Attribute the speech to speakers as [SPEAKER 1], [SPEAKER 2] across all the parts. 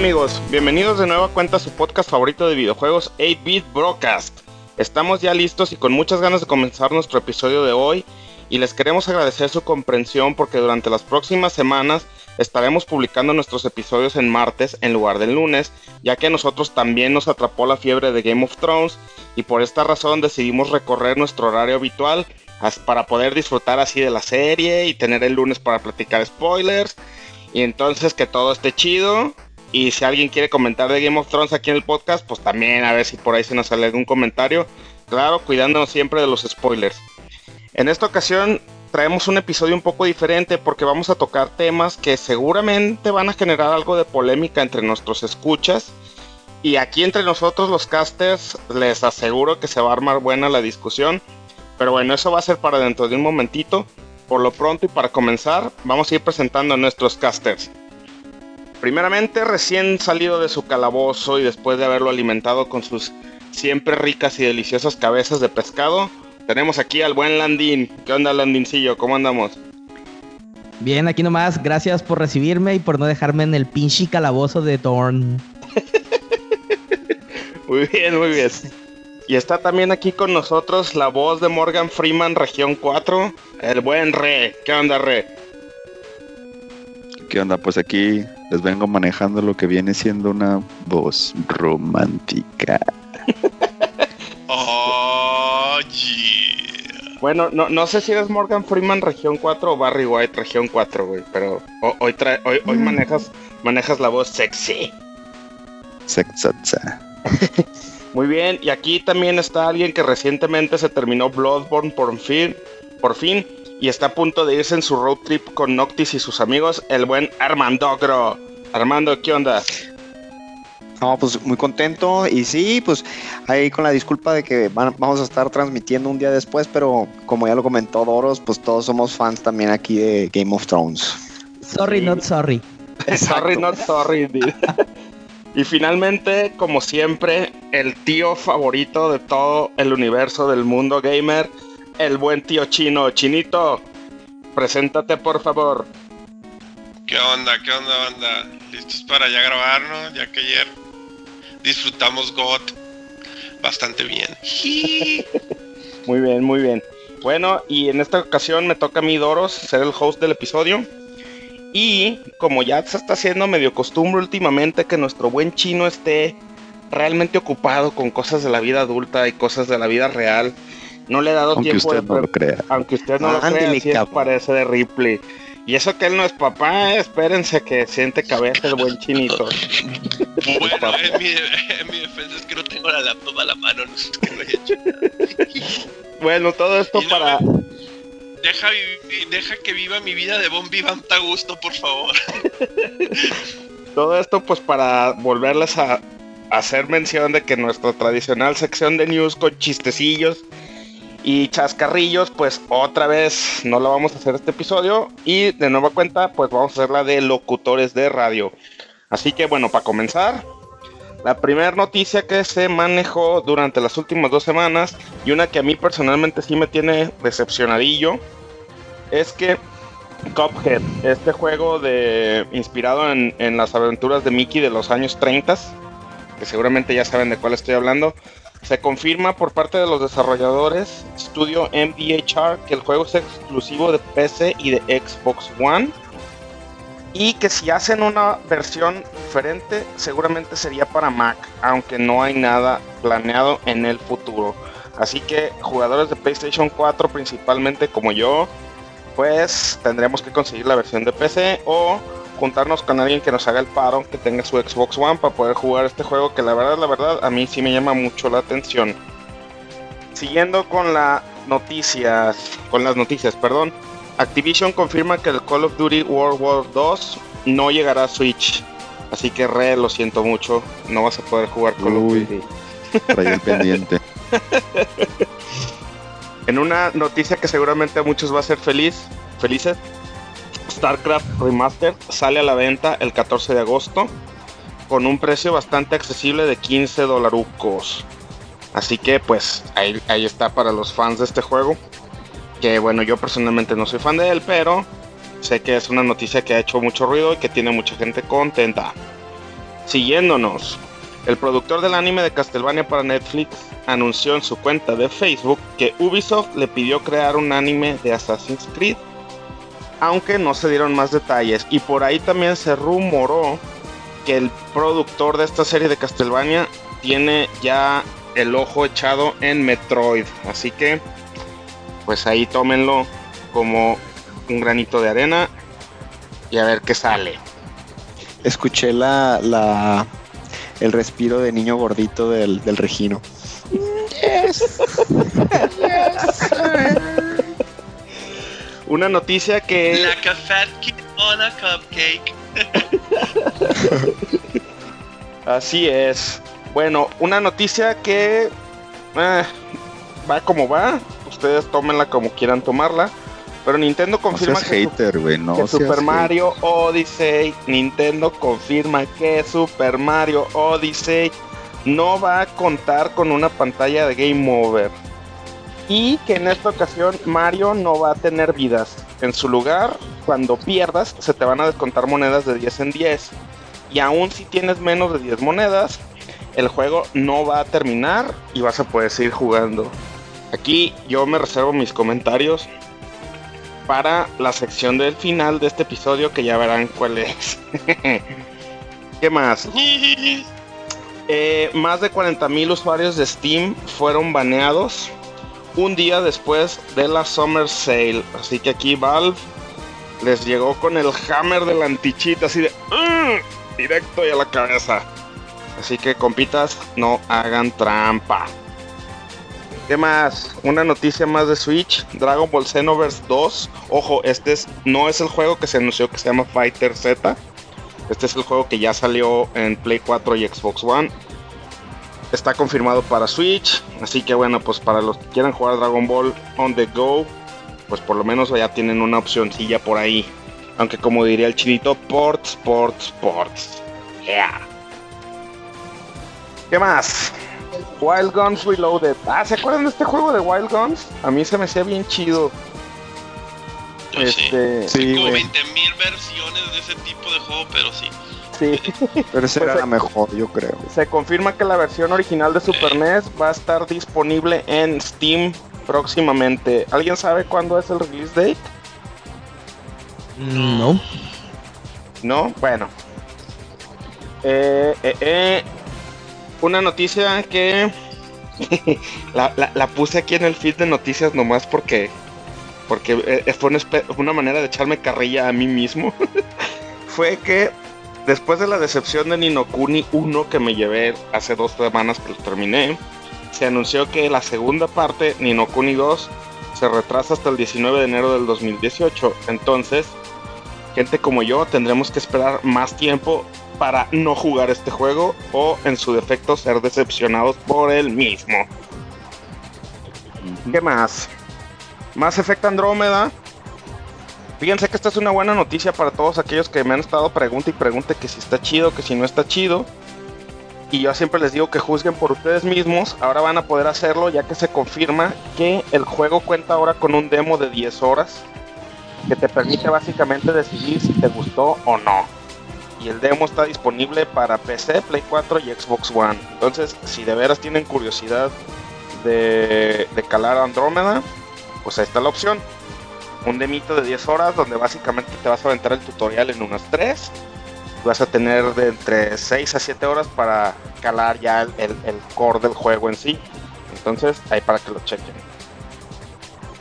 [SPEAKER 1] Amigos, bienvenidos de nuevo a cuenta su podcast favorito de videojuegos 8-Bit Broadcast. Estamos ya listos y con muchas ganas de comenzar nuestro episodio de hoy y les queremos agradecer su comprensión porque durante las próximas semanas estaremos publicando nuestros episodios en martes en lugar del lunes, ya que a nosotros también nos atrapó la fiebre de Game of Thrones y por esta razón decidimos recorrer nuestro horario habitual para poder disfrutar así de la serie y tener el lunes para platicar spoilers y entonces que todo esté chido y si alguien quiere comentar de Game of Thrones aquí en el podcast, pues también a ver si por ahí se nos sale algún comentario. Claro, cuidándonos siempre de los spoilers. En esta ocasión traemos un episodio un poco diferente porque vamos a tocar temas que seguramente van a generar algo de polémica entre nuestros escuchas. Y aquí entre nosotros los casters les aseguro que se va a armar buena la discusión. Pero bueno, eso va a ser para dentro de un momentito. Por lo pronto y para comenzar, vamos a ir presentando a nuestros casters. Primeramente, recién salido de su calabozo y después de haberlo alimentado con sus siempre ricas y deliciosas cabezas de pescado, tenemos aquí al buen Landín. ¿Qué onda, Landincillo? ¿Cómo andamos?
[SPEAKER 2] Bien, aquí nomás. Gracias por recibirme y por no dejarme en el pinche calabozo de Thorn.
[SPEAKER 1] muy bien, muy bien. Y está también aquí con nosotros la voz de Morgan Freeman, región 4, el buen Re. ¿Qué onda, Re?
[SPEAKER 3] ¿Qué onda? Pues aquí les vengo manejando lo que viene siendo una voz romántica.
[SPEAKER 1] oh, yeah. Bueno, no, no sé si eres Morgan Freeman región 4 o Barry White región 4, güey, pero hoy, hoy, hoy mm. manejas, manejas la voz sexy.
[SPEAKER 3] Sexaza.
[SPEAKER 1] Muy bien, y aquí también está alguien que recientemente se terminó Bloodborne por fin, por fin y está a punto de irse en su road trip con Noctis y sus amigos, el buen Armando Gro. Armando, ¿qué onda?
[SPEAKER 4] No, pues muy contento y sí, pues ahí con la disculpa de que vamos a estar transmitiendo un día después, pero como ya lo comentó Doros, pues todos somos fans también aquí de Game of Thrones.
[SPEAKER 2] Sorry, not sorry.
[SPEAKER 1] sorry, not sorry. y finalmente, como siempre, el tío favorito de todo el universo del mundo gamer, el buen tío chino. Chinito, preséntate por favor.
[SPEAKER 5] ¿Qué onda? ¿Qué onda, banda? ¿Listos para ya grabar, no? Ya que ayer disfrutamos God bastante bien.
[SPEAKER 1] muy bien, muy bien. Bueno, y en esta ocasión me toca a mí, Doros, ser el host del episodio. Y como ya se está haciendo medio costumbre últimamente que nuestro buen chino esté realmente ocupado con cosas de la vida adulta y cosas de la vida real, no le he dado
[SPEAKER 3] aunque
[SPEAKER 1] tiempo
[SPEAKER 3] usted No lo crea.
[SPEAKER 1] Aunque usted no lo crea, parece de Ripley. Y eso que él no es papá, espérense que siente cabeza el buen chinito.
[SPEAKER 5] bueno, en mi, en mi, defensa es que no tengo la laptop a la mano, no sé qué lo he hecho.
[SPEAKER 1] bueno, todo esto para...
[SPEAKER 5] Deja, deja que viva mi vida de Bon Vivant a gusto, por favor.
[SPEAKER 1] todo esto pues para volverles a hacer mención de que nuestra tradicional sección de news con chistecillos y chascarrillos, pues otra vez no lo vamos a hacer este episodio. Y de nueva cuenta, pues vamos a hacer la de locutores de radio. Así que bueno, para comenzar, la primera noticia que se manejó durante las últimas dos semanas y una que a mí personalmente sí me tiene decepcionadillo es que Cuphead, este juego de inspirado en, en las aventuras de Mickey de los años 30, que seguramente ya saben de cuál estoy hablando, se confirma por parte de los desarrolladores Studio MVHR que el juego es exclusivo de PC y de Xbox One y que si hacen una versión diferente seguramente sería para Mac, aunque no hay nada planeado en el futuro. Así que jugadores de PlayStation 4 principalmente como yo, pues tendremos que conseguir la versión de PC o juntarnos con alguien que nos haga el paro, que tenga su Xbox One para poder jugar este juego que la verdad, la verdad, a mí sí me llama mucho la atención. Siguiendo con la noticias, con las noticias, perdón. Activision confirma que el Call of Duty World War 2 no llegará a Switch. Así que re, lo siento mucho, no vas a poder jugar Call of Duty.
[SPEAKER 3] el pendiente.
[SPEAKER 1] en una noticia que seguramente a muchos va a ser feliz, felices, StarCraft Remastered sale a la venta el 14 de agosto con un precio bastante accesible de 15 dolarucos. Así que pues ahí, ahí está para los fans de este juego. Que bueno, yo personalmente no soy fan de él, pero sé que es una noticia que ha hecho mucho ruido y que tiene mucha gente contenta. Siguiéndonos, el productor del anime de Castlevania para Netflix anunció en su cuenta de Facebook que Ubisoft le pidió crear un anime de Assassin's Creed, aunque no se dieron más detalles. Y por ahí también se rumoró que el productor de esta serie de Castlevania tiene ya el ojo echado en Metroid. Así que, pues ahí tómenlo como un granito de arena y a ver qué sale.
[SPEAKER 4] Escuché la, la el respiro de niño gordito del, del Regino.
[SPEAKER 1] Una noticia que
[SPEAKER 5] Like a fat kid on a cupcake.
[SPEAKER 1] así es. Bueno, una noticia que eh, va como va. Ustedes tómenla como quieran tomarla. Pero Nintendo
[SPEAKER 3] No
[SPEAKER 1] confirma
[SPEAKER 3] seas
[SPEAKER 1] que, su-
[SPEAKER 3] hater, güey. No
[SPEAKER 1] que
[SPEAKER 3] seas
[SPEAKER 1] Super
[SPEAKER 3] hater.
[SPEAKER 1] Mario Odyssey, Nintendo confirma que Super Mario Odyssey no va a contar con una pantalla de Game Over. Y que en esta ocasión Mario no va a tener vidas. En su lugar, cuando pierdas, se te van a descontar monedas de 10 en 10. Y aún si tienes menos de 10 monedas, el juego no va a terminar y vas a poder seguir jugando. Aquí yo me reservo mis comentarios para la sección del final de este episodio que ya verán cuál es. ¿Qué más? Eh, más de 40.000 usuarios de Steam fueron baneados un día después de la Summer Sale. Así que aquí Valve les llegó con el hammer del anticheat así de "Mm", directo y a la cabeza. Así que compitas, no hagan trampa. ¿Qué más? Una noticia más de Switch. Dragon Ball Xenoverse 2. Ojo, este es, no es el juego que se anunció que se llama Fighter Z. Este es el juego que ya salió en Play 4 y Xbox One. Está confirmado para Switch. Así que bueno, pues para los que quieran jugar Dragon Ball on the go, pues por lo menos ya tienen una opcioncilla por ahí. Aunque como diría el chinito, ports, ports, ports. Yeah. ¿Qué más? Wild Guns Reloaded. Ah, ¿se acuerdan de este juego de Wild Guns? A mí se me hacía bien chido.
[SPEAKER 5] Yo.
[SPEAKER 1] Este,
[SPEAKER 4] Sí,
[SPEAKER 5] Hay como
[SPEAKER 4] güey.
[SPEAKER 5] 20.000 versiones de ese tipo de juego, pero sí.
[SPEAKER 1] Sí.
[SPEAKER 4] Pero esa
[SPEAKER 1] Pues,
[SPEAKER 4] era
[SPEAKER 1] eh,
[SPEAKER 4] la mejor, yo creo.
[SPEAKER 1] Se confirma que la versión original de Super NES va a estar disponible en Steam próximamente. ¿Alguien sabe cuándo es el release date?
[SPEAKER 2] No.
[SPEAKER 1] ¿No? Bueno. Eh, eh, eh, Una noticia que la, la- la puse aquí en el feed de noticias nomás porque porque eh, fue una manera de echarme carrilla a mí mismo. fue que después de la decepción de Ninokuni 1 que me llevé hace dos semanas que lo terminé, se anunció que la segunda parte, Ninokuni 2, se retrasa hasta el 19 de enero del 2018. Entonces, gente como yo tendremos que esperar más tiempo para no jugar este juego o en su defecto ser decepcionados por el mismo. ¿Qué más? Más Effect Andrómeda. Fíjense que esta es una buena noticia para todos aquellos que me han estado pregunta y que si está chido, que si no está chido. Y yo siempre les digo que juzguen por ustedes mismos. Ahora van a poder hacerlo ya que se confirma que el juego cuenta ahora con un demo de 10 horas que te permite básicamente decidir si te gustó o no. Y el demo está disponible para PC, Play 4 y Xbox One. Entonces, si de veras tienen curiosidad de, de calar Andrómeda, pues ahí está la opción. Un demito de 10 horas donde básicamente te vas a aventar el tutorial en unas 3. Vas a tener de entre 6 a 7 horas para calar ya el, el- el core del juego en sí. Entonces, ahí para que lo chequen.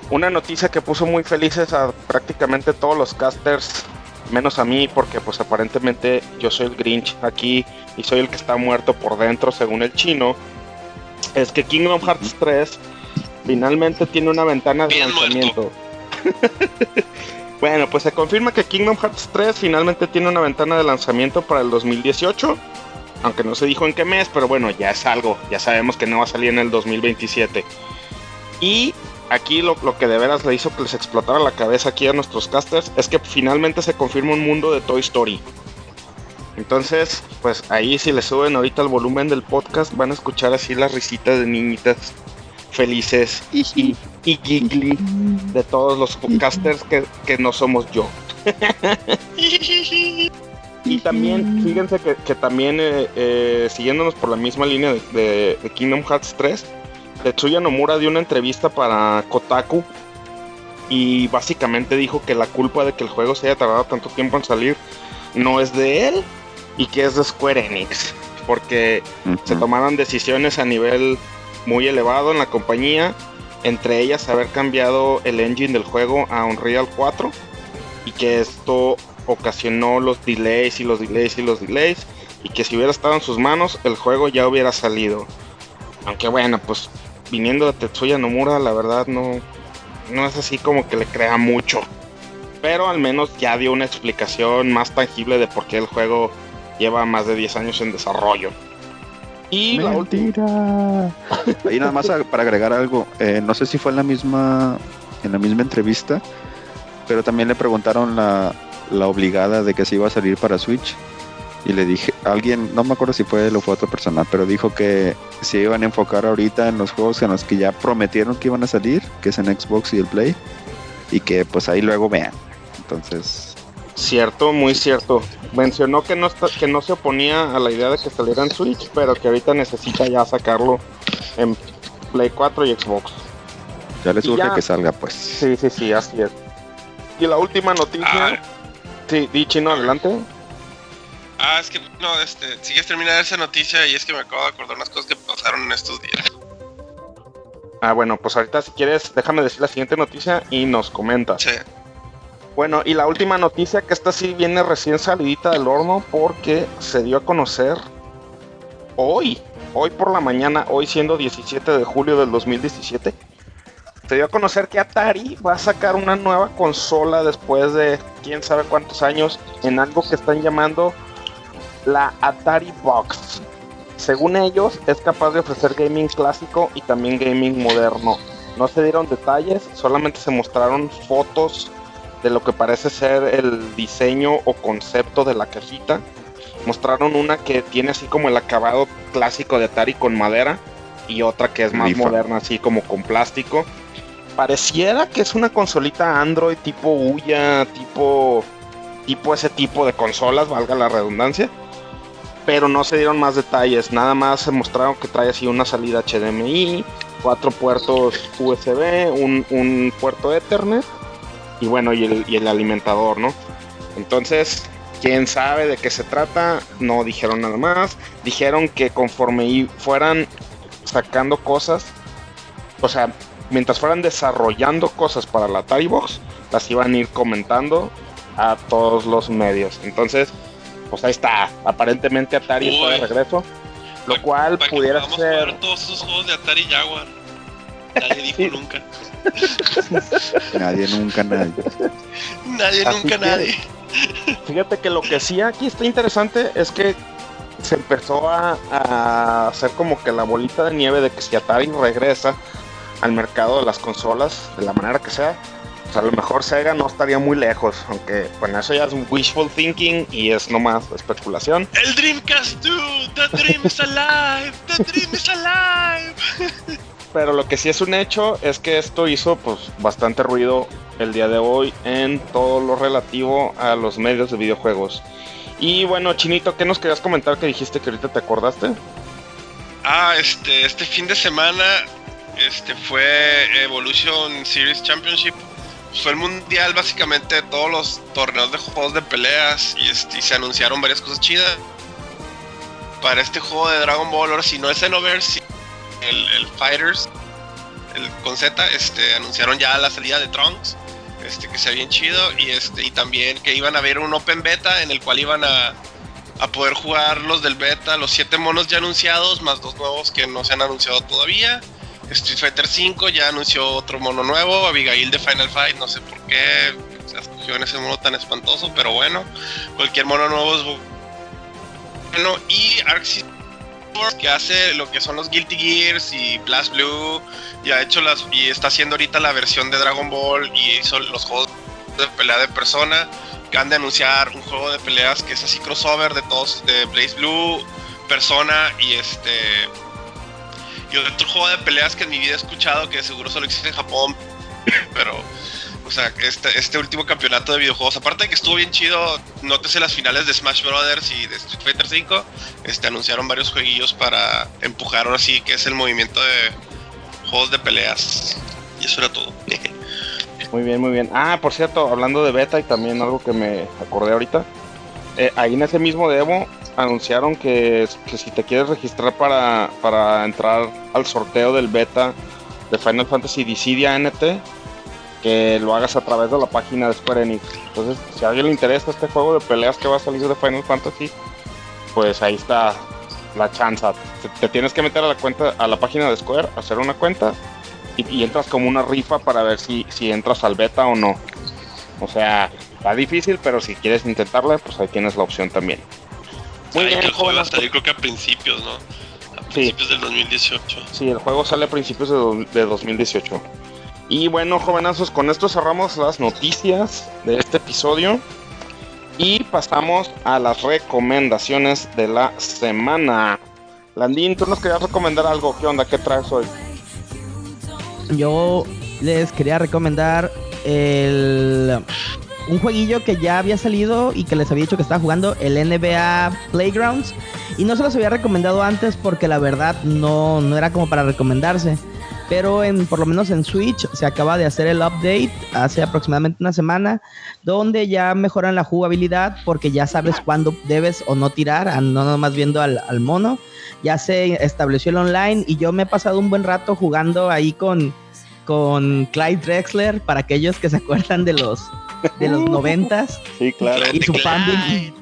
[SPEAKER 1] Una noticia que puso muy felices a prácticamente todos los casters, menos a mí, porque pues aparentemente yo soy el Grinch aquí y soy el que está muerto por dentro según el chino, es que Kingdom Hearts 3 finalmente tiene una ventana de
[SPEAKER 5] Bien
[SPEAKER 1] lanzamiento. bueno, pues se confirma que Kingdom Hearts 3 finalmente tiene una ventana de lanzamiento para el 2018. Aunque no se dijo en qué mes, pero bueno, ya es algo. Ya sabemos que no va a salir en el 2027. Y aquí lo, que de veras le hizo que les explotara la cabeza aquí a nuestros casters es que finalmente se confirma un mundo de Toy Story. Entonces, pues ahí si le suben ahorita el volumen del podcast van a escuchar así las risitas de niñitas felices y, y giggly de todos los casters que, que no somos yo. Y también, fíjense que, que también, eh, eh, siguiéndonos por la misma línea de, de- de Kingdom Hearts 3, Tetsuya Nomura dio una entrevista para Kotaku y básicamente dijo que la culpa de que el juego se haya tardado tanto tiempo en salir no es de él y que es de Square Enix, porque se tomaron decisiones a nivel muy elevado en la compañía, entre ellas haber cambiado el engine del juego a Unreal 4 y que esto ocasionó los delays y los delays y los delays y que si hubiera estado en sus manos el juego ya hubiera salido. Aunque bueno, pues viniendo de Tetsuya Nomura, la verdad no, no es así como que le crea mucho. Pero al menos ya dio una explicación más tangible de por qué el juego lleva más de 10 años en desarrollo. Y la última...
[SPEAKER 3] Mentira. Ahí nada más para agregar algo, eh, no sé si fue en la misma en la misma entrevista, pero también le preguntaron la, la obligada de que se iba a salir para Switch y le dije, alguien, no me acuerdo si fue él o fue otra persona, pero dijo que se iban a enfocar ahorita en los juegos en los que ya prometieron que iban a salir, que es en Xbox y el Play, y que pues ahí luego vean. Entonces,
[SPEAKER 1] Cierto, muy cierto. Mencionó que no, está- que no se oponía a la idea de que saliera en Switch, pero que ahorita necesita ya sacarlo en Play 4 y Xbox.
[SPEAKER 3] ya les
[SPEAKER 1] Y
[SPEAKER 3] urge
[SPEAKER 1] ya-
[SPEAKER 3] que salga pues.
[SPEAKER 1] Sí, sí, sí, así es. Y la última noticia.
[SPEAKER 5] Ah,
[SPEAKER 1] Sí, di chino, adelante.
[SPEAKER 5] ah, es que no, este, sigues terminar esa noticia y es que me acabo de acordar unas cosas que pasaron en estos días.
[SPEAKER 1] Ah, bueno, pues ahorita si quieres, déjame decir la siguiente noticia y nos comentas.
[SPEAKER 5] Sí.
[SPEAKER 1] Bueno, y la última noticia, que esta sí viene recién salidita del horno porque se dio a conocer hoy, hoy por la mañana, hoy siendo 17 de julio del 2017, se dio a conocer que Atari va a sacar una nueva consola después de quién sabe cuántos años en algo que están llamando la Atari Box. Según ellos, es capaz de ofrecer gaming clásico y también gaming moderno. No se dieron detalles, solamente se mostraron fotos de lo que parece ser el diseño o concepto de la cajita. Mostraron una que tiene así como el acabado clásico de Atari con madera y otra que es más moderna así como con plástico. Pareciera que es una consolita Android tipo Uya, tipo tipo ese tipo de consolas, valga la redundancia. Pero no se dieron más detalles, nada más se mostraron que trae así una salida HDMI, cuatro puertos USB, un, un puerto Ethernet y bueno, y el, y el alimentador, ¿no? Entonces, quién sabe de qué se trata, no dijeron nada más, dijeron que conforme fueran sacando cosas, o sea, mientras fueran desarrollando cosas para la Atari Box, las iban a ir comentando a todos los medios. Entonces, pues ahí está, aparentemente Atari está de regreso, lo cual pudiera ser...
[SPEAKER 5] todos esos juegos de Atari Jaguar. Nadie dijo nunca.
[SPEAKER 3] Nadie, nunca nadie.
[SPEAKER 5] Nadie,
[SPEAKER 1] Así
[SPEAKER 5] nunca,
[SPEAKER 1] que-
[SPEAKER 5] nadie.
[SPEAKER 1] Fíjate que lo que sí aquí está interesante es que se empezó a, a hacer como que la bolita de nieve de que si Atari regresa al mercado de las consolas, de la manera que sea, pues a lo mejor Sega no estaría muy lejos, aunque bueno, eso ya es un wishful thinking y es nomás especulación.
[SPEAKER 5] El Dreamcast 2, the dream is alive, the dream is alive.
[SPEAKER 1] Pero lo que sí es un hecho es que esto hizo pues bastante ruido el día de hoy en todo lo relativo a los medios de videojuegos. Y bueno, Chinito, ¿qué nos querías comentar que dijiste que ahorita te acordaste?
[SPEAKER 5] Ah, este, este fin de semana este fue Evolution Series Championship. Fue el mundial básicamente de todos los torneos de juegos de peleas y, este, se anunciaron varias cosas chidas. Para este juego de Dragon Ball, ahora si no es Xenoverse, el, Fighters, el con Z, este, anunciaron ya la salida de Trunks, este, que se ve bien chido y este, y también que iban a haber un Open Beta en el cual iban a, a poder jugar los del beta, los siete monos ya anunciados, más dos nuevos que no se han anunciado todavía. Street Fighter V ya anunció otro mono nuevo, Abigail de Final Fight, no sé por qué se escogió en ese mono tan espantoso, pero bueno, cualquier mono nuevo es bu- bueno. Y Arc que hace lo que son los Guilty Gears y Blast Blue, y ha hecho las y está haciendo ahorita la versión de Dragon Ball y hizo los juegos de pelea de persona que han de anunciar un juego de peleas que es así crossover de todos, de Blaze Blue, Persona y este. Y otro juego de peleas que en mi vida he escuchado, que seguro solo existe en Japón, pero O sea, este, este último campeonato de videojuegos, aparte de que estuvo bien chido, nótese las finales de Smash Brothers y de Street Fighter V, este, anunciaron varios jueguillos para empujar ahora sí que es el movimiento de juegos de peleas. Y eso era todo.
[SPEAKER 1] Muy bien, muy bien. Ah, por cierto, hablando de beta y también algo que me acordé ahorita. eh, ahí en ese mismo demo anunciaron que, si te quieres registrar para, para entrar al sorteo del beta de Final Fantasy Dissidia NT, que lo hagas a través de la página de Square Enix. Entonces, si a alguien le interesa este juego de peleas que va a salir de Final Fantasy, pues ahí está la chance. Te, te tienes que meter a la cuenta, a la página de Square, hacer una cuenta y, y entras como una rifa para ver si, si entras al beta o no. O sea, está difícil, pero si quieres intentarle, pues ahí tienes la opción también. Muy
[SPEAKER 5] Ay,
[SPEAKER 1] bien,
[SPEAKER 5] que el juego va a salir creo que a principios, ¿no? A principios del 2018.
[SPEAKER 1] Sí, el juego sale a principios de, de 2018. Y bueno, jovenazos, con esto cerramos las noticias de este episodio. Y pasamos a las recomendaciones de la semana. Landín, tú nos querías recomendar algo. ¿Qué onda? ¿Qué traes hoy?
[SPEAKER 2] Yo les quería recomendar el un jueguillo que ya había salido y que les había dicho que estaba jugando, el NBA Playgrounds. Y no se los había recomendado antes porque la verdad no, no era como para recomendarse. Pero en, por lo menos en Switch se acaba de hacer el update hace aproximadamente una semana, donde ya mejoran la jugabilidad porque ya sabes cuándo debes o no tirar, a no nomás viendo al, al mono. Ya se estableció el online y yo me he pasado un buen rato jugando ahí con, con Clyde Drexler, para aquellos que se acuerdan de los, de los noventas.
[SPEAKER 1] Sí, claro.
[SPEAKER 2] Y su
[SPEAKER 5] Clyde.
[SPEAKER 2] fan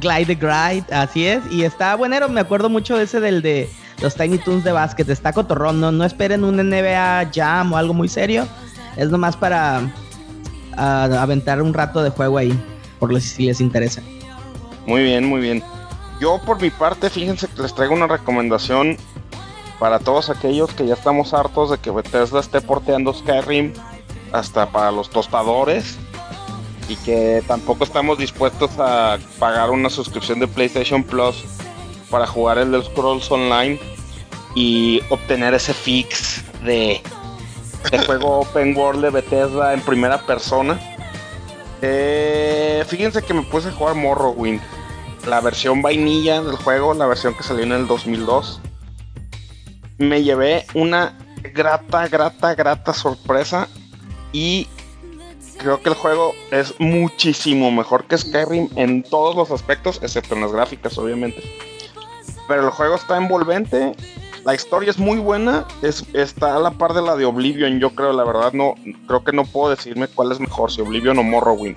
[SPEAKER 2] Glide the Glide, así es. Y está buenero, me acuerdo mucho de ese del de los Tiny Toons de básquet. Está cotorrón, no, no esperen un NBA Jam o algo muy serio. Es nomás para ah, aventar un rato de juego ahí, por los- si les interesa.
[SPEAKER 1] Muy bien, muy bien. Yo por mi parte, fíjense que les traigo una recomendación para todos aquellos que ya estamos hartos de que Bethesda esté porteando Skyrim hasta para los tostadores y que tampoco estamos dispuestos a pagar una suscripción de PlayStation Plus para jugar el Elder Scrolls Online y obtener ese fix de, de juego open world de Bethesda en primera persona. Eh, fíjense que me puse a jugar Morrowind la versión vainilla del juego, la versión que salió en el 2002. Me llevé una grata, grata, grata sorpresa y creo que el juego es muchísimo mejor que Skyrim en todos los aspectos, excepto en las gráficas, obviamente. Pero el juego está envolvente, la historia es muy buena, es, está a la par de la de Oblivion, yo creo, la verdad no, creo que no puedo decirme cuál es mejor, si Oblivion o Morrowind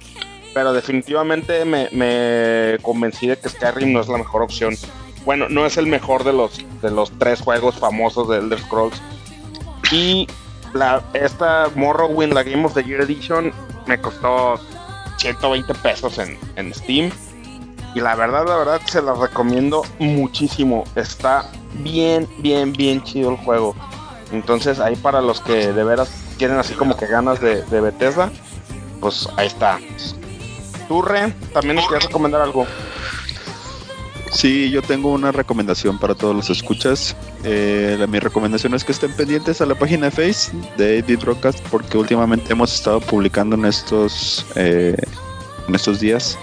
[SPEAKER 1] pero definitivamente me, convencí de que Skyrim no es la mejor opción. Bueno, no es el mejor de los, de los tres juegos famosos de Elder Scrolls. Y la, esta Morrowind, la Game of the Year Edition, me costó 120 pesos en, en Steam. Y la verdad, la verdad, se la recomiendo muchísimo. Está bien, bien, bien chido el juego. Entonces, ahí para los que de veras quieren así como que ganas de, de Bethesda, pues ahí está. Turre, también nos querías recomendar algo.
[SPEAKER 3] Sí, yo tengo una recomendación para todos los escuchas. Eh, la- mi recomendación es que estén pendientes a la página Face de Edit Rockcast porque últimamente hemos estado publicando en estos, eh, en estos días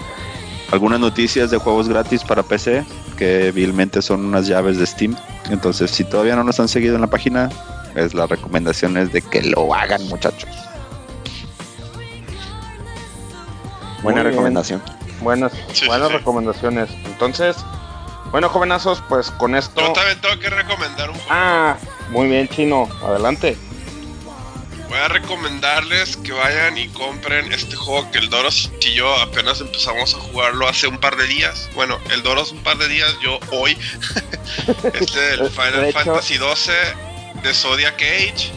[SPEAKER 3] algunas noticias de juegos gratis para PC que vilmente son unas llaves de Steam. Entonces, si todavía no nos han seguido en la página, es la recomendación es de que lo hagan, muchachos.
[SPEAKER 4] Buena
[SPEAKER 1] Muy bien.
[SPEAKER 4] recomendación.
[SPEAKER 1] Buenas,
[SPEAKER 5] Sí,
[SPEAKER 1] buenas
[SPEAKER 5] sí, sí.
[SPEAKER 1] recomendaciones. Entonces, bueno, jovenazos, pues con esto.
[SPEAKER 5] Yo también tengo que recomendar un juego.
[SPEAKER 1] Ah, muy bien, chino. Adelante.
[SPEAKER 5] Voy a recomendarles que vayan y compren este juego que el Doros y yo apenas empezamos a jugarlo hace un par de días. Bueno, el Doros un par de días, yo hoy. este del Final Fantasy XII de Zodiac Age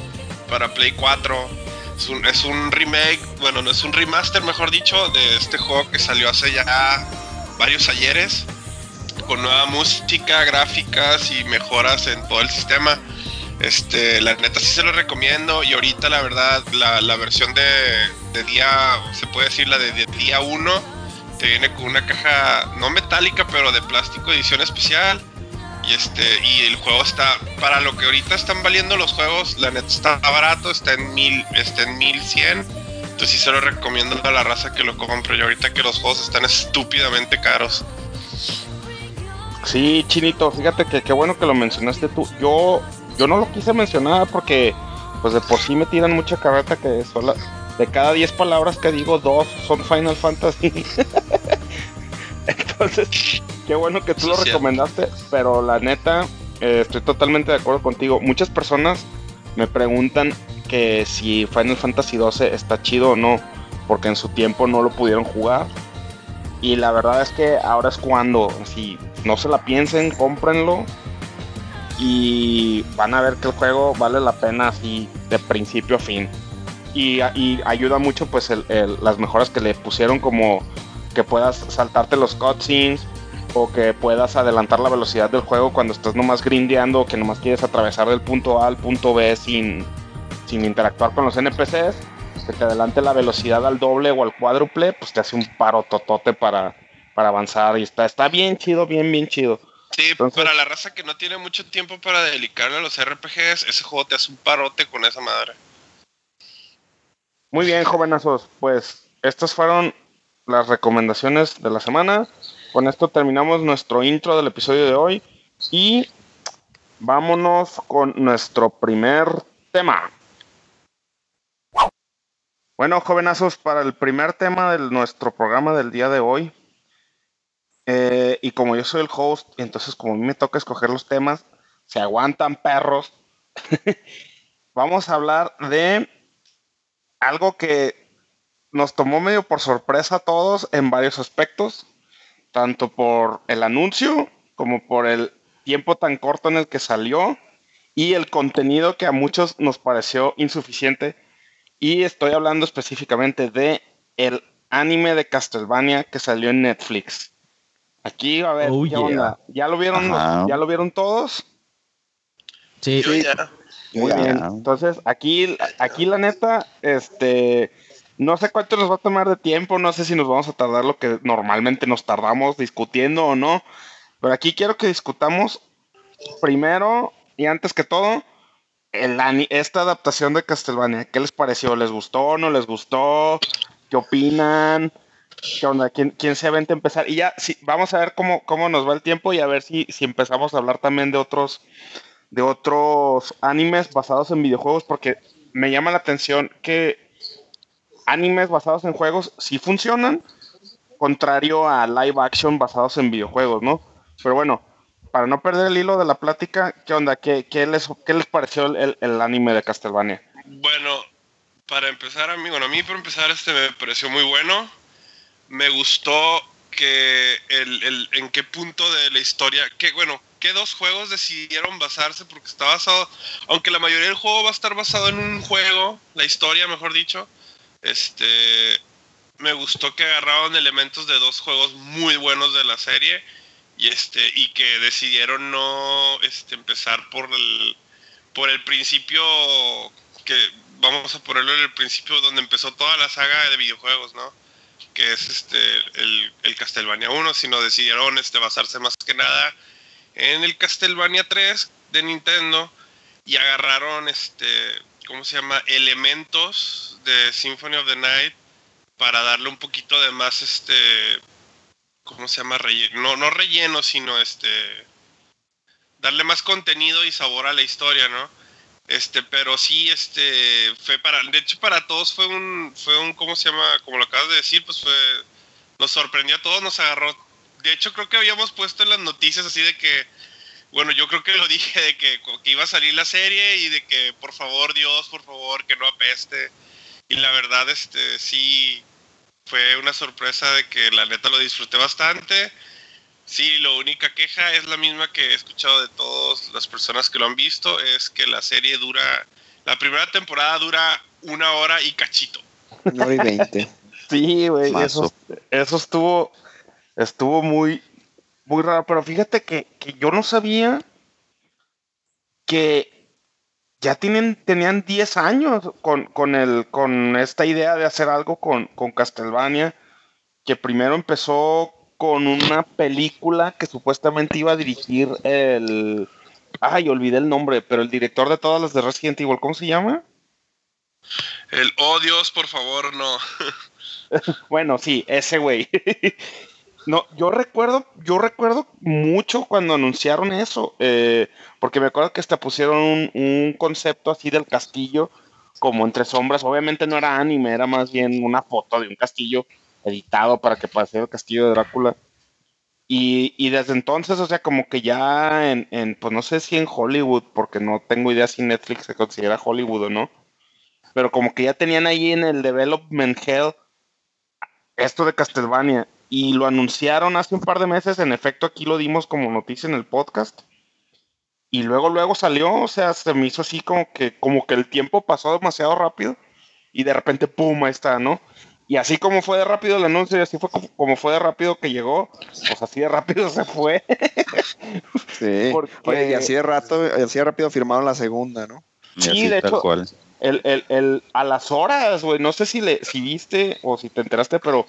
[SPEAKER 5] para Play 4. Es un, es un remake, bueno, no es un remaster, mejor dicho, de este juego que salió hace ya varios ayeres. Con nueva música, gráficas y mejoras en todo el sistema. Este, la neta sí se lo recomiendo y ahorita la verdad la, la versión de, de día, se puede decir la de, de día 1, te viene con una caja no metálica pero de plástico edición especial y este y el juego está para lo que ahorita están valiendo los juegos, la neta está barato, está en mil, está en 1100 Entonces sí se lo recomiendo a la raza que lo compre. Y ahorita que los juegos están estúpidamente caros.
[SPEAKER 1] Sí, Chinito, fíjate que qué bueno que lo mencionaste tú. Yo, yo no lo quise mencionar porque, pues de por sí me tiran mucha carreta que solo de cada 10 palabras que digo, dos son Final Fantasy. Entonces, qué bueno que tú lo recomendaste, pero la neta, eh, estoy totalmente de acuerdo contigo. Muchas personas me preguntan que si Final Fantasy 12 está chido o no, porque en su tiempo no lo pudieron jugar. Y la verdad es que ahora es cuando, si no se la piensen, cómprenlo. Y van a ver que el juego vale la pena así de principio a fin. Y, ayuda mucho pues las mejoras que le pusieron como que puedas saltarte los cutscenes o que puedas adelantar la velocidad del juego cuando estás nomás grindeando o que nomás quieres atravesar del punto A al punto B sin, sin interactuar con los NPCs, que te adelante la velocidad al doble o al cuádruple, pues te hace un paro totote para, para avanzar y está, está bien chido, bien, bien chido.
[SPEAKER 5] Sí, para la raza que no tiene mucho tiempo para dedicarle a los RPGs, ese juego te hace un parote con esa madre.
[SPEAKER 1] Muy bien, jovenazos, pues estas fueron las recomendaciones de la semana. Con esto terminamos nuestro intro del episodio de hoy y vámonos con nuestro primer tema. Bueno, jovenazos, para el primer tema de nuestro programa del día de hoy, eh, y como yo soy el host, entonces como a mí me toca escoger los temas, se aguantan perros, vamos a hablar de algo que nos tomó medio por sorpresa a todos en varios aspectos, tanto por el anuncio como por el tiempo tan corto en el que salió y el contenido que a muchos nos pareció insuficiente. Y estoy hablando específicamente de el anime de Castlevania que salió en Netflix. Aquí, a ver, oh, ¿Ya lo vieron? ¿Ya lo vieron todos?
[SPEAKER 2] Sí.
[SPEAKER 1] Muy bien. Entonces, aquí, aquí la neta, este, no sé cuánto nos va a tomar de tiempo, no sé si nos vamos a tardar lo que normalmente nos tardamos discutiendo o no, pero aquí quiero que discutamos primero y antes que todo el, esta adaptación de Castlevania. ¿Qué les pareció? ¿Les gustó? ¿No les gustó? ¿Qué opinan? ¿Qué onda? ¿Quién, quién se aventa a empezar? Y ya, sí, vamos a ver cómo, cómo nos va el tiempo y a ver si, si empezamos a hablar también de otros de otros animes basados en videojuegos porque me llama la atención que animes basados en juegos sí funcionan, contrario a live action basados en videojuegos, ¿no? Pero bueno, para no perder el hilo de la plática, ¿qué onda? ¿Qué, qué les, qué les pareció el, el, anime de Castlevania?
[SPEAKER 5] Bueno, para empezar, a mí, bueno, a mí por empezar este me pareció muy bueno. Me gustó que el, el, en qué punto de la historia, que bueno, qué dos juegos decidieron basarse, porque está basado, aunque la mayoría del juego va a estar basado en un juego, la historia, mejor dicho, este, me gustó que agarraron elementos de dos juegos muy buenos de la serie y este y que decidieron no este, empezar por el por el principio que vamos a ponerlo en el principio donde empezó toda la saga de videojuegos, ¿no? Que es este el, el Castlevania 1, sino decidieron este basarse más que nada en el Castlevania 3 de Nintendo y agarraron este, ¿cómo se llama? elementos de Symphony of the Night para darle un poquito de más este ¿cómo se llama? Relleno, no, no relleno, sino este darle más contenido y sabor a la historia, ¿no? Este, pero sí, este, fue para, de hecho para todos fue un, fue un, ¿cómo se llama? Como lo acabas de decir, pues fue, nos sorprendió a todos, nos agarró de hecho creo que habíamos puesto en las noticias así de que, bueno, yo creo que lo dije de que, iba a salir la serie y de que por favor Dios, por favor, que no apeste. Y la verdad, este, sí, fue una sorpresa de que la neta lo disfruté bastante. Sí, la única queja es la misma que he escuchado de todas las personas que lo han visto, es que la serie dura, la primera temporada dura una hora y cachito.
[SPEAKER 4] Una hora y veinte.
[SPEAKER 1] sí, güey, eso, eso estuvo, estuvo muy, muy raro. Pero fíjate que, yo no sabía que ya tienen, tenían 10 años con, con, el, con esta idea de hacer algo con, con Castlevania, que primero empezó con una película que supuestamente iba a dirigir el... Ay, olvidé el nombre, pero el director de todas las de Resident Evil, ¿cómo se llama?
[SPEAKER 5] El oh Dios, por favor, no.
[SPEAKER 1] bueno, sí, ese güey. no, yo recuerdo, yo recuerdo mucho cuando anunciaron eso, eh, porque me acuerdo que hasta pusieron un, un, concepto así del castillo como entre sombras. Obviamente no era anime, era más bien una foto de un castillo editado para que pareciera el castillo de Drácula. Y, desde entonces, o sea, como que ya en, en, pues no sé si en Hollywood, porque no tengo idea si Netflix se considera Hollywood o no, pero como que ya tenían ahí en el Development Hell esto de Castlevania y lo anunciaron hace un par de meses, en efecto aquí lo dimos como noticia en el podcast y luego luego salió, o sea, se me hizo así como que como que el tiempo pasó demasiado rápido y de repente pum, ahí está, ¿no? Y así como fue de rápido el anuncio y así fue como, fue de rápido que llegó, pues así de rápido se fue.
[SPEAKER 4] sí. Oye, y así de rato, así de rápido firmaron la segunda, ¿no?
[SPEAKER 1] Sí, de hecho, El, el, el, a las horas, güey, no sé si, le, si viste o si te enteraste, pero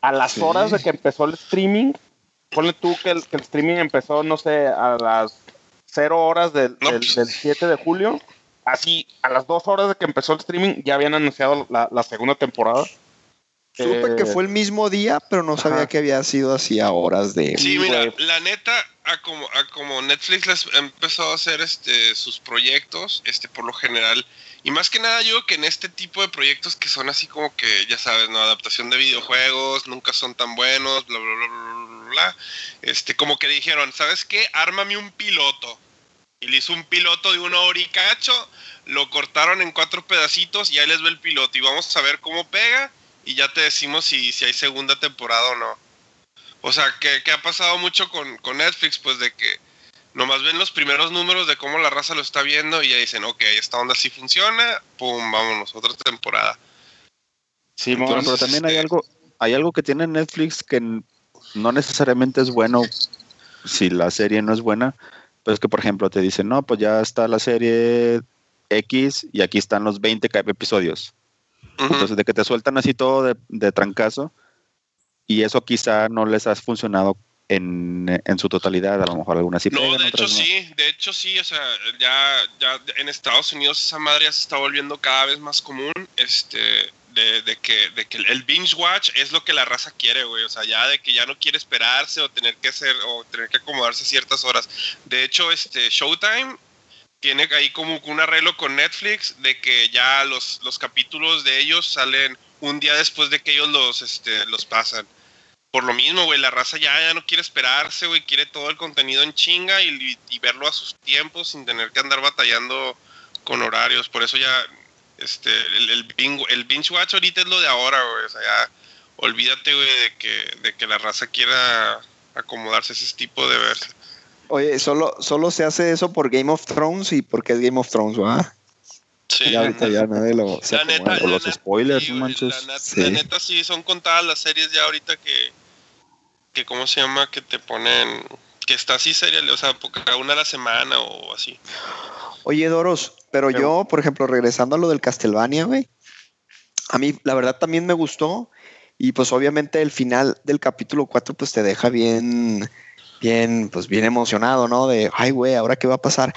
[SPEAKER 1] a las sí. horas de que empezó el streaming, ponle tú que el, que el streaming empezó, no sé, a las cero horas del, no. del, del 7 de julio, así a las dos horas de que empezó el streaming ya habían anunciado la, la segunda temporada.
[SPEAKER 4] Supe eh, que fue el mismo día, pero no sabía ajá. que había sido así a horas de.
[SPEAKER 5] Sí, mira, la neta, a como, a como Netflix les empezó a hacer este, sus proyectos, este, por lo general, y más que nada yo que en este tipo de proyectos que son así como que, ya sabes, ¿no? Adaptación de videojuegos, nunca son tan buenos, bla, bla, bla, bla, bla, este, como que dijeron, ¿sabes qué? Ármame un piloto. Y le hizo un piloto de una hora y cacho, lo cortaron en cuatro pedacitos y ahí les ve el piloto y vamos a ver cómo pega y ya te decimos si, si hay segunda temporada o no. O sea, que, que ha pasado mucho con, con, Netflix, pues de que nomás ven los primeros números de cómo la raza lo está viendo y ya dicen, ok, esta onda sí funciona, pum, vámonos, otra temporada.
[SPEAKER 3] Sí, Entonces, pero también hay algo, hay algo que tiene Netflix que no necesariamente es bueno si la serie no es buena, pero es que por ejemplo te dicen, no, pues ya está la serie X y aquí están los 20 episodios entonces, de que te sueltan así todo de, de, trancazo, y eso quizá no les ha funcionado en, en su totalidad, a lo mejor algunas sí.
[SPEAKER 5] No, pegan, de hecho no. sí, de hecho sí, o sea, ya, ya en Estados Unidos esa madre ya se está volviendo cada vez más común, este, de, de, que, de que el binge watch es lo que la raza quiere, güey, o sea, ya de que ya no quiere esperarse o tener que hacer, o tener que acomodarse ciertas horas. De hecho, este, Showtime tiene ahí como un arreglo con Netflix de que ya los, los capítulos de ellos salen un día después de que ellos los, este, los pasan. Por lo mismo, güey, la raza ya, ya no quiere esperarse, güey, quiere todo el contenido en chinga y, verlo a sus tiempos sin tener que andar batallando con horarios. Por eso ya, este, el, el, binge, el binge watch ahorita es lo de ahora, güey. O sea, ya olvídate, güey, de que, de que la raza quiera acomodarse a ese tipo de verse.
[SPEAKER 4] Oye, solo, solo se hace eso por Game of Thrones y porque es Game of Thrones, ¿verdad?
[SPEAKER 5] Sí.
[SPEAKER 4] Ya ahorita ya nadie lo
[SPEAKER 5] la neta,
[SPEAKER 3] los
[SPEAKER 5] la,
[SPEAKER 3] spoilers,
[SPEAKER 5] sí,
[SPEAKER 3] manches.
[SPEAKER 5] La, sí. la, neta sí son contadas las series ya ahorita que que cómo se llama que te ponen que está así seria, o sea, cada una a la semana o así.
[SPEAKER 4] Oye, Doros, pero, pero yo, por ejemplo, regresando a lo del Castlevania, güey, a mí la verdad también me gustó y pues obviamente el final del capítulo 4 pues te deja bien bien, pues bien emocionado, ¿no? De, ay, güey, ¿ahora qué va a pasar?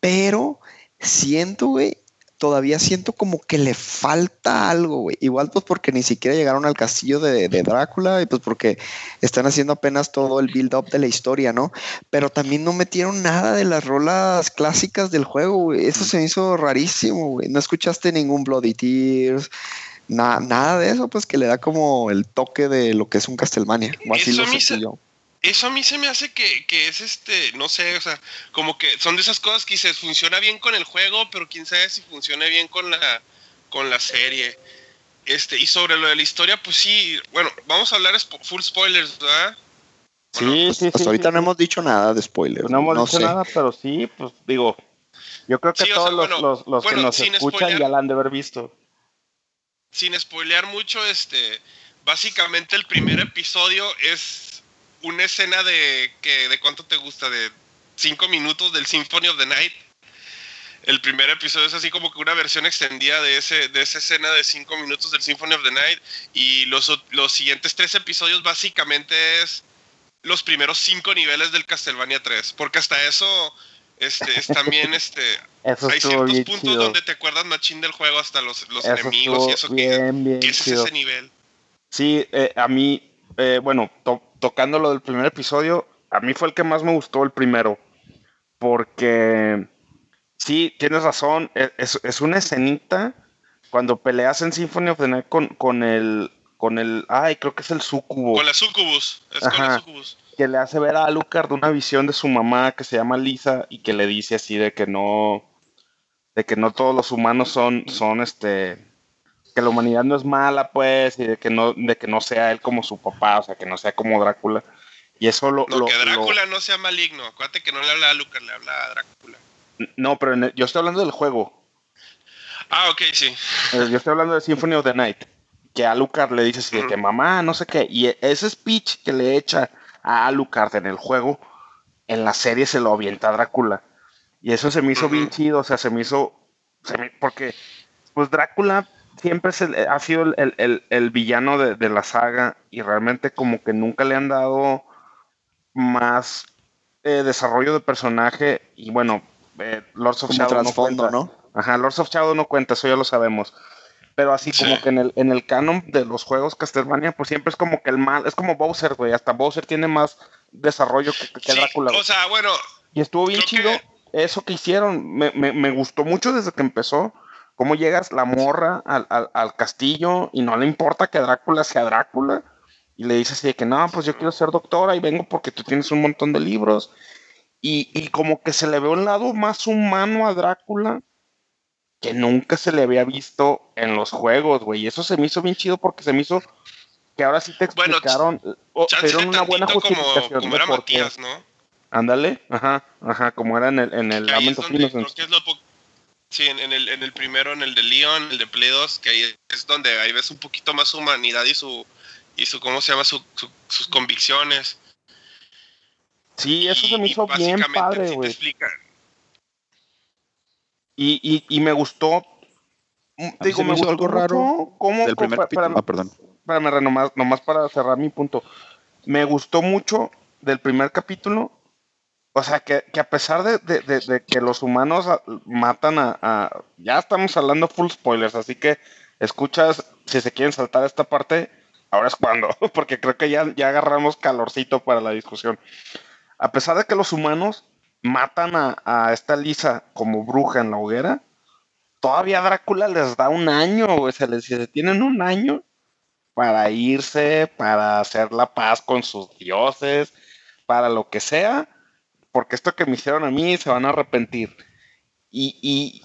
[SPEAKER 4] Pero siento, güey, todavía siento como que le falta algo, güey. Igual pues porque ni siquiera llegaron al castillo de, de, Drácula y pues porque están haciendo apenas todo el build-up de la historia, ¿no? Pero también no metieron nada de las rolas clásicas del juego, güey. Eso se me hizo rarísimo, güey. No escuchaste ningún Bloody Tears. Na, nada de eso, pues que le da como el toque de lo que es un Castlevania. O así
[SPEAKER 5] eso
[SPEAKER 4] lo sentí yo
[SPEAKER 5] eso a mí se me hace que, que, es este, no sé, o sea, como que son de esas cosas que dices, funciona bien con el juego, pero quién sabe si funciona bien con la, con la serie. Este, y sobre lo de la historia, pues sí, bueno, vamos a hablar full spoilers, ¿verdad?
[SPEAKER 4] Sí, bueno, sí, hasta sí, ahorita sí. no hemos dicho nada de spoilers.
[SPEAKER 1] No hemos no dicho sé. nada, pero sí, pues digo, yo creo que todos sea, los, bueno, los, los bueno, que nos escuchan spoilear, ya la han de haber visto.
[SPEAKER 5] Sin spoilear mucho, este, básicamente el primer episodio es una escena de que de cuánto te gusta de cinco minutos del Symphony of the Night. El primer episodio es así como que una versión extendida de ese de esa escena de cinco minutos del Symphony of the Night y los, los siguientes tres episodios básicamente es los primeros cinco niveles del Castlevania 3, porque hasta eso Este, es también este.
[SPEAKER 1] Eso
[SPEAKER 5] hay ciertos puntos
[SPEAKER 1] chido.
[SPEAKER 5] donde te acuerdas machín del juego, hasta los, los enemigos y eso
[SPEAKER 1] bien,
[SPEAKER 5] que,
[SPEAKER 1] bien
[SPEAKER 5] que es ese nivel.
[SPEAKER 1] Sí, eh, a mí, eh, bueno, to- tocando lo del primer episodio, a mí fue el que más me gustó el primero. Porque sí, tienes razón, e- es, es una escenita cuando peleas en Symphony of the Night con, con el, con el, ay, creo que es el sucubo,
[SPEAKER 5] Con la Succubus. Es con la
[SPEAKER 1] Ajá.
[SPEAKER 5] Succubus.
[SPEAKER 1] que le hace ver a Alucard una visión de su mamá que se llama Lisa y que le dice así de que no, de que no todos los humanos son, son este, que la humanidad no es mala, pues, y de que no, de que no sea él como su papá, o sea, que no sea como Drácula. Y eso lo,
[SPEAKER 5] No,
[SPEAKER 1] lo-
[SPEAKER 5] que
[SPEAKER 1] lo-
[SPEAKER 5] Drácula no sea maligno. Acuérdate que no le habla a Lucas, le habla a Drácula.
[SPEAKER 1] no, pero el- yo estoy hablando del juego.
[SPEAKER 5] Ah, ok, sí.
[SPEAKER 1] Eh, Yo estoy hablando de Symphony of the Night. Que Alucard le dice así de que mamá, no sé qué. Y ese speech que le echa a Alucard en el juego, en la serie se lo avienta a Drácula. Y eso se me hizo bien chido, o sea, se me hizo. se me- porque, pues Drácula siempre es el- ha sido el, el- el- el villano de, de la saga y realmente como que nunca le han dado más eh, desarrollo de personaje. Y bueno, eh, Lords of
[SPEAKER 4] Como
[SPEAKER 1] Shadow no cuenta.
[SPEAKER 4] ¿no?
[SPEAKER 1] Ajá, Lords of Shadow no cuenta, eso ya lo sabemos. Pero así
[SPEAKER 5] Sí.
[SPEAKER 1] como que en el, en el canon de los juegos Castlevania, pues siempre es como que el mal, es como Bowser, güey. Hasta Bowser tiene más desarrollo que, que
[SPEAKER 5] Sí,
[SPEAKER 1] Drácula.
[SPEAKER 5] o sea, bueno,
[SPEAKER 1] y estuvo bien chido
[SPEAKER 5] que-
[SPEAKER 1] eso que hicieron. Me, me- me gustó mucho desde que empezó. Cómo llegas la morra al, al- al castillo y no le importa que Drácula sea Drácula. Y le dice así de que no, pues yo quiero ser doctora y vengo porque tú tienes un montón de libros. Y, y como que se le ve un lado más humano a Drácula que nunca se le había visto en los juegos, güey. Y eso se me hizo bien chido porque se me hizo que ahora sí te
[SPEAKER 5] Bueno,
[SPEAKER 1] explicaron, o te dieron una buena
[SPEAKER 5] como,
[SPEAKER 1] justificación.
[SPEAKER 5] como
[SPEAKER 1] de
[SPEAKER 5] era. Matías, ¿no?
[SPEAKER 1] Ándale, ajá, ajá, como era en el, en el
[SPEAKER 5] Que ahí
[SPEAKER 1] Lament
[SPEAKER 5] es
[SPEAKER 1] of
[SPEAKER 5] donde, creo
[SPEAKER 1] Innocence.
[SPEAKER 5] que es lo po- Sí, en, en el, en el primero, en el de Leon, el de Play 2, que ahí es donde ahí ves un poquito más su humanidad y su, y su ¿cómo se llama? Su, su- sus convicciones.
[SPEAKER 1] Sí, eso se me
[SPEAKER 5] Y- y
[SPEAKER 1] hizo bien padre,
[SPEAKER 5] sí te
[SPEAKER 1] güey.
[SPEAKER 5] explica-
[SPEAKER 1] Y, y, y me gustó.
[SPEAKER 3] mí se me hizo
[SPEAKER 1] gustó
[SPEAKER 3] algo raro
[SPEAKER 1] cómo-
[SPEAKER 3] Del primer
[SPEAKER 1] pa-
[SPEAKER 3] capítulo.
[SPEAKER 1] espérame,
[SPEAKER 3] Ah, perdón.
[SPEAKER 1] espérame, Re, nomás, nomás para cerrar mi punto. Me gustó mucho del primer capítulo. O sea, que, que a pesar de, de- que los humanos matan a, Ya estamos hablando full spoilers, así que escuchas, si se quieren saltar esta parte, ahora es cuando, porque creo que ya, ya agarramos calorcito para la discusión. A pesar de que los humanos matan a, esta Lisa como bruja en la hoguera, todavía Drácula les da un año, güey. Se les dice, tienen un año para irse, para hacer la paz con sus dioses, para lo que sea, porque esto que me hicieron a mí se van a arrepentir. Y, y-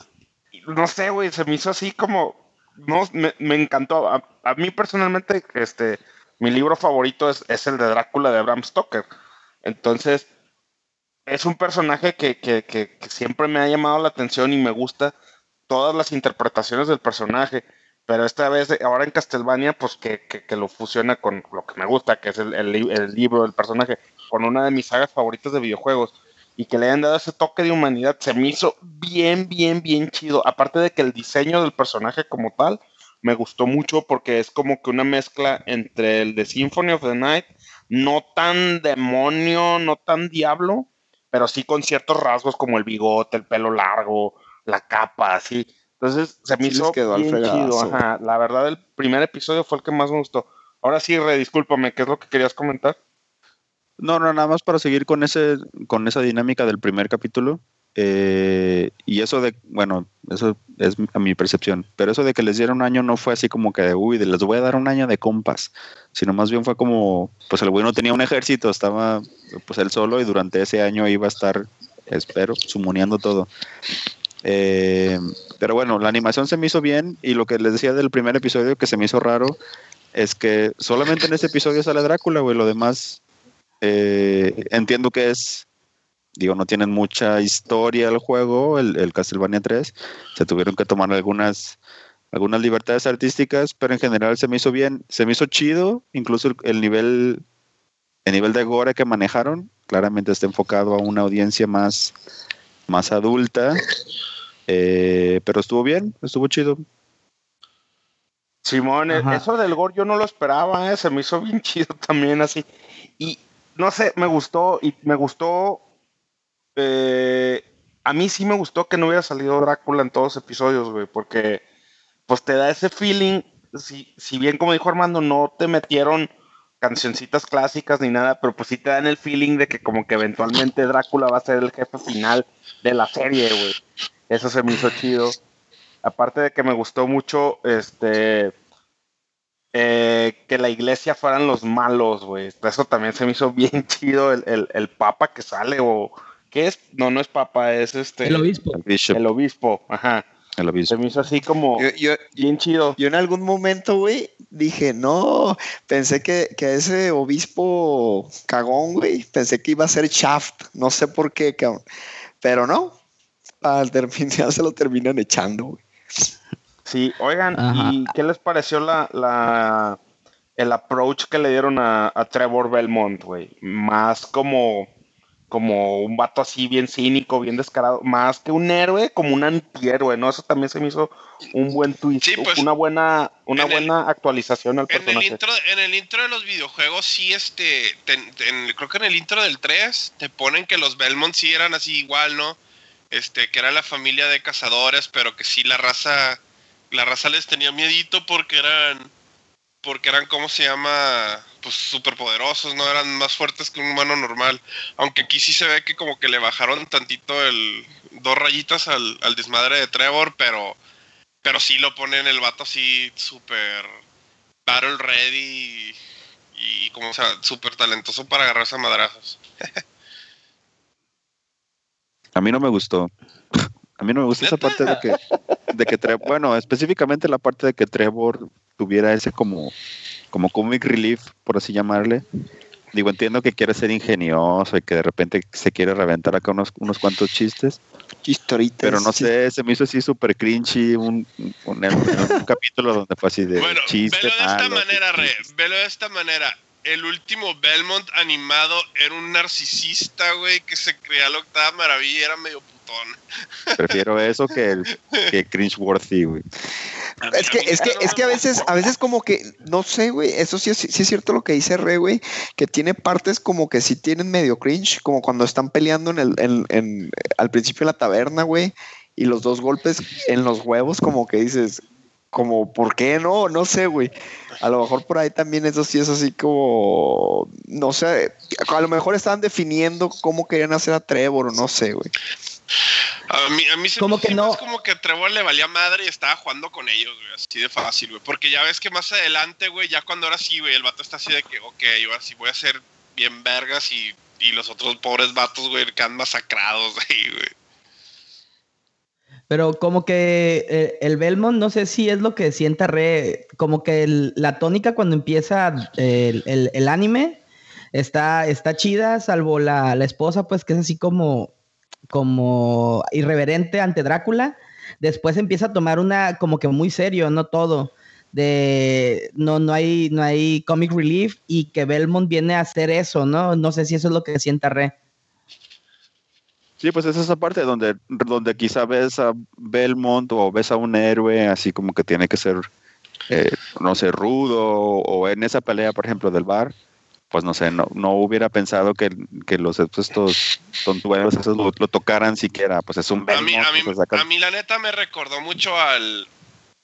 [SPEAKER 1] y no sé, güey, se me hizo así como, no, me, me encantó. A, a mí personalmente, este, mi libro favorito es, es el de Drácula de Bram Stoker. Entonces, es un personaje que, que- que- que siempre me ha llamado la atención y me gusta todas las interpretaciones del personaje. Pero esta vez, ahora en Castlevania, pues que, que- que lo fusiona con lo que me gusta, que es el, el el libro del personaje, con una de mis sagas favoritas de videojuegos. Y que le hayan dado ese toque de humanidad, se me hizo bien, bien, bien chido. Aparte de que el diseño del personaje como tal me gustó mucho porque es como que una mezcla entre el de Symphony of the Night, no tan demonio, no tan diablo, pero sí con ciertos rasgos como el bigote, el pelo largo, la capa, así. Entonces se me
[SPEAKER 4] Sí
[SPEAKER 1] hizo
[SPEAKER 4] quedó
[SPEAKER 1] bien chido. Ajá. La verdad, el primer episodio fue el que más me gustó. Ahora sí, Re, discúlpame, ¿qué es lo que querías comentar?
[SPEAKER 3] No, no, nada más para seguir con ese, con esa dinámica del primer capítulo. eh, y eso de, bueno, eso es a mi percepción, pero eso de que les dieron un año no fue así como que, uy, les voy a dar un año de compas, sino más bien fue como, pues el güey no tenía un ejército, estaba pues él solo y durante ese año iba a estar, espero, sumoneando todo. Eh, pero bueno, la animación se me hizo bien y lo que les decía del primer episodio que se me hizo raro es que solamente en este episodio sale Drácula, güey, lo demás eh, entiendo que es, digo, no tienen mucha historia el juego, el, el Castlevania 3. Se tuvieron que tomar algunas, algunas libertades artísticas, pero en general se me hizo bien, se me hizo chido, incluso el, el nivel, el nivel de gore que manejaron, claramente está enfocado a una audiencia más, más adulta. eh, pero estuvo bien, estuvo chido.
[SPEAKER 1] Simón, e-
[SPEAKER 2] Ajá.
[SPEAKER 1] eso del gore yo no lo esperaba, ¿eh? se me hizo bien chido también así. Y no sé, me gustó, y me gustó eh, a mí sí me gustó que no hubiera salido Drácula en todos los episodios, güey, porque pues te da ese feeling, si, si bien como dijo Armando, no te metieron cancioncitas clásicas ni nada, pero pues sí te dan el feeling de que como que eventualmente Drácula va a ser el jefe final de la serie, güey. Eso se me hizo chido. Aparte de que me gustó mucho, este, eh, que la iglesia fueran los malos, güey. Eso también se me hizo bien chido el, el, papa que sale o... ¿Qué es? No, no es papa, es este...
[SPEAKER 2] El obispo.
[SPEAKER 1] El, obispo, ajá.
[SPEAKER 3] El obispo.
[SPEAKER 1] Se me hizo así como bien chido.
[SPEAKER 4] Yo en algún momento, güey, dije, no, pensé que, que ese obispo cagón, güey, pensé que iba a ser Shaft, no sé por qué, cabrón. Pero no, al terminar se lo terminan echando, güey.
[SPEAKER 1] Sí, oigan, ¿y qué les pareció la, la el approach que le dieron a, Trevor Belmont, güey? Más como, como un vato así bien cínico, bien descarado, más que un héroe, como un antihéroe, ¿no? Eso también se me hizo un buen twist,
[SPEAKER 5] pues,
[SPEAKER 1] una buena, una buena actualización al personaje.
[SPEAKER 5] En el, intro, en el intro de los videojuegos, sí, este, creo que en el intro del 3 te ponen que los Belmont sí eran así igual, ¿no? Este, que era la familia de cazadores, pero que sí la raza la raza les tenía miedito porque eran, porque eran, ¿cómo se llama? Pues superpoderosos, ¿no? Eran más fuertes que un humano normal. Aunque aquí sí se ve que como que le bajaron tantito el, dos rayitas al, desmadre de Trevor, pero, pero sí lo ponen el vato así súper battle ready y, como sea, súper talentoso para agarrarse a madrazos.
[SPEAKER 3] a mí no me gustó. A mí no me gusta esa parte de que, de que Trevor, bueno, específicamente la parte de que Trevor tuviera ese como, como comic relief, por así llamarle. Digo, entiendo que quiere ser ingenioso y que de repente se quiere reventar acá unos, unos cuantos chistes.
[SPEAKER 4] Chistoritas.
[SPEAKER 3] Pero no sé, se me hizo así súper cringy un, un, capítulo donde fue así de
[SPEAKER 5] bueno, Velo de esta manera, Re, velo de esta manera el último Belmont animado era un narcisista, güey, que se creía la octava maravilla y era medio
[SPEAKER 3] Prefiero eso que el que cringeworthy, güey.
[SPEAKER 4] Es que, es que, es que a veces, a veces como que, no sé, güey, eso sí es, sí es cierto lo que dice Re, güey, que tiene partes como que sí tienen medio cringe, como cuando están peleando en el, en, en, al principio de la taberna, güey, y los dos golpes en los huevos, como que dices, como, ¿por qué no? No sé, güey. A lo mejor por ahí también eso sí es así como, no sé, a lo mejor estaban definiendo cómo querían hacer a Trevor o no sé, güey.
[SPEAKER 5] A mí, a mí se
[SPEAKER 2] como me que no.
[SPEAKER 5] como que Trevor le valía madre y estaba jugando con ellos, güey, así de fácil, güey. Porque ya ves que más adelante, güey, ya cuando ahora sí, güey, el vato está así de que, ok, yo así voy a ser bien vergas y, y los otros pobres vatos, güey, quedan masacrados ahí, güey.
[SPEAKER 2] Pero como que eh, el Belmont, no sé si es lo que sienta Re, como que la tónica cuando empieza el, anime está, está chida, salvo la, esposa, pues que es así como, como irreverente ante Drácula. Después empieza a tomar una como que muy serio, no todo. De no, no hay, no hay comic relief y que Belmont viene a hacer eso, ¿no? No sé si eso es lo que sienta Re.
[SPEAKER 3] Sí, pues es esa parte donde, donde quizá ves a Belmont o ves a un héroe así como que tiene que ser, eh, no sé, rudo o en esa pelea, por ejemplo, del bar, pues no sé, no, no hubiera pensado que, que los estos tontuelos esos lo, tocaran siquiera, pues es un
[SPEAKER 5] Belmont. A mí, a, mí, la neta me recordó mucho al,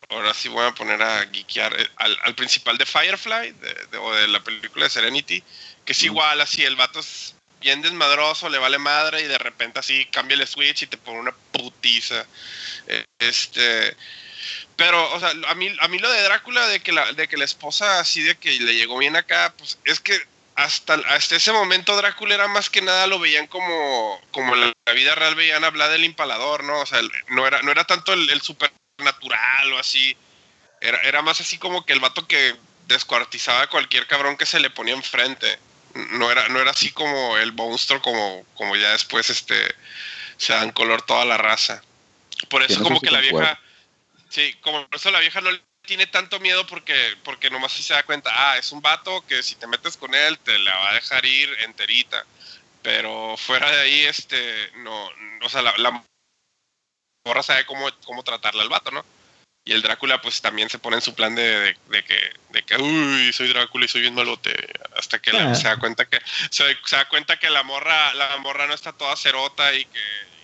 [SPEAKER 5] ahora sí voy a poner a geekear, eh, al, principal de Firefly, o de la película de Serenity, que es igual así, el vato es bien desmadroso, le vale madre y de repente así cambia el switch y te pone una putiza. Eh, este, pero, o sea, a mí, a mí lo de Drácula, de que, la, de que la esposa así de que le llegó bien acá, pues es que hasta, hasta ese momento Drácula era más que nada lo veían como, como la, vida real veían hablar del impalador, ¿no? O sea, no era, no era tanto el, el supernatural o así. Era, era más así como que el vato que descuartizaba a cualquier cabrón que se le ponía enfrente no era, no era así como el monstruo como, como ya después este se dan color toda la raza. Por eso como que la vieja, sí, como por eso la vieja no tiene tanto miedo porque, porque nomás así se da cuenta, ah, es un vato que si te metes con él te la va a dejar ir enterita. Pero fuera de ahí, este, no, o sea, la, la morra sabe cómo, cómo tratarle al vato, ¿no? Y el Drácula pues también se pone en su plan de, que, de que, uy, soy Drácula y soy bien malote. Hasta que ah. se da cuenta que se, da cuenta que la morra, la morra no está toda cerota y que,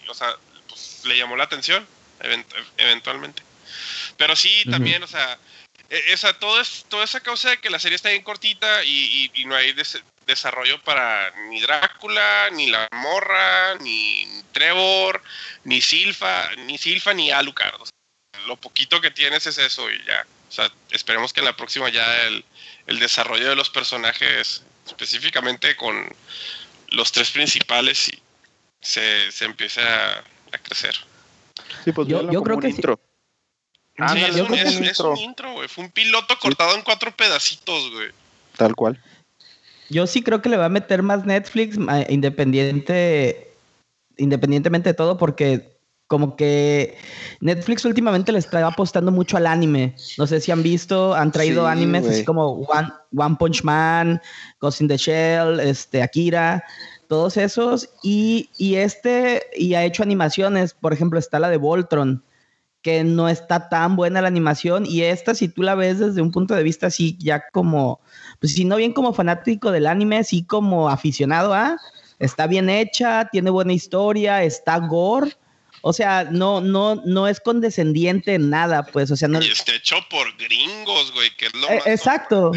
[SPEAKER 5] o sea, pues le llamó la atención eventualmente. Pero sí, también, o sea, e, esa, todo es, toda esa causa de que la serie está bien cortita y, no hay desarrollo para ni Drácula, ni la morra, ni Trevor, ni Silfa, ni Silfa, ni Alucard. lo poquito que tienes es eso y ya. O sea, esperemos que en la próxima ya el, desarrollo de los personajes, específicamente con los tres principales, se, se empiece a, crecer.
[SPEAKER 2] Sí, pues yo, creo que intro.
[SPEAKER 5] Sí. Es, un, intro, güey. Fue un piloto cortado en cuatro pedacitos, güey.
[SPEAKER 3] Tal cual.
[SPEAKER 2] Yo sí creo que le va a meter más Netflix independiente, independientemente de todo, porque como que Netflix últimamente le está apostando mucho al anime. No sé si han visto, han traído animes así como One, Punch Man, Ghost in the Shell, este, Akira, todos esos. Y, y este, y ha hecho animaciones, por ejemplo, está la de Voltron, que no está tan buena la animación. Y esta, si tú la ves desde un punto de vista así, ya como, pues si no bien como fanático del anime, así como aficionado a, está bien hecha, tiene buena historia, está gore o sea, no, no, no es condescendiente en nada, pues, o sea, no.
[SPEAKER 5] Y está hecho por gringos, güey, que es lo
[SPEAKER 2] eh, más Exacto.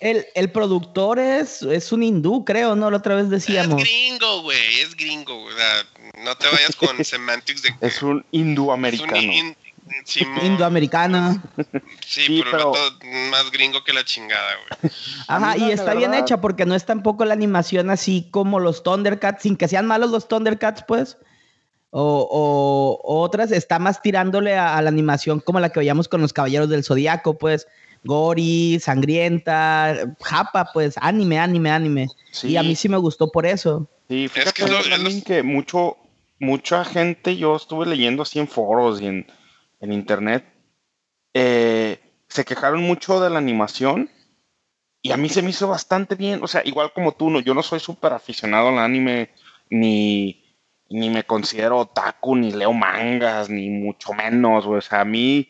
[SPEAKER 2] El, el, productor es, es un hindú, creo, ¿no? La otra vez decíamos.
[SPEAKER 5] Es gringo, güey, es gringo, güey. No te vayas con semantics de...
[SPEAKER 1] Es un.
[SPEAKER 2] Indoamericano.
[SPEAKER 5] Sí, pero, más gringo que la chingada, güey.
[SPEAKER 2] Ajá, y está bien hecha porque no es tampoco la animación así como los Thundercats, sin que sean malos los Thundercats, pues o, otras está más tirándole a, la animación como la que veíamos con los Caballeros del Zodíaco, pues gori, sangrienta, japa, pues anime, anime, anime. Y a mí sí me gustó por eso.
[SPEAKER 1] Sí, fíjate también que mucho, mucha gente, yo estuve leyendo así en foros y en, internet, eh, se quejaron mucho de la animación y a mí se me hizo bastante bien. O sea, igual como tú, no, yo no soy súper aficionado al anime ni ni me considero otaku, ni leo mangas, ni mucho menos, O sea, a mí,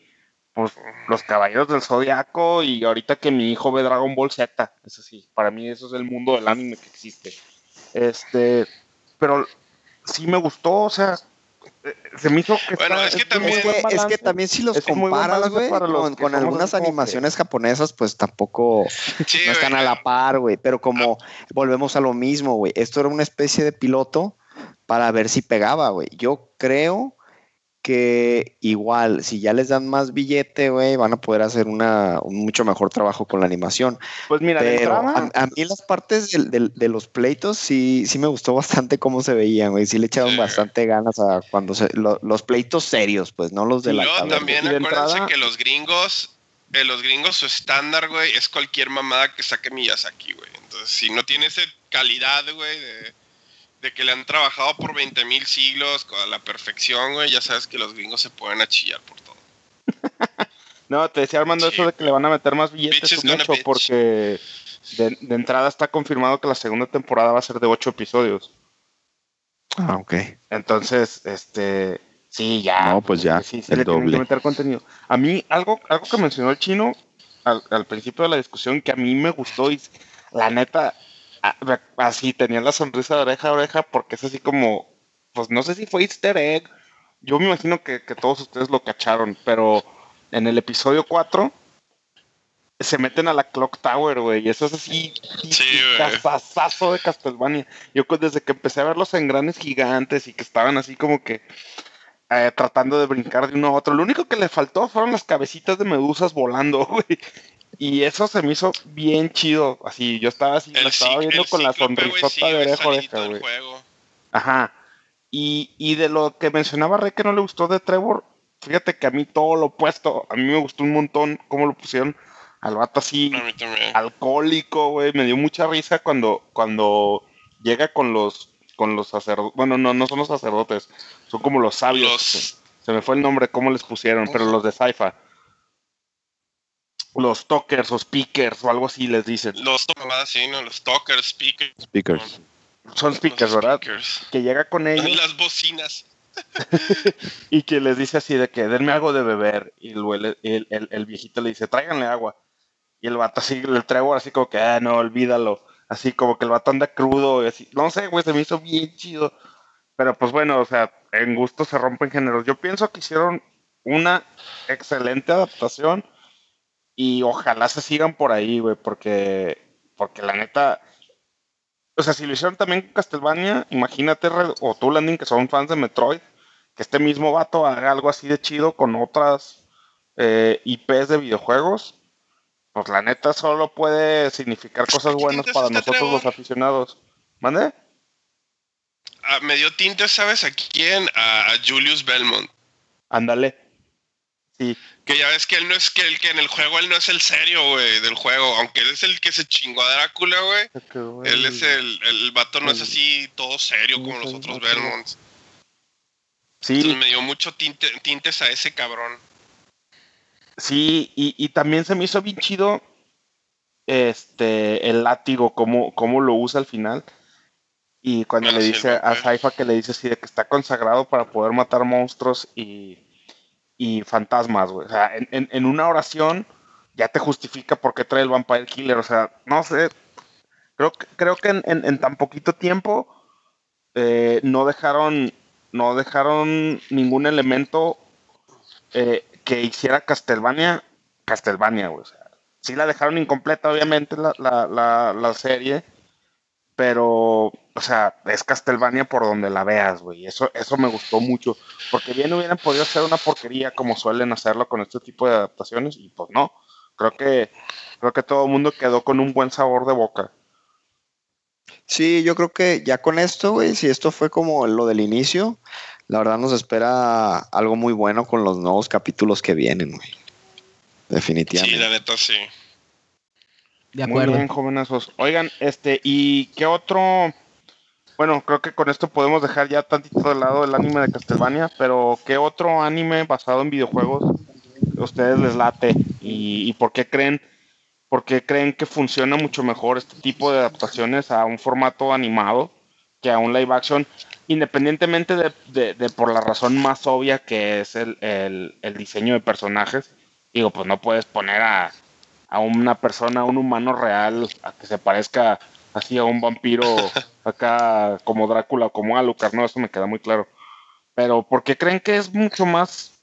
[SPEAKER 1] pues, los caballeros del zodiaco y ahorita que mi hijo ve Dragon Ball Z, eso sí, para mí eso es el mundo del anime que existe. Este, pero sí me gustó, o sea, se me hizo que
[SPEAKER 4] bueno, es, que también, es, que, también si los comparas, güey, con, algunas animaciones japonesas, pues tampoco no están a la par, güey. Pero como volvemos a lo mismo, güey. Esto era una especie de piloto para ver si pegaba, güey. Yo creo que igual, si ya les dan más billete, güey, van a poder hacer una, un mucho mejor trabajo con la animación.
[SPEAKER 1] Pues mira,
[SPEAKER 4] Pero a, mí las partes de los pleitos sí, sí me gustó bastante cómo se veían, güey. Sí le echaron bastante ganas a cuando se, los pleitos serios, pues, no los de la
[SPEAKER 5] Yo también acuérdense que los gringos, eh, los gringos su estándar, güey, es cualquier mamada que saque Miyazaki, güey. Entonces, si no tiene esa calidad, güey, de de que le han trabajado por 20 mil siglos a la perfección, güey, ya sabes que los gringos se pueden achillar por todo.
[SPEAKER 1] no, te decía Armando eso de que le van a meter más billetes mucho porque de, entrada está confirmado que la segunda temporada va a ser de 8 episodios.
[SPEAKER 3] Ah, ok.
[SPEAKER 1] Entonces, este, sí, ya.
[SPEAKER 3] No, pues ya,
[SPEAKER 1] sí, sí, le doble. Que meter contenido. A mí, algo, algo que mencionó el chino al, al principio de la discusión que a mí me gustó y la neta, así tenía la sonrisa de oreja a oreja porque es así como, pues no sé si fue easter egg, yo me imagino que, todos ustedes lo cacharon, pero en el episodio 4 se meten a la Clock Tower, güey, y eso es así,
[SPEAKER 5] sí,
[SPEAKER 1] de Castlevania. Yo desde que empecé a ver los engranes gigantes y que estaban así como que eh, tratando de brincar de uno a otro, lo único que le faltó fueron las cabecitas de medusas volando, güey. Y eso se me hizo bien chido. Así, yo estaba así, lo estaba viendo con la sonrisota de oreja oreja, güey. Ajá. Y, y de lo que mencionaba Rey que no le gustó de Trevor, fíjate que a mí todo lo opuesto. A mí me gustó un montón cómo lo pusieron al vato así alcohólico, güey. Me dio mucha risa cuando, cuando llega con los con los sacerdotes. Bueno, no, no son los sacerdotes, son como los sabios. Se me fue el nombre, cómo les pusieron, pero los de Saifa los talkers o speakers o algo así les dicen.
[SPEAKER 5] Los sí, ¿no? Los talkers, speakers.
[SPEAKER 3] Speakers.
[SPEAKER 1] Son speakers, ¿verdad? Que llega con ellos.
[SPEAKER 5] Las bocinas.
[SPEAKER 1] y que les dice así de que denme algo de beber. Y el, el, el, viejito le dice, tráiganle agua. Y el vato así, el traigo así como que, ah, no, olvídalo. Así como que el vato anda crudo y así. No sé, güey, se me hizo bien chido. pero pues bueno, o sea, en gusto se rompen géneros. Yo pienso que hicieron una excelente adaptación y ojalá se sigan por ahí, güey, porque, porque la neta, o sea, si lo hicieron también con Castlevania, imagínate, o tú, Landing, que son fans de Metroid, que este mismo vato haga algo así de chido con otras eh, IPs de videojuegos, pues la neta solo puede significar cosas buenas para nosotros los aficionados. ¿Mande?
[SPEAKER 5] Ah, me dio tintes, ¿sabes a quién? A, Julius Belmont.
[SPEAKER 1] Ándale. Sí.
[SPEAKER 5] Que ya ves que él no es que el que en el juego él no es el serio, güey, del juego. Aunque él es el que se chingó a Drácula, güey. Él es el, el vato no es así todo serio como los otros Belmonts. Sí. Entonces me dio mucho tintes a ese cabrón.
[SPEAKER 1] Sí, y, también se me hizo bien chido este el látigo, cómo, cómo lo usa al final. Y cuando ah, le dice a Saifa que le dice así de que está consagrado para poder matar monstruos y, y fantasmas, güey. O sea, en, en, una oración ya te justifica por qué trae el Vampire Killer. O sea, no sé. Creo, creo que en, en tan poquito tiempo eh, no dejaron no dejaron ningún elemento eh, que hiciera Castlevania, Castlevania, güey. O sea, sí la dejaron incompleta, obviamente, la, la, la, serie, pero, o sea, es Castlevania por donde la veas, güey. Eso, eso me gustó mucho, porque bien hubieran podido hacer una porquería como suelen hacerlo con este tipo de adaptaciones, y pues no. Creo que, creo que todo el mundo quedó con un buen sabor de boca.
[SPEAKER 4] Sí, yo creo que ya con esto, güey, si esto fue como lo del inicio, la verdad nos espera algo muy bueno con los nuevos capítulos que vienen, güey. Definitivamente.
[SPEAKER 5] Sí, la neta sí.
[SPEAKER 1] De acuerdo. Muy bien, jovenazos. Oigan, este, ¿y qué otro? Bueno, creo que con esto podemos dejar ya tantito de lado el anime de Castlevania, pero ¿qué otro anime basado en videojuegos ustedes les late? ¿Y, por qué creen porque creen que funciona mucho mejor este tipo de adaptaciones a un formato animado que a un live action, independientemente de, por la razón más obvia que es el, diseño de personajes. Digo, pues no puedes poner a, una persona, a un humano real, a que se parezca así a un vampiro acá como Drácula, como Alucard, no, eso me queda muy claro. Pero ¿por qué creen que es mucho más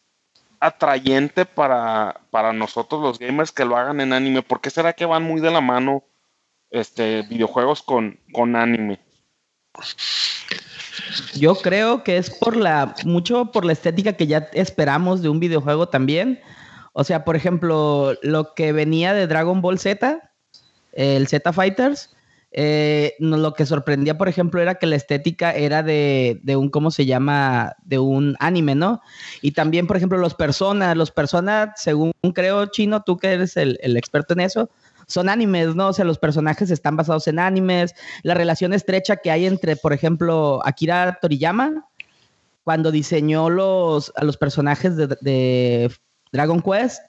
[SPEAKER 1] atrayente para, para nosotros los gamers que lo hagan en anime? ¿Por qué será que van muy de la mano este videojuegos con, con anime?
[SPEAKER 2] Yo creo que es por la mucho por la estética que ya esperamos de un videojuego también. O sea, por ejemplo, lo que venía de Dragon Ball Z, el Z Fighters, eh, lo que sorprendía, por ejemplo, era que la estética era de, un, ¿cómo se llama? De un anime, ¿no? Y también, por ejemplo, los personas, los personas, según creo, Chino, tú que eres el, experto en eso, son animes, ¿no? O sea, los personajes están basados en animes, la relación estrecha que hay entre, por ejemplo, Akira Toriyama, cuando diseñó los, a los personajes de, de Dragon Quest,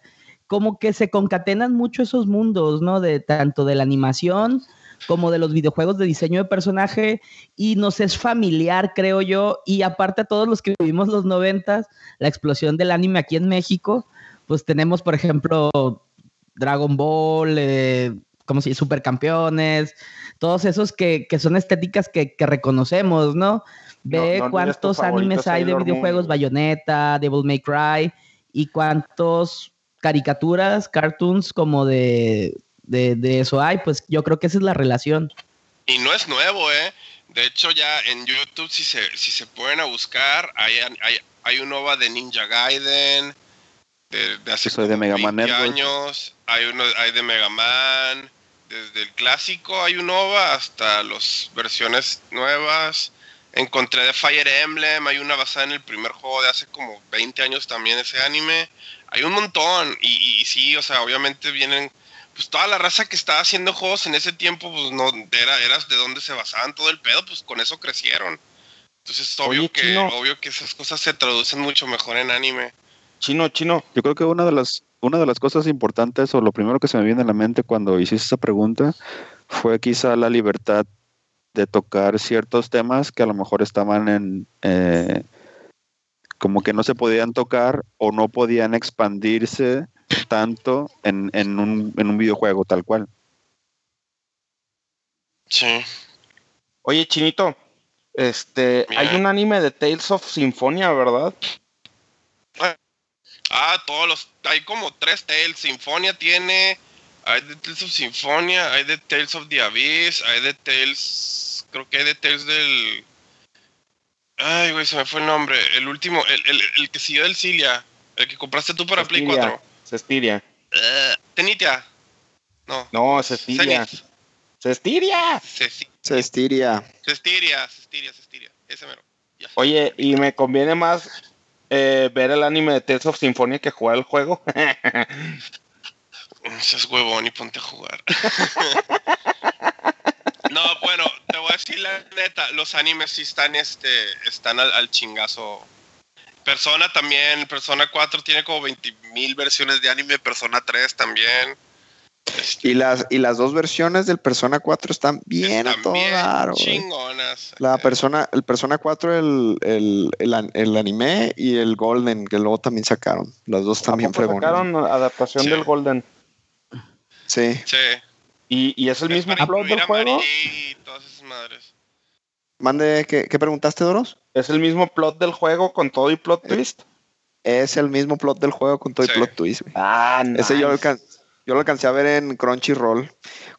[SPEAKER 2] como que se concatenan mucho esos mundos, ¿no? De tanto de la animación, como de los videojuegos de diseño de personaje y nos es familiar, creo yo, y aparte a todos los que vivimos los noventas, la explosión del anime aquí en México, pues tenemos, por ejemplo, Dragon Ball, eh, como si supercampeones, todos esos que, son estéticas que, reconocemos, ¿no? Ve cuántos animes hay de videojuegos, Bayonetta, Devil May Cry, y cuántos caricaturas, cartoons como de de, eso hay, pues yo creo que esa es la relación.
[SPEAKER 5] Y no es nuevo, ¿eh? De hecho, ya en YouTube, si se, si se pueden a buscar, hay, hay, hay un OVA de Ninja Gaiden, de, hace
[SPEAKER 3] de Mega 20
[SPEAKER 5] años, hay uno hay de Mega Man, desde el clásico hay un OVA hasta las versiones nuevas. Encontré de Fire Emblem, hay una basada en el primer juego de hace como 20 años también ese anime. Hay un montón y, y sí, o sea, obviamente vienen pues toda la raza que estaba haciendo juegos en ese tiempo, pues no, era, eras de dónde se basaban todo el pedo, pues con eso crecieron. Entonces es obvio que, obvio que esas cosas se traducen mucho mejor en anime.
[SPEAKER 1] Chino, chino.
[SPEAKER 3] Yo creo que una de las, una de las cosas importantes, o lo primero que se me viene a la mente cuando hiciste esa pregunta, fue quizá la libertad de tocar ciertos temas que a lo mejor estaban en eh, como que no se podían tocar o no podían expandirse tanto en, en, un, en un videojuego tal cual.
[SPEAKER 5] Sí.
[SPEAKER 1] Oye, Chinito, Este, hay un anime de Tales of Symphonia, ¿verdad?
[SPEAKER 5] Ah, todos los. Hay como tres Tales. Sinfonia tiene. Hay de Tales of Symphonia, hay de Tales of the Abyss, hay de Tales. Creo que hay de Tales del. Ay, güey, se me fue el nombre. El último, el, el, el que siguió del Cilia. El que compraste tú para Play
[SPEAKER 1] Cestiria.
[SPEAKER 5] 4.
[SPEAKER 1] Cestiria.
[SPEAKER 5] Eh, Tenitia. No.
[SPEAKER 1] No, Cestiria. Cestiria.
[SPEAKER 4] Cestiria.
[SPEAKER 5] Cestiria, Cestiria, Cestiria. Ese mero. Ya.
[SPEAKER 1] Oye, y me conviene más eh, ver el anime de Tales of Symphonia que jugar el juego.
[SPEAKER 5] Seas huevón y ponte a jugar. no, bueno, te voy a decir la neta, los animes sí están, este, están al, al chingazo. Persona también, Persona 4 tiene como 20 mil versiones de anime, Persona 3 también.
[SPEAKER 4] Y las, y las dos versiones del Persona 4 están bien a
[SPEAKER 5] están
[SPEAKER 4] todo
[SPEAKER 5] bien
[SPEAKER 4] dar, güey.
[SPEAKER 5] chingonas.
[SPEAKER 4] La persona, el Persona 4, el, el, el, an- el anime y el Golden, que luego también sacaron. Las dos también fregonas.
[SPEAKER 1] sacaron adaptación
[SPEAKER 5] Sí.
[SPEAKER 1] del Golden.
[SPEAKER 4] Sí.
[SPEAKER 5] Sí.
[SPEAKER 1] Y, y es el
[SPEAKER 5] Es
[SPEAKER 1] mismo plot del
[SPEAKER 5] a
[SPEAKER 1] juego.
[SPEAKER 5] Y todas esas madres.
[SPEAKER 4] Mande, ¿qué, qué preguntaste, Doros?
[SPEAKER 1] Es el mismo plot del juego con todo y plot twist.
[SPEAKER 4] Es el mismo plot del juego con todo
[SPEAKER 5] Sí.
[SPEAKER 4] el plot twist, güey.
[SPEAKER 1] Ah,
[SPEAKER 4] Ese yo lo,
[SPEAKER 1] nice.
[SPEAKER 4] alcan- yo lo alcancé a ver en Crunchyroll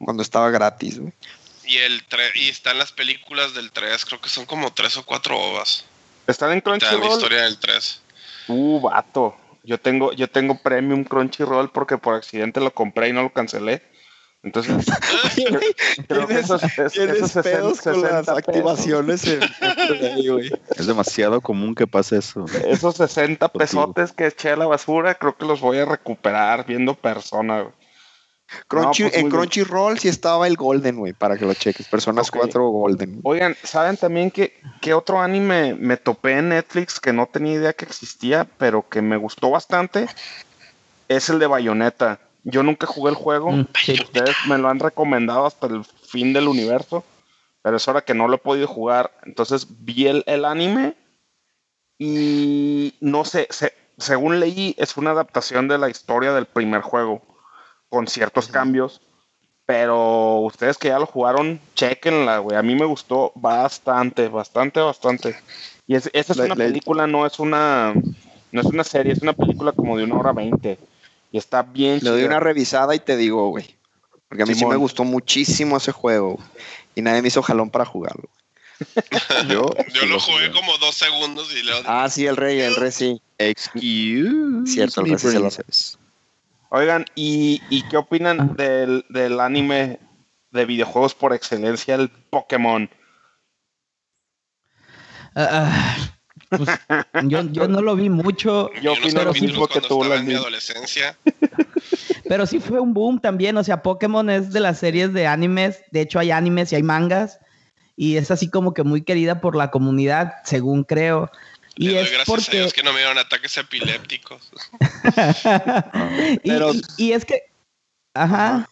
[SPEAKER 4] cuando estaba gratis, güey.
[SPEAKER 5] Y el y están las películas del 3, creo que son como tres o cuatro ovas.
[SPEAKER 1] ¿Están en
[SPEAKER 5] Te dan la
[SPEAKER 1] Crunchyroll?
[SPEAKER 5] historia del 3.
[SPEAKER 1] Uh, vato. Yo tengo, yo tengo premium Crunchyroll porque por accidente lo compré y no lo cancelé. Entonces, creo que esos, esos 60,
[SPEAKER 4] pedos con las
[SPEAKER 1] 60 pesos,
[SPEAKER 4] activaciones en güey.
[SPEAKER 3] Es demasiado común que pase eso.
[SPEAKER 1] esos 60
[SPEAKER 3] Contigo.
[SPEAKER 1] pesotes que eché a la basura, creo que los voy a recuperar viendo persona. güey.
[SPEAKER 4] Crunchy,
[SPEAKER 1] No, pues,
[SPEAKER 4] en. Crunchyroll sí estaba el Golden, güey, para que lo cheques. Personas
[SPEAKER 1] Ok.
[SPEAKER 4] 4 Golden.
[SPEAKER 1] Oigan, ¿saben también que, que otro anime me topé en Netflix que no tenía idea que existía, pero que me gustó bastante? Es el de Bayonetta. Yo nunca jugué el juego.
[SPEAKER 2] Mm, sí.
[SPEAKER 1] Ustedes me lo han recomendado hasta el fin del universo, pero es hora que no lo he podido jugar. Entonces vi el, el anime y no sé, se- según leí, es una adaptación de la historia del primer juego, con ciertos cambios. Pero ustedes que ya lo jugaron, chequenla, güey. A mí me gustó bastante, bastante, bastante. Y es, esa es
[SPEAKER 4] Le-
[SPEAKER 1] una
[SPEAKER 4] le-
[SPEAKER 1] película, no es una, no es una serie, es una película como de una hora veinte. Y está bien
[SPEAKER 4] Le doy una revisada y te digo, güey. Porque a mí sí me gustó muchísimo ese juego. güey. Y nadie me hizo jalón para jugarlo.
[SPEAKER 3] Yo,
[SPEAKER 5] Yo
[SPEAKER 3] sí
[SPEAKER 5] lo jugué como dos segundos y luego.
[SPEAKER 4] Ah, sí, el rey, el rey sí.
[SPEAKER 3] Excuse
[SPEAKER 4] Cierto, el rey sí se lo-.
[SPEAKER 1] Oigan, ¿y, y qué opinan
[SPEAKER 2] Ah.
[SPEAKER 1] del, del anime de videojuegos por excelencia, el Pokémon?
[SPEAKER 2] Ah, ah, pues, yo, yo no lo vi mucho,
[SPEAKER 1] Yo lo
[SPEAKER 5] capítulos
[SPEAKER 1] mismo que
[SPEAKER 5] cuando
[SPEAKER 1] tú,
[SPEAKER 5] estaba en mi adolescencia.
[SPEAKER 2] pero sí fue un boom también. O sea, Pokémon es de las series de animes. De hecho, hay animes y hay mangas. Y es así como que muy querida por la comunidad, según creo. Y
[SPEAKER 5] Le doy
[SPEAKER 2] es
[SPEAKER 5] gracias a
[SPEAKER 2] porque.
[SPEAKER 5] Dios que no me dieron ataques epilépticos.
[SPEAKER 2] y,
[SPEAKER 4] Pero-
[SPEAKER 2] y- y es que. Ajá.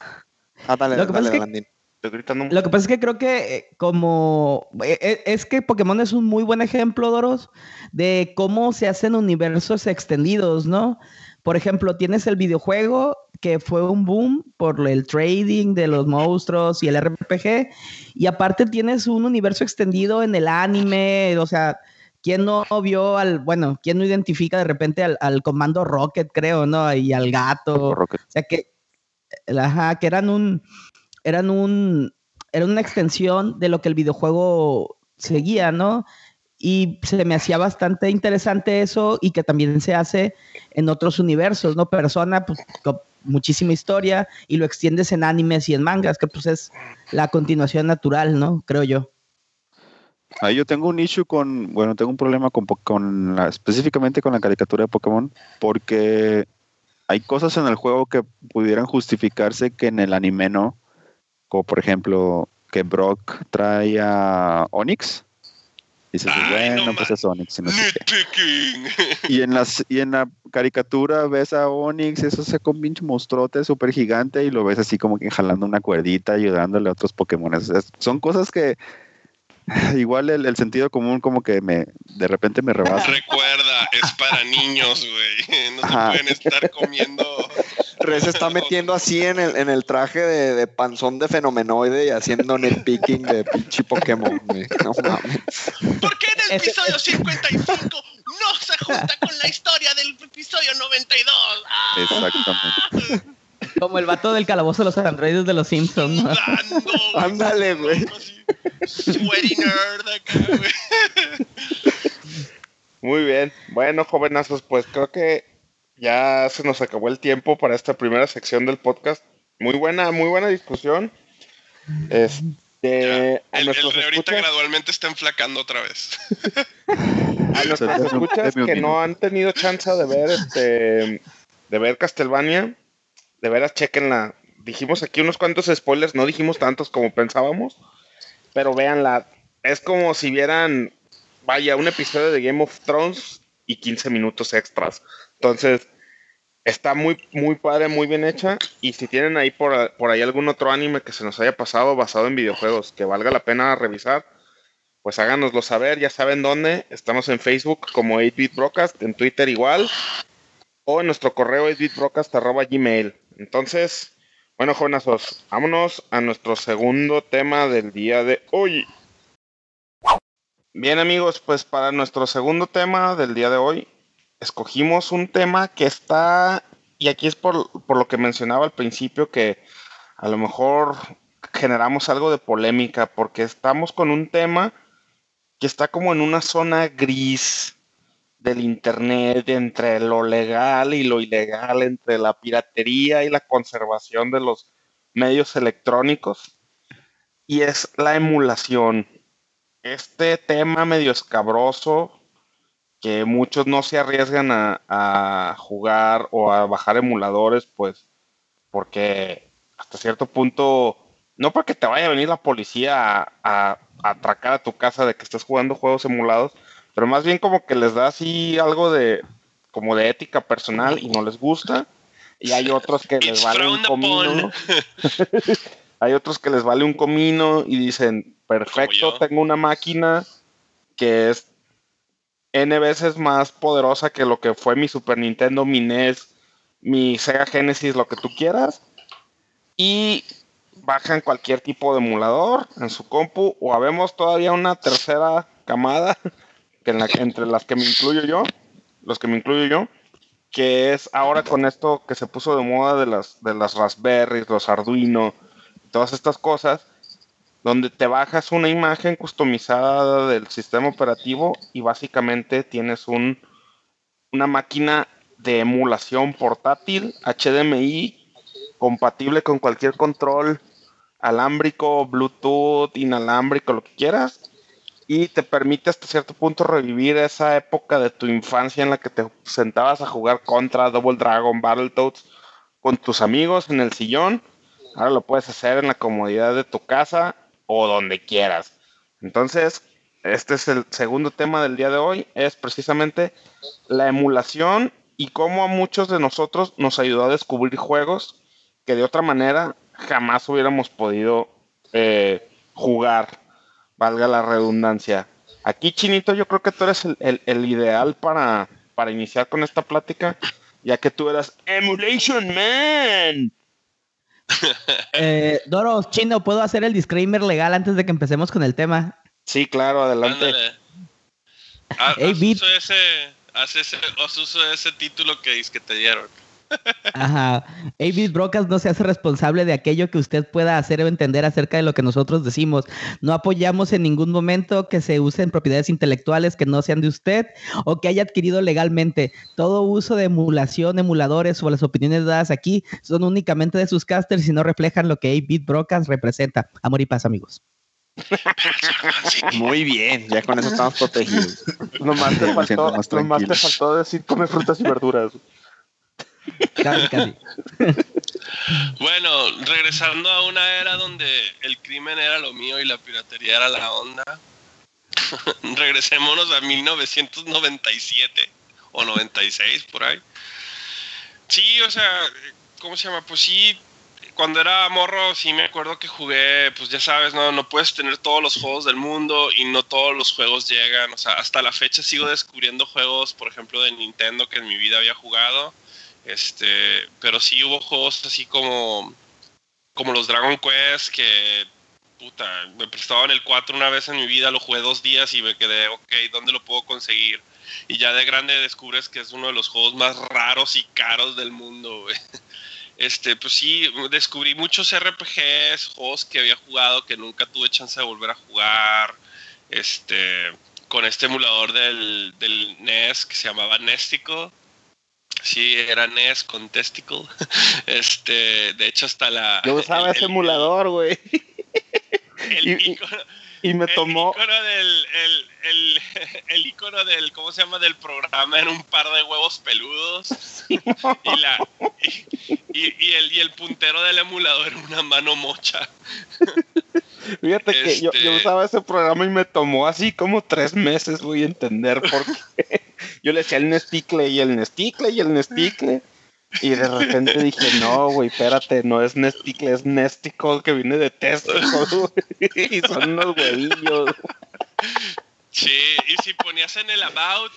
[SPEAKER 4] Ah, dale,
[SPEAKER 2] Lo que pasa
[SPEAKER 4] dale,
[SPEAKER 2] es que-
[SPEAKER 4] Landín.
[SPEAKER 1] Estoy gritando
[SPEAKER 2] Lo que pasa es que creo que eh, como eh, eh, es que Pokémon es un muy buen ejemplo, Doros, de cómo se hacen universos extendidos, ¿no? Por ejemplo, tienes el videojuego que fue un boom por el trading de los monstruos y el RPG, y aparte tienes un universo extendido en el anime, o sea, ¿quién no vio al, bueno, quién no identifica de repente al, al comando Rocket, creo, ¿no? Y al gato.
[SPEAKER 3] Rocket.
[SPEAKER 2] O sea que, ajá, que eran un, eran un, era una extensión de lo que el videojuego seguía, ¿no? Y se me hacía bastante interesante eso y que también se hace en otros universos, ¿no? Persona, pues, con muchísima historia y lo extiendes en animes y en mangas, que pues es la continuación natural, ¿no? Creo yo.
[SPEAKER 3] Ahí yo tengo un issue con, bueno, tengo un problema con, con específicamente con la caricatura de Pokémon, porque hay cosas en el juego que pudieran justificarse que en el anime no, como por ejemplo que Brock trae a Onix. Dices, bueno,
[SPEAKER 5] no
[SPEAKER 3] pues es Onix. y no sé qué.
[SPEAKER 5] Nitpicking.
[SPEAKER 3] Y en, las, y en la caricatura ves a Onix, eso saca un pinche monstruote súper gigante y lo ves así como que jalando una cuerdita, ayudándole a otros Pokémon. Son cosas que igual el, el sentido común como que me de repente me rebasa.
[SPEAKER 5] Recuerda, es para niños, güey. No se pueden estar comiendo
[SPEAKER 4] Re se está metiendo así en el, en el traje de, de panzón de fenomenoide y haciendo picking de pinche Pokémon. güey. No mames.
[SPEAKER 5] ¿Por qué en el episodio 55 no se junta con la historia del episodio 92? ¡Ah!
[SPEAKER 3] Exactamente.
[SPEAKER 2] Como el vato del calabozo de los androides de los Simpsons. ¿no?
[SPEAKER 4] Ándale, güey.
[SPEAKER 5] Sweaty nerd acá, güey.
[SPEAKER 1] Muy bien. Bueno, jovenazos, pues creo que ya se nos acabó el tiempo para esta primera sección del podcast. Muy buena, muy buena discusión. Este, a
[SPEAKER 5] El, el ahorita gradualmente está enflacando otra vez.
[SPEAKER 1] a nuestros escuchas que no han tenido chance de ver este de ver Castlevania, de veras chequenla. Dijimos aquí unos cuantos spoilers, no dijimos tantos como pensábamos, pero véanla. Es como si vieran, vaya, un episodio de Game of Thrones y 15 minutos extras. Entonces, está muy, muy padre, muy bien hecha. Y si tienen ahí por, por ahí algún otro anime que se nos haya pasado basado en videojuegos que valga la pena revisar, pues háganoslo saber, ya saben dónde. Estamos en Facebook como 8bit Broadcast, en Twitter igual, o en nuestro correo 8bitbroadcast.gmail. Entonces, bueno, jovenazos, vámonos a nuestro segundo tema del día de hoy. Bien, amigos, pues para nuestro segundo tema del día de hoy, escogimos un tema que está, y aquí es por, por lo que mencionaba al principio, que a lo mejor generamos algo de polémica, porque estamos con un tema que está como en una zona gris del internet entre lo legal y lo ilegal, entre la piratería y la conservación de los medios electrónicos, y es la emulación. Este tema medio escabroso que muchos no se arriesgan a, a jugar o a bajar emuladores, pues porque hasta cierto punto, no porque te vaya a venir la policía a, a- a atracar a tu casa de que estés jugando juegos emulados, pero más bien como que les da así algo de como de ética personal y no les gusta. Y hay otros que les
[SPEAKER 5] It's
[SPEAKER 1] vale un comino. hay otros que les vale un comino y dicen, perfecto, tengo una máquina que es N veces más poderosa que lo que fue mi Super Nintendo, mi NES, mi Sega Genesis, lo que tú quieras. Y bajan cualquier tipo de emulador en su compu. O habemos todavía una tercera camada, que entre las que me incluyo yo, los que me incluyo yo, que es ahora con esto que se puso de moda de las, de las Raspberries, los Arduino, todas estas cosas, donde te bajas una imagen customizada del sistema operativo y básicamente tienes un, una máquina de emulación portátil HDMI compatible con cualquier control alámbrico, Bluetooth, inalámbrico, lo que quieras. Y te permite hasta cierto punto revivir esa época de tu infancia en la que te sentabas a jugar contra Double Dragon, Battletoads con tus amigos en el sillón. Ahora lo puedes hacer en la comodidad de tu casa o donde quieras. Entonces, este es el segundo tema del día de hoy, es precisamente la emulación y cómo a muchos de nosotros nos ayudó a descubrir juegos que de otra manera jamás hubiéramos podido eh, jugar, valga la redundancia. Aquí, Chinito, yo creo que tú eres el, el- el ideal para, para iniciar con esta plática, ya que tú eras Emulation Man.
[SPEAKER 2] Eh, Doro, chino, ¿puedo hacer el disclaimer legal antes de que empecemos con el tema?
[SPEAKER 1] Sí, claro, adelante.
[SPEAKER 5] Ándale. Haz,
[SPEAKER 2] Hey,
[SPEAKER 5] haz
[SPEAKER 2] Beat.
[SPEAKER 5] uso ese, haz ese, haz uso de ese título que, es que te dieron.
[SPEAKER 2] Ajá. Avid Brocas no se hace responsable de aquello que usted pueda hacer o entender acerca de lo que nosotros decimos. No apoyamos en ningún momento que se usen propiedades intelectuales que no sean de usted o que haya adquirido legalmente. Todo uso de emulación, emuladores o las opiniones dadas aquí son únicamente de sus casters y no reflejan lo que Avid Brocas representa. Amor y paz, amigos.
[SPEAKER 4] Muy bien, ya con eso estamos protegidos.
[SPEAKER 1] Nomás te faltó,
[SPEAKER 3] más
[SPEAKER 1] nomás te faltó decir come frutas y verduras.
[SPEAKER 2] Casi, casi.
[SPEAKER 5] Bueno, regresando a una era donde el crimen era lo mío y la piratería era la onda. Regresémonos a 1997 o 96 por ahí. Sí, o sea, ¿cómo se llama? Pues sí, cuando era morro sí me acuerdo que jugué, pues ya sabes, no, no puedes tener todos los juegos del mundo y no todos los juegos llegan. O sea, hasta la fecha sigo descubriendo juegos, por ejemplo, de Nintendo que en mi vida había jugado. Este, pero sí hubo juegos así como, como los Dragon Quest que puta, me prestaban el 4 una vez en mi vida, lo jugué dos días y me quedé, ok, ¿dónde lo puedo conseguir? Y ya de grande descubres que es uno de los juegos más raros y caros del mundo, güey. Este, pues sí, descubrí muchos RPGs, juegos que había jugado que nunca tuve chance de volver a jugar. Este, con este emulador del, del NES que se llamaba Nesticle. Sí, era NES con Testicle. Este, de hecho, hasta la.
[SPEAKER 1] Yo usaba ese emulador, güey.
[SPEAKER 5] El icono,
[SPEAKER 1] Y me
[SPEAKER 5] el
[SPEAKER 1] tomó.
[SPEAKER 5] icono del, el, el, el icono del, ¿cómo se llama? Del programa era un par de huevos peludos. y, la, y, y- y el, y el puntero del emulador era una mano mocha.
[SPEAKER 1] Fíjate que yo, yo
[SPEAKER 5] Este-
[SPEAKER 1] usaba ese programa y me tomó así como tres meses, voy a entender por qué. Yo le decía el Nesticle y el Nesticle y el Nesticle. Y de repente dije, no, güey, espérate, no es Nesticle, es Nesticle que viene de Testicle. Y son unos huevillos.
[SPEAKER 5] Sí, y si ponías en el About,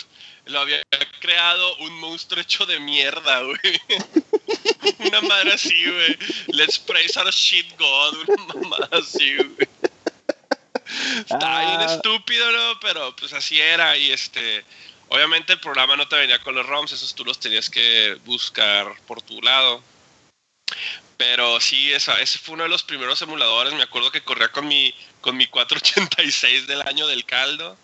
[SPEAKER 5] lo había creado un monstruo hecho de mierda, güey. Una madre así, güey. Let's praise our shit god, una mamada así, güey. Estaba bien
[SPEAKER 1] Ah.
[SPEAKER 5] estúpido, ¿no? Pero pues así era y este... Obviamente el programa no te venía con los ROMs, esos tú los tenías que buscar por tu lado. Pero sí, ese fue uno de los primeros emuladores. Me acuerdo que corría con mi, con mi 486 del año del caldo.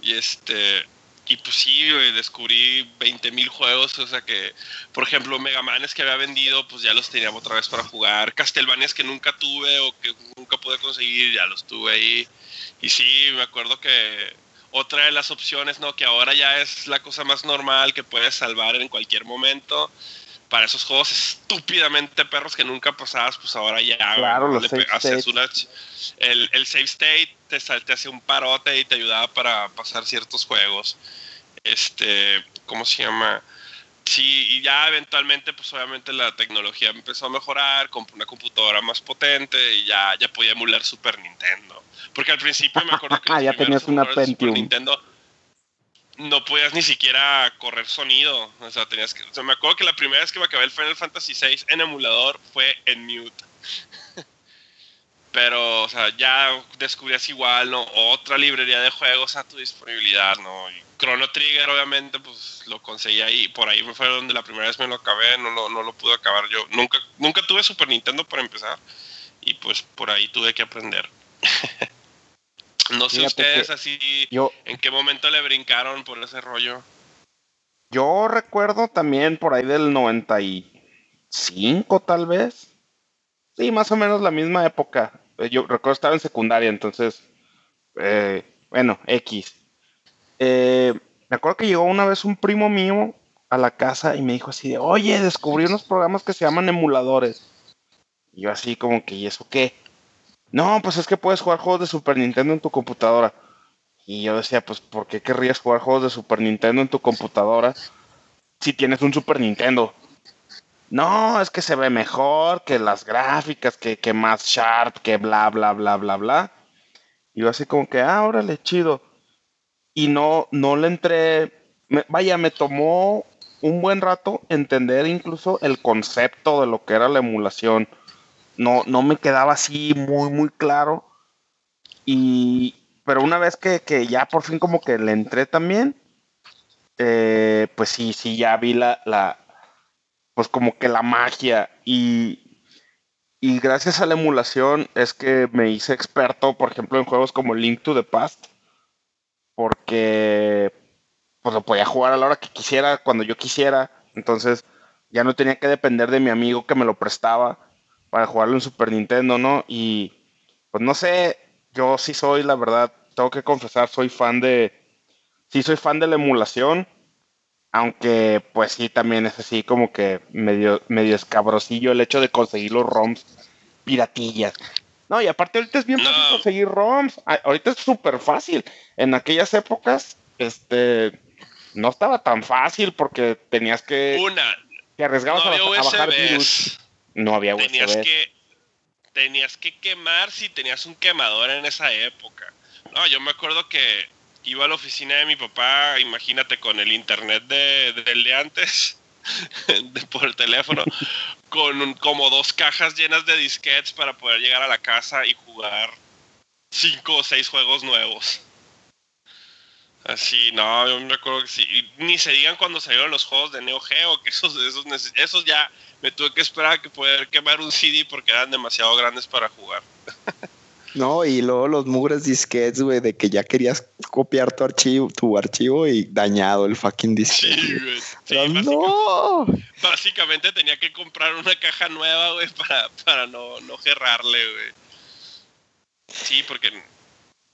[SPEAKER 5] Y este. Y pues sí, descubrí 20.000 juegos. O sea que, por ejemplo, Mega Manes que había vendido, pues ya los tenía otra vez para jugar. Castlevanias que nunca tuve o que nunca pude conseguir, ya los tuve ahí. Y sí, me acuerdo que otra de las opciones, ¿no? Que ahora ya es la cosa más normal que puedes salvar en cualquier momento para esos juegos estúpidamente perros que nunca pasabas, pues ahora ya
[SPEAKER 1] Claro, los
[SPEAKER 5] le una el, el save state te, te hacía un parote y te ayudaba para pasar ciertos juegos. Este, ¿cómo se llama? Sí, y ya eventualmente, pues obviamente la tecnología empezó a mejorar, compré una computadora más potente y ya, ya podía emular Super Nintendo. Porque al principio me acuerdo que los
[SPEAKER 1] Ya tenías una
[SPEAKER 5] Super. Nintendo no podías ni siquiera correr sonido. O sea, tenías que. O sea, me acuerdo que la primera vez que me acabé el Final Fantasy VI en emulador fue en mute. Pero, o sea, ya descubrías igual, ¿no? Otra librería de juegos a tu disponibilidad, ¿no? Y Chrono Trigger, obviamente, pues lo conseguí ahí. Por ahí fue donde la primera vez me lo acabé, no, lo- no lo pude acabar yo. Nunca, nunca tuve Super Nintendo para empezar. Y pues por ahí tuve que aprender. no sé
[SPEAKER 1] Fíjate
[SPEAKER 5] ustedes así,
[SPEAKER 1] Yo,
[SPEAKER 5] ¿en qué momento le brincaron por ese rollo?
[SPEAKER 1] yo recuerdo también por ahí del 95, tal vez. Sí, más o menos la misma época. Eh, Yo recuerdo estar en secundaria, entonces, eh, bueno, X. Eh, me acuerdo que llegó una vez un primo mío a la casa y me dijo así de, oye, descubrí unos programas que se llaman emuladores. Y yo así como que, ¿y eso qué? No, pues es que puedes jugar juegos de Super Nintendo en tu computadora. Y yo decía, pues, ¿por qué querrías jugar juegos de Super Nintendo en tu computadora si tienes un Super Nintendo? No, es que se ve mejor, que las gráficas, que, que más sharp, que bla, bla, bla, bla, bla. Y yo así como que, ah, órale, chido. Y no, no le entré, vaya, me tomó un buen rato entender incluso el concepto de lo que era la emulación. No, no me quedaba así muy, muy claro. Y, pero una vez que, que ya por fin como que le entré también, eh, pues sí, sí, ya vi la, la, pues como que la magia y, y gracias a la emulación es que me hice experto, por ejemplo, en juegos como Link to the Past, porque pues lo podía jugar a la hora que quisiera, cuando yo quisiera, entonces ya no tenía que depender de mi amigo que me lo prestaba para jugarlo en Super Nintendo, ¿no? Y pues no sé, yo sí soy, la verdad, tengo que confesar, soy fan de, sí soy fan de la emulación, aunque pues sí también es así como que medio, medio escabrosillo el hecho de conseguir los ROMs piratillas. No, y aparte ahorita es bien fácil
[SPEAKER 5] No.
[SPEAKER 1] conseguir ROMs, a- ahorita es súper fácil. En aquellas épocas, este, no estaba tan fácil porque tenías que,
[SPEAKER 5] Una,
[SPEAKER 1] te
[SPEAKER 5] no
[SPEAKER 1] arriesgabas a,
[SPEAKER 5] había
[SPEAKER 1] a bajar virus. No había
[SPEAKER 5] tenías
[SPEAKER 1] USB.
[SPEAKER 5] que tenías que quemar si tenías un quemador en esa época. No, yo me acuerdo que iba a la oficina de mi papá, imagínate con el internet de, del de antes, de- por el teléfono con como dos cajas llenas de disquetes para poder llegar a la casa y jugar cinco o seis juegos nuevos. Así, no, yo me recuerdo que sí. Ni se digan cuando salieron los juegos de Neo Geo, que esos, esos, esos ya me tuve que esperar a que poder quemar un CD porque eran demasiado grandes para jugar.
[SPEAKER 4] No, y luego los mugres disquetes, güey, de que ya querías copiar tu archivo, tu archivo y dañado el fucking disquete.
[SPEAKER 5] Sí, güey. Sí,
[SPEAKER 4] no.
[SPEAKER 5] básicamente tenía que comprar una caja nueva, güey, para, para no, no gerrarle, güey. Sí, porque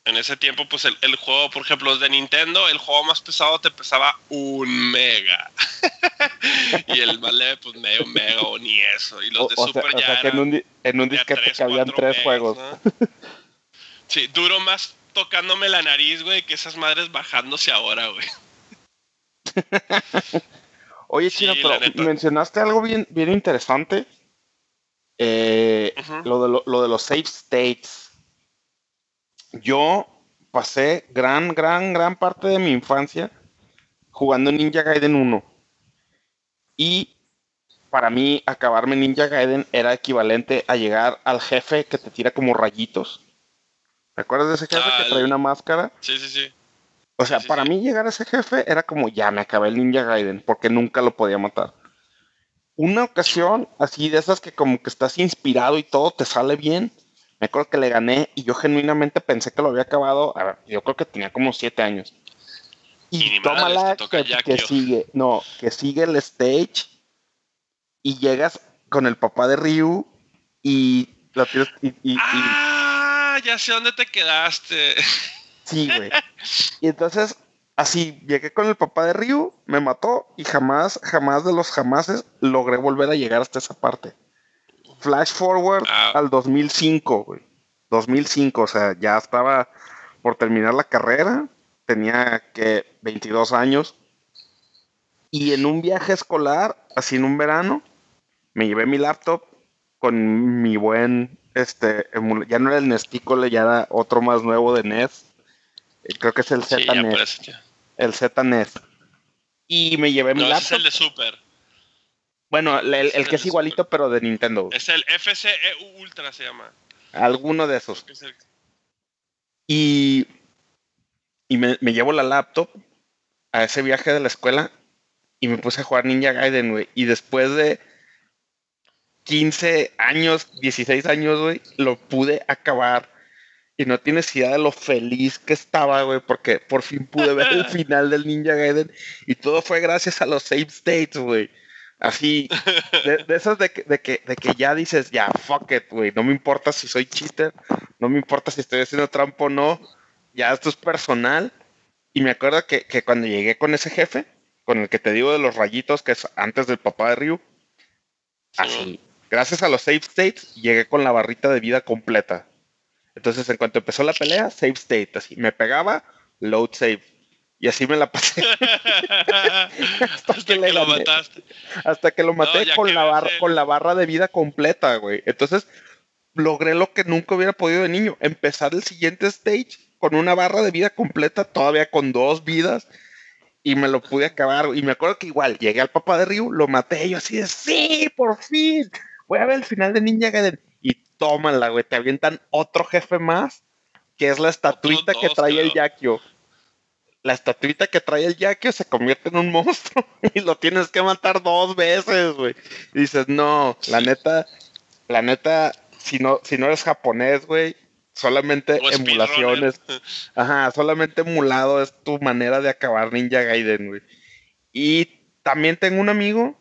[SPEAKER 5] en, ese tiempo, pues el, el juego, por ejemplo, los de Nintendo, el juego más pesado te pesaba un mega. y el más leve, pues medio mega o ni eso. Y los
[SPEAKER 1] O,
[SPEAKER 5] de
[SPEAKER 1] o sea,
[SPEAKER 5] Super
[SPEAKER 1] o
[SPEAKER 5] ya
[SPEAKER 1] sea que en un, en un disquete
[SPEAKER 5] tres,
[SPEAKER 1] cabían tres
[SPEAKER 5] megas,
[SPEAKER 1] juegos.
[SPEAKER 5] ¿no? Sí, duro más tocándome la nariz, güey, que esas madres bajándose ahora, güey.
[SPEAKER 1] Oye, Chino, pero mencionaste algo bien, bien interesante. Eh, lo, de lo, lo de los save states. Yo pasé gran, gran, gran parte de mi infancia jugando Ninja Gaiden 1. Y para mí, acabarme Ninja Gaiden era equivalente a llegar al jefe que te tira como rayitos. ¿Te acuerdas de ese jefe
[SPEAKER 5] Ah,
[SPEAKER 1] que trae una máscara?
[SPEAKER 5] Sí, sí, sí.
[SPEAKER 1] O sea,
[SPEAKER 5] sí,
[SPEAKER 1] para
[SPEAKER 5] sí.
[SPEAKER 1] mí llegar a ese jefe era como ya me acabé el Ninja Gaiden porque nunca lo podía matar. Una ocasión así de esas que como que estás inspirado y todo te sale bien. Me acuerdo que le gané y yo genuinamente pensé que lo había acabado. A ver, yo creo que tenía como siete años.
[SPEAKER 5] Y
[SPEAKER 1] Y, tómala que, sigue, no, que sigue el stage y llegas con el papá de Ryu y lo tienes y, y- y-
[SPEAKER 5] Ah, ya sé dónde te quedaste.
[SPEAKER 1] Sí, güey. Y entonces, así, llegué con el papá de Ryu, me mató y jamás, jamás de los jamases logré volver a llegar hasta esa parte. Flash forward
[SPEAKER 5] Ah.
[SPEAKER 1] al 2005, güey. 2005, o sea, ya estaba por terminar la carrera, tenía que 22 años. Y en un viaje escolar, así en un verano, me llevé mi laptop con mi buen, este, ya no era el Nesticole, ya era otro más nuevo de NES. Eh, Creo que es el
[SPEAKER 5] Sí,
[SPEAKER 1] ZNES, el ZNES. Y me llevé mi
[SPEAKER 5] es
[SPEAKER 1] laptop.
[SPEAKER 5] el de Super.
[SPEAKER 1] Bueno, el, que es igualito, pero de Nintendo.
[SPEAKER 5] Es el FCEU Ultra, se llama.
[SPEAKER 1] Alguno de esos. Y, y me, me llevo la laptop a ese viaje de la escuela y me puse a jugar Ninja Gaiden, güey. Y después de 15 años, 16 años, güey, lo pude acabar. Y no tienes idea de lo feliz que estaba, güey, porque por fin pude ver el final del Ninja Gaiden. Y todo fue gracias a los save states, güey. Así, de, de esas de que, de, que, de que ya dices, ya, fuck it, güey. No me importa si soy cheater, no me importa si estoy haciendo trampa o no. Ya esto es personal. Y me acuerdo que, que cuando llegué con ese jefe, con el que te digo de los rayitos, que es antes del papá de Ryu, así, gracias a los save states, llegué con la barrita de vida completa. Entonces, en cuanto empezó la pelea, save state, así, me pegaba, load save. Y así me la pasé
[SPEAKER 5] Hasta
[SPEAKER 1] que
[SPEAKER 5] lo
[SPEAKER 1] gané.
[SPEAKER 5] mataste.
[SPEAKER 1] hasta que lo maté con, la barra, con la barra de vida completa, güey. Entonces, logré lo que nunca hubiera podido de niño, empezar el siguiente stage con una barra de vida completa, todavía con dos vidas, y me lo pude acabar. Y me acuerdo que igual llegué al papá de Ryu, lo maté, y yo así de, sí, por fin, voy a ver el final de Ninja Gaiden. Y tómala, güey, te avientan otro jefe más, que es la estatuita que trae el. Yakio. La estatuita que trae el Yakio se convierte en un monstruo y lo tienes que matar dos veces, güey. Y dices, no, la neta, la neta, si no, si no eres japonés, güey, solamente
[SPEAKER 5] O
[SPEAKER 1] emulaciones. Ajá, solamente emulado es tu manera de acabar Ninja Gaiden, güey. Y también tengo un amigo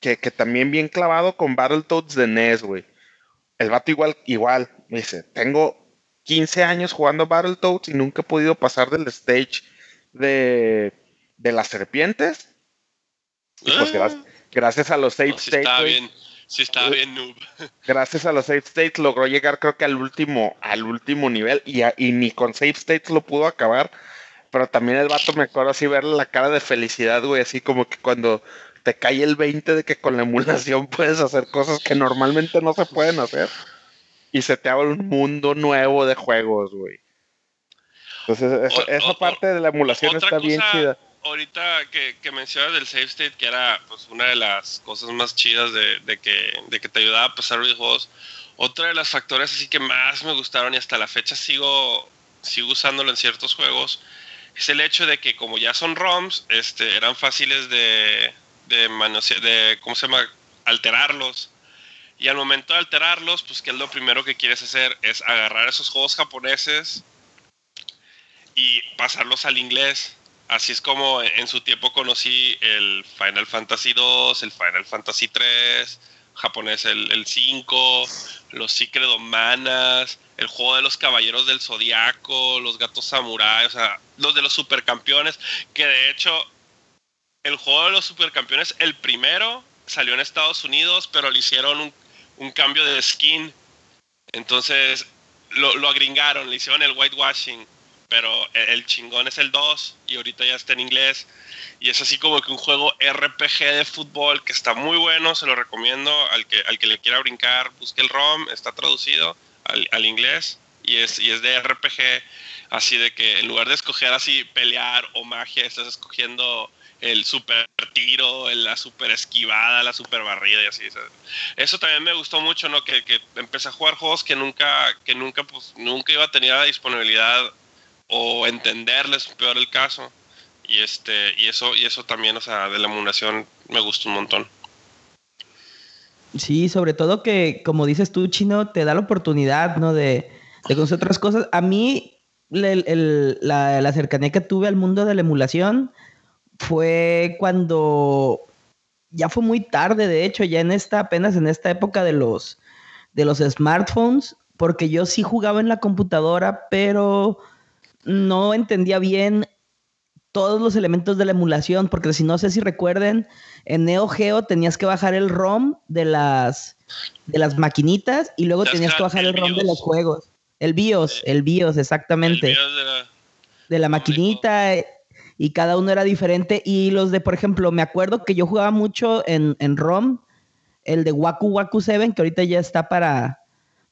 [SPEAKER 1] que, que también bien clavado con Battletoads de NES, güey. El vato igual, igual, me dice, tengo 15 años jugando Battletoads y nunca he podido pasar del stage de, de las serpientes. Y pues
[SPEAKER 5] Ah.
[SPEAKER 1] gracias, gracias a los
[SPEAKER 5] No, sí
[SPEAKER 1] states,
[SPEAKER 5] estaba
[SPEAKER 1] güey,
[SPEAKER 5] bien, sí estaba
[SPEAKER 1] Eh,
[SPEAKER 5] bien noob.
[SPEAKER 1] gracias a los save states logró llegar creo que al último, al último nivel y, a- y ni con save states lo pudo acabar. Pero también el vato me acuerdo así verle la cara de felicidad, güey, así como que cuando te cae el 20 de que con la emulación puedes hacer cosas que normalmente no se pueden hacer. Y se te abre un mundo nuevo de juegos, güey. Entonces, esa,
[SPEAKER 5] O-
[SPEAKER 1] esa
[SPEAKER 5] o-
[SPEAKER 1] parte de la emulación está bien
[SPEAKER 5] cosa-
[SPEAKER 1] chida.
[SPEAKER 5] ahorita que, que, mencionas del save state, que era pues una de las cosas más chidas de, de, que, de que te ayudaba a pasar videojuegos, otra de las factores así que más me gustaron y hasta la fecha sigo, sigo usándolo en ciertos juegos, es el hecho de que como ya son ROMs, este, eran fáciles de, de, de ¿cómo se llama? alterarlos. Y al momento de alterarlos, pues que es lo primero que quieres hacer es agarrar esos juegos japoneses y pasarlos al inglés. Así es como en su tiempo conocí el Final Fantasy 2, el Final Fantasy 3, japonés el, el 5, los Secret Manas, el juego de los Caballeros del Zodiaco, los Gatos Samurai, o sea, los de los supercampeones, que de hecho el juego de los supercampeones, el primero salió en Estados Unidos, pero le hicieron un, un cambio de skin. Entonces lo, lo agringaron, le hicieron el whitewashing pero el chingón es el 2 y ahorita ya está en inglés. Y es así como que un juego RPG de fútbol que está muy bueno, se lo recomiendo al que, al que le quiera brincar, busque el ROM, está traducido al, al inglés y es, y es de RPG, así de que en lugar de escoger así pelear o magia, estás escogiendo el super tiro, la super esquivada, la super barrida y así. Eso también me gustó mucho, ¿no? Que, que, empecé a jugar juegos que nunca, que nunca, pues, nunca iba a tener la disponibilidad o entenderles peor el caso. Y este, y eso, y eso también, o sea, de la emulación me gusta un montón.
[SPEAKER 2] Sí, sobre todo que, como dices tú, Chino, te da la oportunidad, ¿no? De, de conocer otras cosas. A mí, la, la, cercanía que tuve al mundo de la emulación fue cuando ya fue muy tarde, de hecho, ya en esta, apenas en esta época de los, de los smartphones, porque yo sí jugaba en la computadora, pero no entendía bien todos los elementos de la emulación, porque si no sé si recuerden, en Neo Geo tenías que bajar el ROM de las, de las maquinitas y luego tenías que bajar el, ROM de los juegos. El BIOS, el BIOS, exactamente. El BIOS de, la... de la maquinita y cada uno era diferente. Y los de, por ejemplo, me acuerdo que yo jugaba mucho en, en ROM, el de Waku Waku 7, que ahorita ya está para,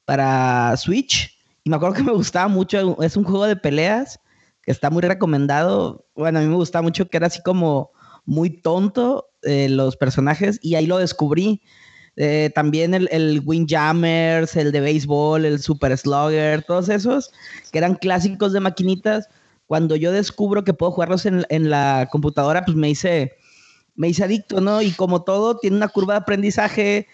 [SPEAKER 2] para Switch me acuerdo que me gustaba mucho, es un juego de peleas que está muy recomendado. Bueno, a mí me gustaba mucho que era así como muy tonto eh, los personajes y ahí lo descubrí. Eh, también el, el Windjammers, el de béisbol, el Super Slugger, todos esos que eran clásicos de maquinitas. Cuando yo descubro que puedo jugarlos en, en la computadora, pues me hice, me hice adicto, ¿no? Y como todo, tiene una curva de aprendizaje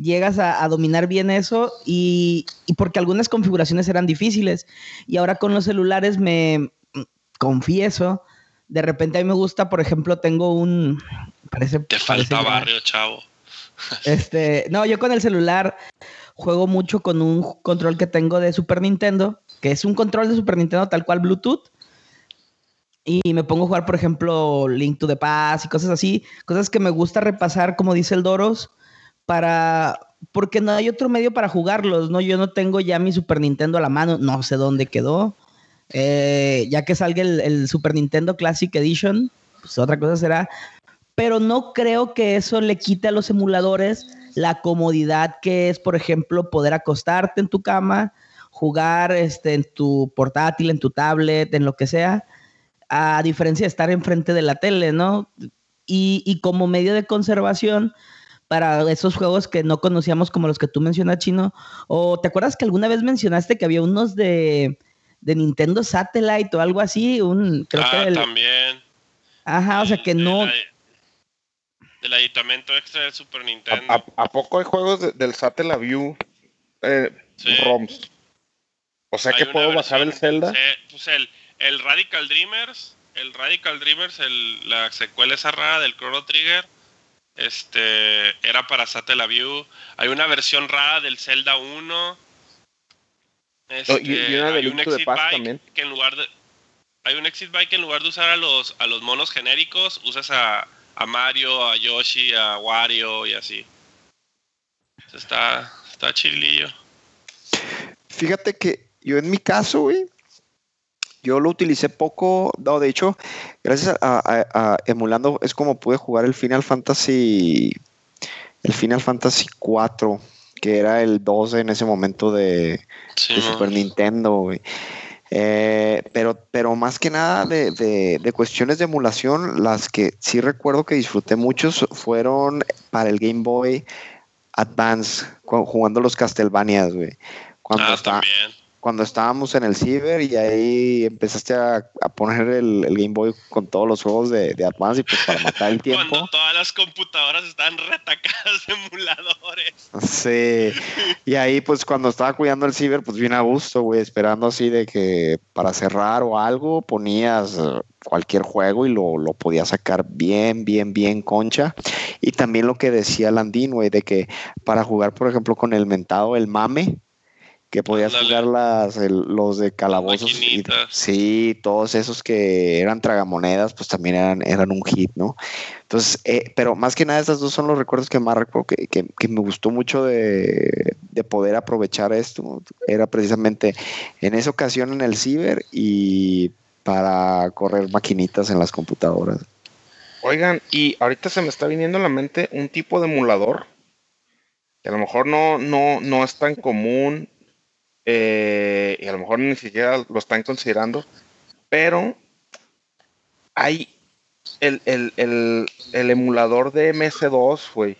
[SPEAKER 2] llegas a, a dominar bien eso y, y, porque algunas configuraciones eran difíciles. Y ahora con los celulares me confieso, de repente a mí me gusta, por ejemplo, tengo un...
[SPEAKER 5] Parece, Te falta parece barrio, chavo.
[SPEAKER 2] Este, no, yo con el celular juego mucho con un control que tengo de Super Nintendo, que es un control de Super Nintendo tal cual Bluetooth. Y me pongo a jugar, por ejemplo, Link to the Past y cosas así, cosas que me gusta repasar, como dice el Doros, para porque no hay otro medio para jugarlos, ¿no? Yo no tengo ya mi Super Nintendo a la mano, no sé dónde quedó. Eh, ya que salga el, el, Super Nintendo Classic Edition, pues otra cosa será. Pero no creo que eso le quite a los emuladores la comodidad que es, por ejemplo, poder acostarte en tu cama, jugar este, en tu portátil, en tu tablet, en lo que sea, a diferencia de estar enfrente de la tele, ¿no? Y, y como medio de conservación, para esos juegos que no conocíamos como los que tú mencionas, Chino. ¿O te acuerdas que alguna vez mencionaste que había unos de, de Nintendo Satellite o algo así? Un,
[SPEAKER 5] creo ah, que el... también.
[SPEAKER 2] Ajá, o sea que no...
[SPEAKER 5] del aditamento extra de Super Nintendo.
[SPEAKER 1] ¿A, a, a poco hay juegos de, del Satellite View eh, sí. ROMs? O sea que puedo bajar el Zelda.
[SPEAKER 5] Sí, pues el, el Radical Dreamers, el Radical Dreamers, el, la secuela esa rara del Chrono Trigger este era para Satellaview. Hay una versión rara del Zelda 1.
[SPEAKER 1] Este, y, una hay un exit bike también.
[SPEAKER 5] que en lugar de hay un exit bike que en lugar de usar a los a los monos genéricos usas a, a Mario, a Yoshi, a Wario y así. Está está chilillo.
[SPEAKER 4] Fíjate que yo en mi caso, güey, yo lo utilicé poco, no, de hecho, gracias a, a, a, emulando es como pude jugar el Final Fantasy, el Final Fantasy 4, que era el 12 en ese momento de, sí, de Super Nintendo, güey. Eh, pero, pero más que nada de, de, de, cuestiones de emulación, las que sí recuerdo que disfruté muchos fueron para el Game Boy Advance, jugando los Castlevanias, güey. Cuando
[SPEAKER 5] ah,
[SPEAKER 4] está,
[SPEAKER 5] también
[SPEAKER 4] cuando estábamos en el ciber y ahí empezaste a, a poner el, el, Game Boy con todos los juegos de, de, Advance y pues para matar el tiempo.
[SPEAKER 5] Cuando todas las computadoras estaban retacadas de emuladores.
[SPEAKER 4] Sí. Y ahí pues cuando estaba cuidando el ciber pues bien a gusto, güey, esperando así de que para cerrar o algo ponías eh, cualquier juego y lo, lo podías sacar bien, bien, bien concha. Y también lo que decía Landín, güey, de que para jugar por ejemplo con el mentado, el mame, que podías Dale. jugar las, el, los de calabozos. Y, sí, todos esos que eran tragamonedas, pues también eran, eran un hit, ¿no? Entonces, eh, pero más que nada, estos dos son los recuerdos que más recuerdo, que, que, que me gustó mucho de, de, poder aprovechar esto. Era precisamente en esa ocasión en el ciber y para correr maquinitas en las computadoras.
[SPEAKER 1] Oigan, y ahorita se me está viniendo a la mente un tipo de emulador que a lo mejor no, no, no es tan común eh, y a lo mejor ni siquiera lo están considerando, pero hay el, el, el, el emulador de MS2, güey,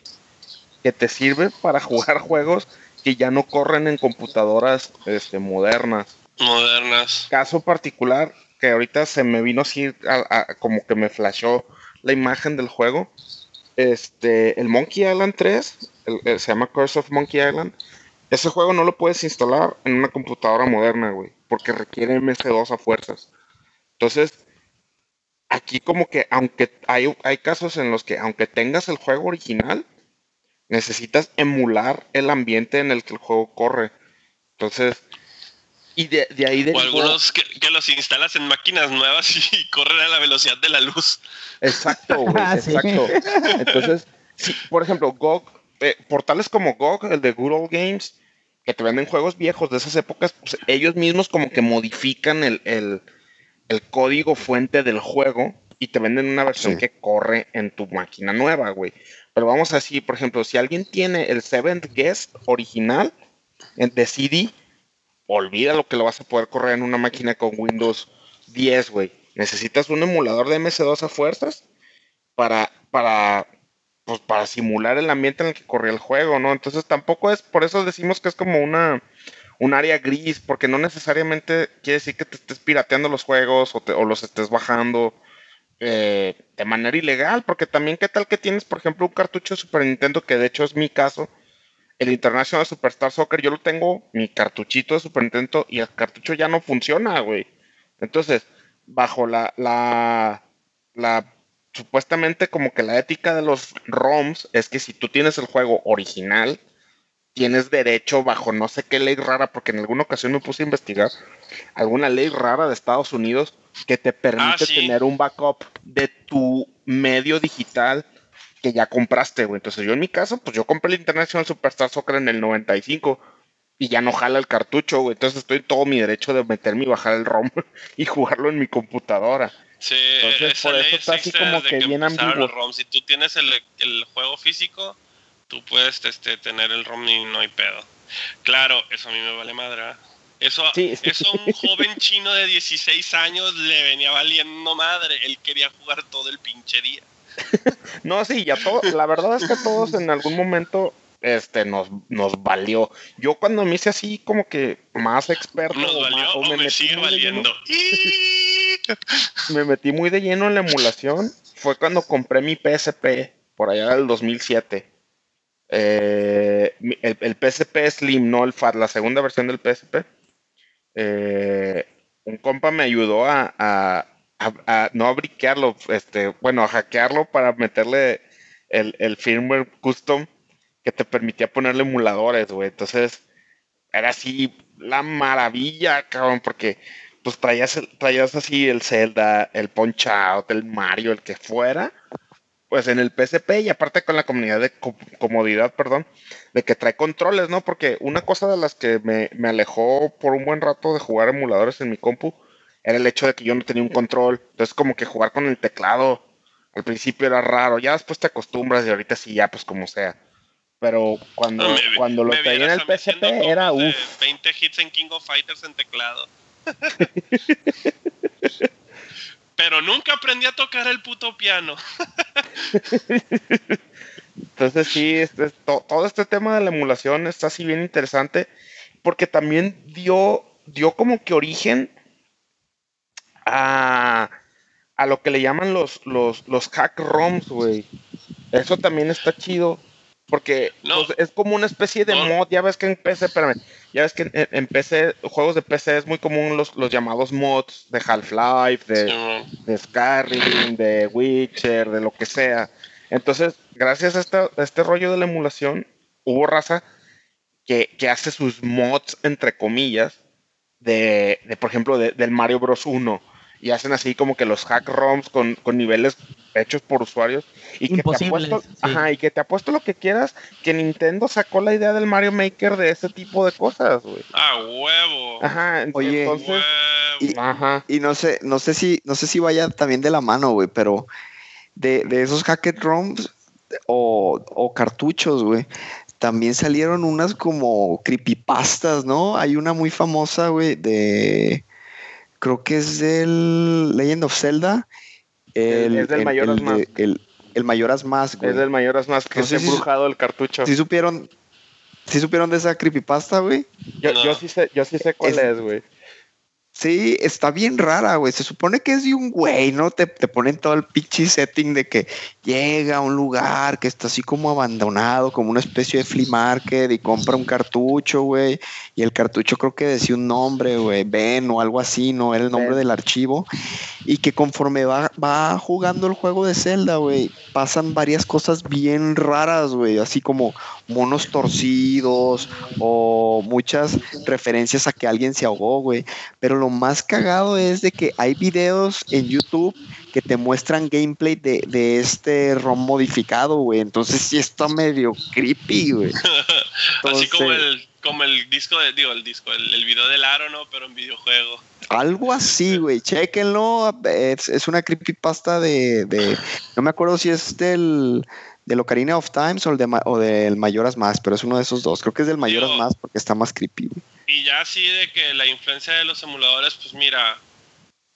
[SPEAKER 1] que te sirve para jugar juegos que ya no corren en computadoras este, modernas.
[SPEAKER 5] Modernas.
[SPEAKER 1] Caso particular, que ahorita se me vino así, a, a, como que me flashó la imagen del juego. Este, el Monkey Island 3, el, se llama Curse of Monkey Island, ese juego no lo puedes instalar en una computadora moderna, güey, porque requiere MS2 a fuerzas. Entonces, aquí como que aunque hay, hay casos en los que aunque tengas el juego original, necesitas emular el ambiente en el que el juego corre. Entonces, y de, de ahí de
[SPEAKER 5] O algunos que, que, los instalas en máquinas nuevas y corren a la velocidad de la luz.
[SPEAKER 1] Exacto, güey, exacto. Entonces, por ejemplo, GOG, eh, portales como GOG, el de Good Old Games, que te venden juegos viejos de esas épocas, pues ellos mismos como que modifican el, el, el, código fuente del juego y te venden una versión sí. que corre en tu máquina nueva, güey. Pero vamos así, por ejemplo, si alguien tiene el Seventh Guest original de CD, olvida lo que lo vas a poder correr en una máquina con Windows 10, güey. Necesitas un emulador de MS2 a fuerzas para, para pues para simular el ambiente en el que corría el juego, ¿no? Entonces tampoco es, por eso decimos que es como una un área gris, porque no necesariamente quiere decir que te estés pirateando los juegos o, te, o los estés bajando eh, de manera ilegal, porque también qué tal que tienes, por ejemplo, un cartucho de Super Nintendo, que de hecho es mi caso, el International Superstar Soccer, yo lo tengo, mi cartuchito de Super Nintendo, y el cartucho ya no funciona, güey. Entonces, bajo la, la, la supuestamente como que la ética de los ROMs es que si tú tienes el juego original, tienes derecho bajo no sé qué ley rara, porque en alguna ocasión me puse a investigar, alguna ley rara de Estados Unidos que te permite ah, sí. tener un backup de tu medio digital que ya compraste, güey. Entonces yo en mi caso, pues yo compré el International Superstar Soccer en el 95 y ya no jala el cartucho, güey. Entonces estoy todo mi derecho de meterme y bajar el ROM y jugarlo en mi computadora.
[SPEAKER 5] Sí, Entonces, por eso está así como que, que bien ambiguo. ROM. Si tú tienes el, el, juego físico, tú puedes este, tener el ROM y no hay pedo. Claro, eso a mí me vale madre. Eso, sí, sí. eso a un joven chino de 16 años le venía valiendo madre. Él quería jugar todo el pinche día.
[SPEAKER 1] no, sí, ya todo, la verdad es que todos en algún momento este nos, nos valió. Yo cuando me hice así como que más experto
[SPEAKER 5] nos valió,
[SPEAKER 1] más,
[SPEAKER 5] o, o me, me sigue valiendo.
[SPEAKER 1] me metí muy de lleno en la emulación. Fue cuando compré mi PSP por allá del 2007. Eh, el, el, PSP Slim, no el FAT, la segunda versión del PSP. Eh, un compa me ayudó a, a, a, a, no a briquearlo, este, bueno, a hackearlo para meterle el, el firmware custom que te permitía ponerle emuladores, güey. Entonces, era así la maravilla, cabrón, porque pues traías, traías así el Zelda, el Punch Out, el Mario, el que fuera, pues en el PSP y aparte con la comunidad de comodidad, perdón, de que trae controles, ¿no? Porque una cosa de las que me, me, alejó por un buen rato de jugar emuladores en mi compu era el hecho de que yo no tenía un control. Entonces como que jugar con el teclado al principio era raro, ya después te acostumbras y ahorita sí ya pues como sea. Pero cuando, no, me, cuando lo traía en el PSP era uff.
[SPEAKER 5] 20 hits en King of Fighters en teclado. Pero nunca aprendí a tocar el puto piano.
[SPEAKER 1] Entonces sí, este, to- todo este tema de la emulación está así bien interesante porque también dio, dio como que origen a, a lo que le llaman los, los, los hack ROMs, güey. Eso también está chido porque
[SPEAKER 5] No.
[SPEAKER 1] pues, es como una especie de
[SPEAKER 5] No.
[SPEAKER 1] mod. Ya ves que en PC, espérame, ya ves que en, en PC, juegos de PC es muy común los, los llamados mods de Half-Life, de,
[SPEAKER 5] Simón.
[SPEAKER 1] de Skyrim, de Witcher, de lo que sea. Entonces, gracias a, esta- a este rollo de la emulación, hubo raza que, que hace sus mods, entre comillas, de, de, por ejemplo, de- del Mario Bros. 1. Y hacen así como que los hack ROMs con, con niveles hechos por usuarios. Y que, te
[SPEAKER 2] Imposibles,
[SPEAKER 1] apuesto,
[SPEAKER 2] sí.
[SPEAKER 1] ajá, y que te apuesto lo que quieras, que Nintendo sacó la idea del Mario Maker de ese tipo de cosas, güey.
[SPEAKER 5] Ah, huevo.
[SPEAKER 1] Ajá,
[SPEAKER 4] Oye,
[SPEAKER 1] entonces...
[SPEAKER 5] Huevo.
[SPEAKER 4] Y-
[SPEAKER 1] Ajá.
[SPEAKER 4] Y no sé, no sé si, no sé si vaya también de la mano, güey, pero de, de esos hacked ROMs o, o cartuchos, güey, también salieron unas como creepypastas, ¿no? Hay una muy famosa, güey, de creo que es del Legend of Zelda.
[SPEAKER 1] El- es del Majora's
[SPEAKER 4] de-
[SPEAKER 1] Mask.
[SPEAKER 4] El, el Majora's Mask, güey.
[SPEAKER 1] Es del Mayoras más que
[SPEAKER 4] No
[SPEAKER 1] es
[SPEAKER 4] si-
[SPEAKER 1] embrujado el cartucho.
[SPEAKER 4] ¿Sí supieron, sí supieron de esa creepypasta, güey?
[SPEAKER 1] Yo,
[SPEAKER 5] No.
[SPEAKER 1] yo sí sé, yo sí sé cuál
[SPEAKER 4] Es-
[SPEAKER 1] es, güey.
[SPEAKER 4] Sí, está bien rara, güey. Se supone que es de un güey, ¿no? Te, te ponen todo el pinche setting de que llega a un lugar que está así como abandonado, como una especie de flea market y compra un cartucho, güey. Y el cartucho creo que decía un nombre, güey, Ben o algo así, ¿no? Era el nombre
[SPEAKER 1] Ben.
[SPEAKER 4] del archivo. Y que conforme va, va jugando el juego de Zelda, güey, pasan varias cosas bien raras, güey. Así como monos torcidos o muchas referencias a que alguien se ahogó, güey. Pero lo más cagado es de que hay videos en YouTube que te muestran gameplay de, de este ROM modificado, güey. Entonces sí está medio creepy, güey.
[SPEAKER 5] Así como el, como el disco de, digo, el disco, el, el video del aro, ¿no? Pero en videojuego.
[SPEAKER 4] Algo así, güey. Chequenlo. Es, es una creepypasta de, de... No me acuerdo si es del... Del Ocarina of Times o, el de, o del Mayoras Más, pero es uno de esos dos. Creo que es del Mayoras
[SPEAKER 5] Yo-
[SPEAKER 4] Más porque está más creepy, güey.
[SPEAKER 5] Y ya así de que la influencia de los emuladores, pues mira,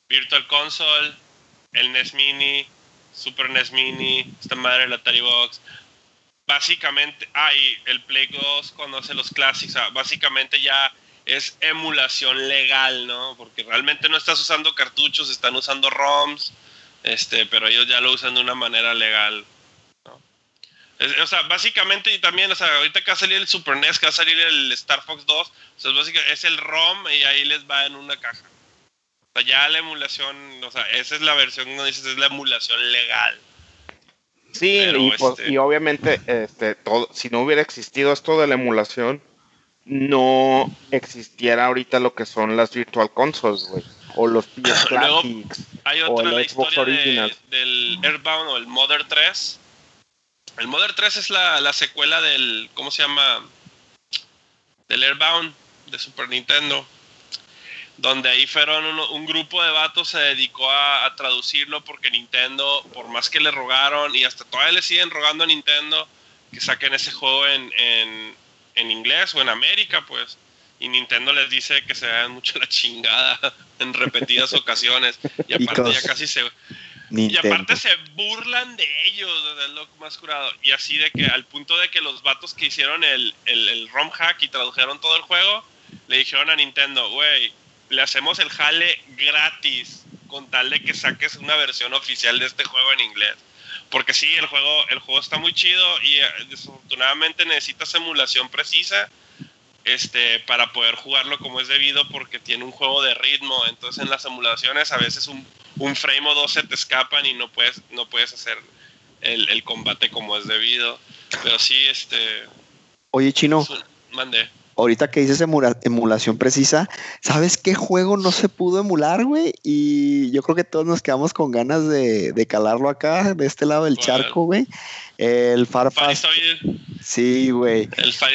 [SPEAKER 5] Virtual Console, el NES Mini, Super NES Mini, esta madre el Atari Box. Básicamente, ah, y el Play 2 cuando hace los clásicos, ah, básicamente ya es emulación legal, ¿no? Porque realmente no estás usando cartuchos, están usando ROMs, este, pero ellos ya lo usan de una manera legal. ¿No? O sea, básicamente y también, o sea, ahorita que va a salir el Super NES, que va a salir el Star Fox 2, o sea, es, básicamente, es el ROM y ahí les va en una caja. O sea, ya la emulación, o sea, esa es la versión, como dices, es la emulación legal.
[SPEAKER 1] Sí, y, pues,
[SPEAKER 5] este-
[SPEAKER 1] y obviamente, este, todo, si no hubiera existido esto de la emulación, no existiera ahorita lo que son las Virtual Consoles, güey. O los PS
[SPEAKER 5] Luego-
[SPEAKER 1] Classics.
[SPEAKER 5] Hay
[SPEAKER 1] O
[SPEAKER 5] otra
[SPEAKER 1] el
[SPEAKER 5] la
[SPEAKER 1] Xbox
[SPEAKER 5] historia de- del Airbound o el Mother 3. El Mother 3 es la, la secuela del, ¿cómo se llama? Del Airbound de Super Nintendo. Donde ahí fueron uno- un grupo de vatos se dedicó a, a traducirlo porque Nintendo, por más que le rogaron y hasta todavía le siguen rogando a Nintendo que saquen ese juego en, en, en inglés o en América, pues. Y Nintendo les dice que se dan mucho la chingada en repetidas ocasiones. Y aparte ya casi se... Y aparte se burlan de ellos, es lo más curado. Y así de que al punto de que los vatos que hicieron el, el, el ROM hack y tradujeron todo el juego, le dijeron a Nintendo, güey, le hacemos el jale gratis con tal de que saques una versión oficial de este juego en inglés. Porque sí, el juego, el juego está muy chido y eh, desafortunadamente necesitas emulación precisa este, para poder jugarlo como es debido porque tiene un juego de ritmo. Entonces en las emulaciones a veces un, un frame o dos se te escapan y no puedes, no puedes hacer el, el combate como es debido. Pero sí, este...
[SPEAKER 4] Oye, Chino,
[SPEAKER 5] es un- Mandé.
[SPEAKER 4] ahorita que dices emula- emulación precisa, ¿sabes qué juego no se pudo emular, güey? Y yo creo que todos nos quedamos con ganas de, de calarlo acá, de este lado del charco, güey. El Far
[SPEAKER 5] Far
[SPEAKER 4] Fast.
[SPEAKER 5] está bien.
[SPEAKER 4] Sí, güey.
[SPEAKER 5] El Far.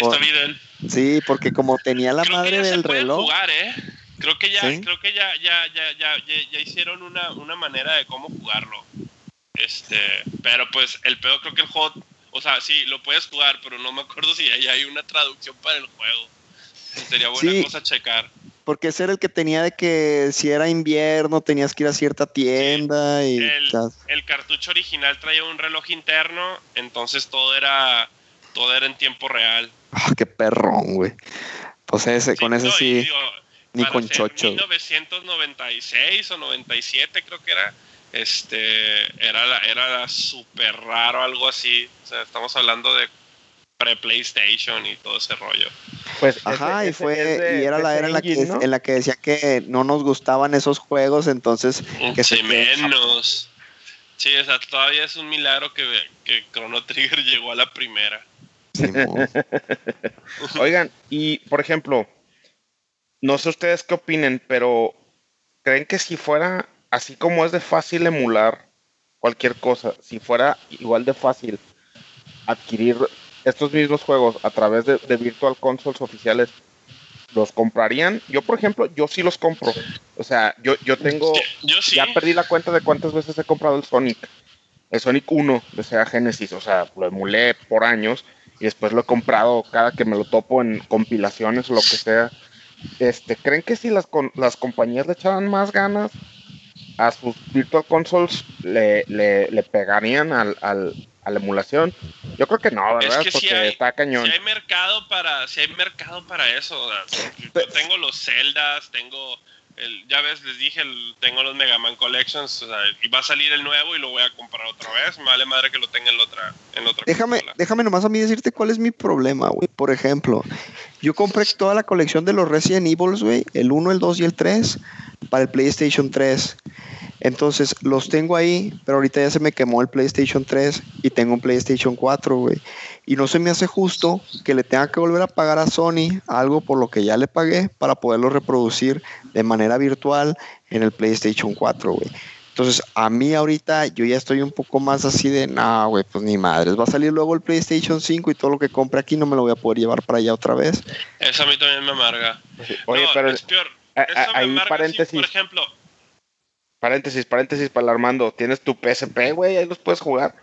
[SPEAKER 4] Sí, porque como tenía la
[SPEAKER 5] Creo que
[SPEAKER 4] madre
[SPEAKER 5] se
[SPEAKER 4] del
[SPEAKER 5] pueden
[SPEAKER 4] reloj.
[SPEAKER 5] jugar, ¿eh? Creo que ya,
[SPEAKER 4] ¿Sí?
[SPEAKER 5] creo que ya, ya, ya, ya, ya, ya hicieron una, una manera de cómo jugarlo. Este, pero pues el pedo creo que el juego, o sea, sí, lo puedes jugar, pero no me acuerdo si ahí hay una traducción para el juego. Sería buena
[SPEAKER 4] Sí.
[SPEAKER 5] cosa checar.
[SPEAKER 4] Porque ese era el que tenía de que si era invierno tenías que ir a cierta tienda y...
[SPEAKER 5] El, el cartucho original traía un reloj interno, entonces todo era todo era en tiempo real.
[SPEAKER 4] Ah, qué perrón, güey. Pues ese, con ese
[SPEAKER 5] no,
[SPEAKER 4] sí,
[SPEAKER 5] digo,
[SPEAKER 4] ni
[SPEAKER 5] para
[SPEAKER 4] con
[SPEAKER 5] ser
[SPEAKER 4] chocho.
[SPEAKER 5] 1996 o 97 creo que era. Este era la- era súper raro algo así. O sea, estamos hablando de pre PlayStation y todo ese rollo.
[SPEAKER 1] Pues
[SPEAKER 4] Ajá,
[SPEAKER 1] ese-
[SPEAKER 4] y fue, y era la era en la, que, en la que decía que no nos gustaban esos juegos, entonces que se
[SPEAKER 5] Sí, menos. Sí, o sea, todavía es un milagro que, que Chrono Trigger llegó a la primera.
[SPEAKER 4] Simón.
[SPEAKER 1] Oigan, y por ejemplo, no sé ustedes qué opinen, pero ¿creen que si fuera así como es de fácil emular cualquier cosa, si fuera igual de fácil adquirir estos mismos juegos a través de, de Virtual Consoles oficiales, ¿los comprarían? Yo, por ejemplo, yo sí los compro. O sea, yo, yo tengo...
[SPEAKER 5] Yo sí.
[SPEAKER 1] Ya perdí la cuenta de cuántas veces he comprado el Sonic. El Sonic 1 de Sega Genesis. O sea, lo emulé por años y después lo he comprado cada que me lo topo en compilaciones o lo que sea. Este, ¿Creen que si las, con- las compañías le echaran más ganas a sus Virtual Consoles, le, le, le pegarían al, al- a la emulación? Yo creo que no, ¿verdad?
[SPEAKER 5] que sí
[SPEAKER 1] Porque
[SPEAKER 5] hay-
[SPEAKER 1] está cañón.
[SPEAKER 5] Si hay mercado para, si hay mercado para eso. o sea, yo tengo los Zeldas, tengo el, ya ves, les dije, el- tengo los Mega Man Collections, o sea, y va a salir el nuevo y lo voy a comprar otra vez. Me vale madre que lo tenga en la otra, en la otra
[SPEAKER 4] Déjame,
[SPEAKER 5] consola.
[SPEAKER 4] déjame nomás a mí decirte cuál es mi problema, güey. Por ejemplo, yo compré toda la colección de los Resident Evil, güey, el 1, el 2 y el 3, para el PlayStation 3. Entonces, los tengo ahí, pero ahorita ya se me quemó el PlayStation 3 y tengo un PlayStation 4, güey. Y no se me hace justo que le tenga que volver a pagar a Sony algo por lo que ya le pagué para poderlo reproducir de manera virtual en el PlayStation 4, güey. Entonces, a mí ahorita yo ya estoy un poco más así de, no, güey, pues ni madres. Va a salir luego el PlayStation 5 y todo lo que compre aquí no me lo voy a poder llevar para allá otra vez.
[SPEAKER 5] Eso a mí también me amarga.
[SPEAKER 1] Oye,
[SPEAKER 5] no,
[SPEAKER 1] pero
[SPEAKER 5] es peor.
[SPEAKER 1] a-
[SPEAKER 5] Eso
[SPEAKER 1] a-
[SPEAKER 5] me
[SPEAKER 1] ahí
[SPEAKER 5] amarga si,
[SPEAKER 1] paréntesis.
[SPEAKER 5] por ejemplo,
[SPEAKER 1] Paréntesis, paréntesis para el Armando. Tienes tu PSP, güey, ahí los puedes jugar.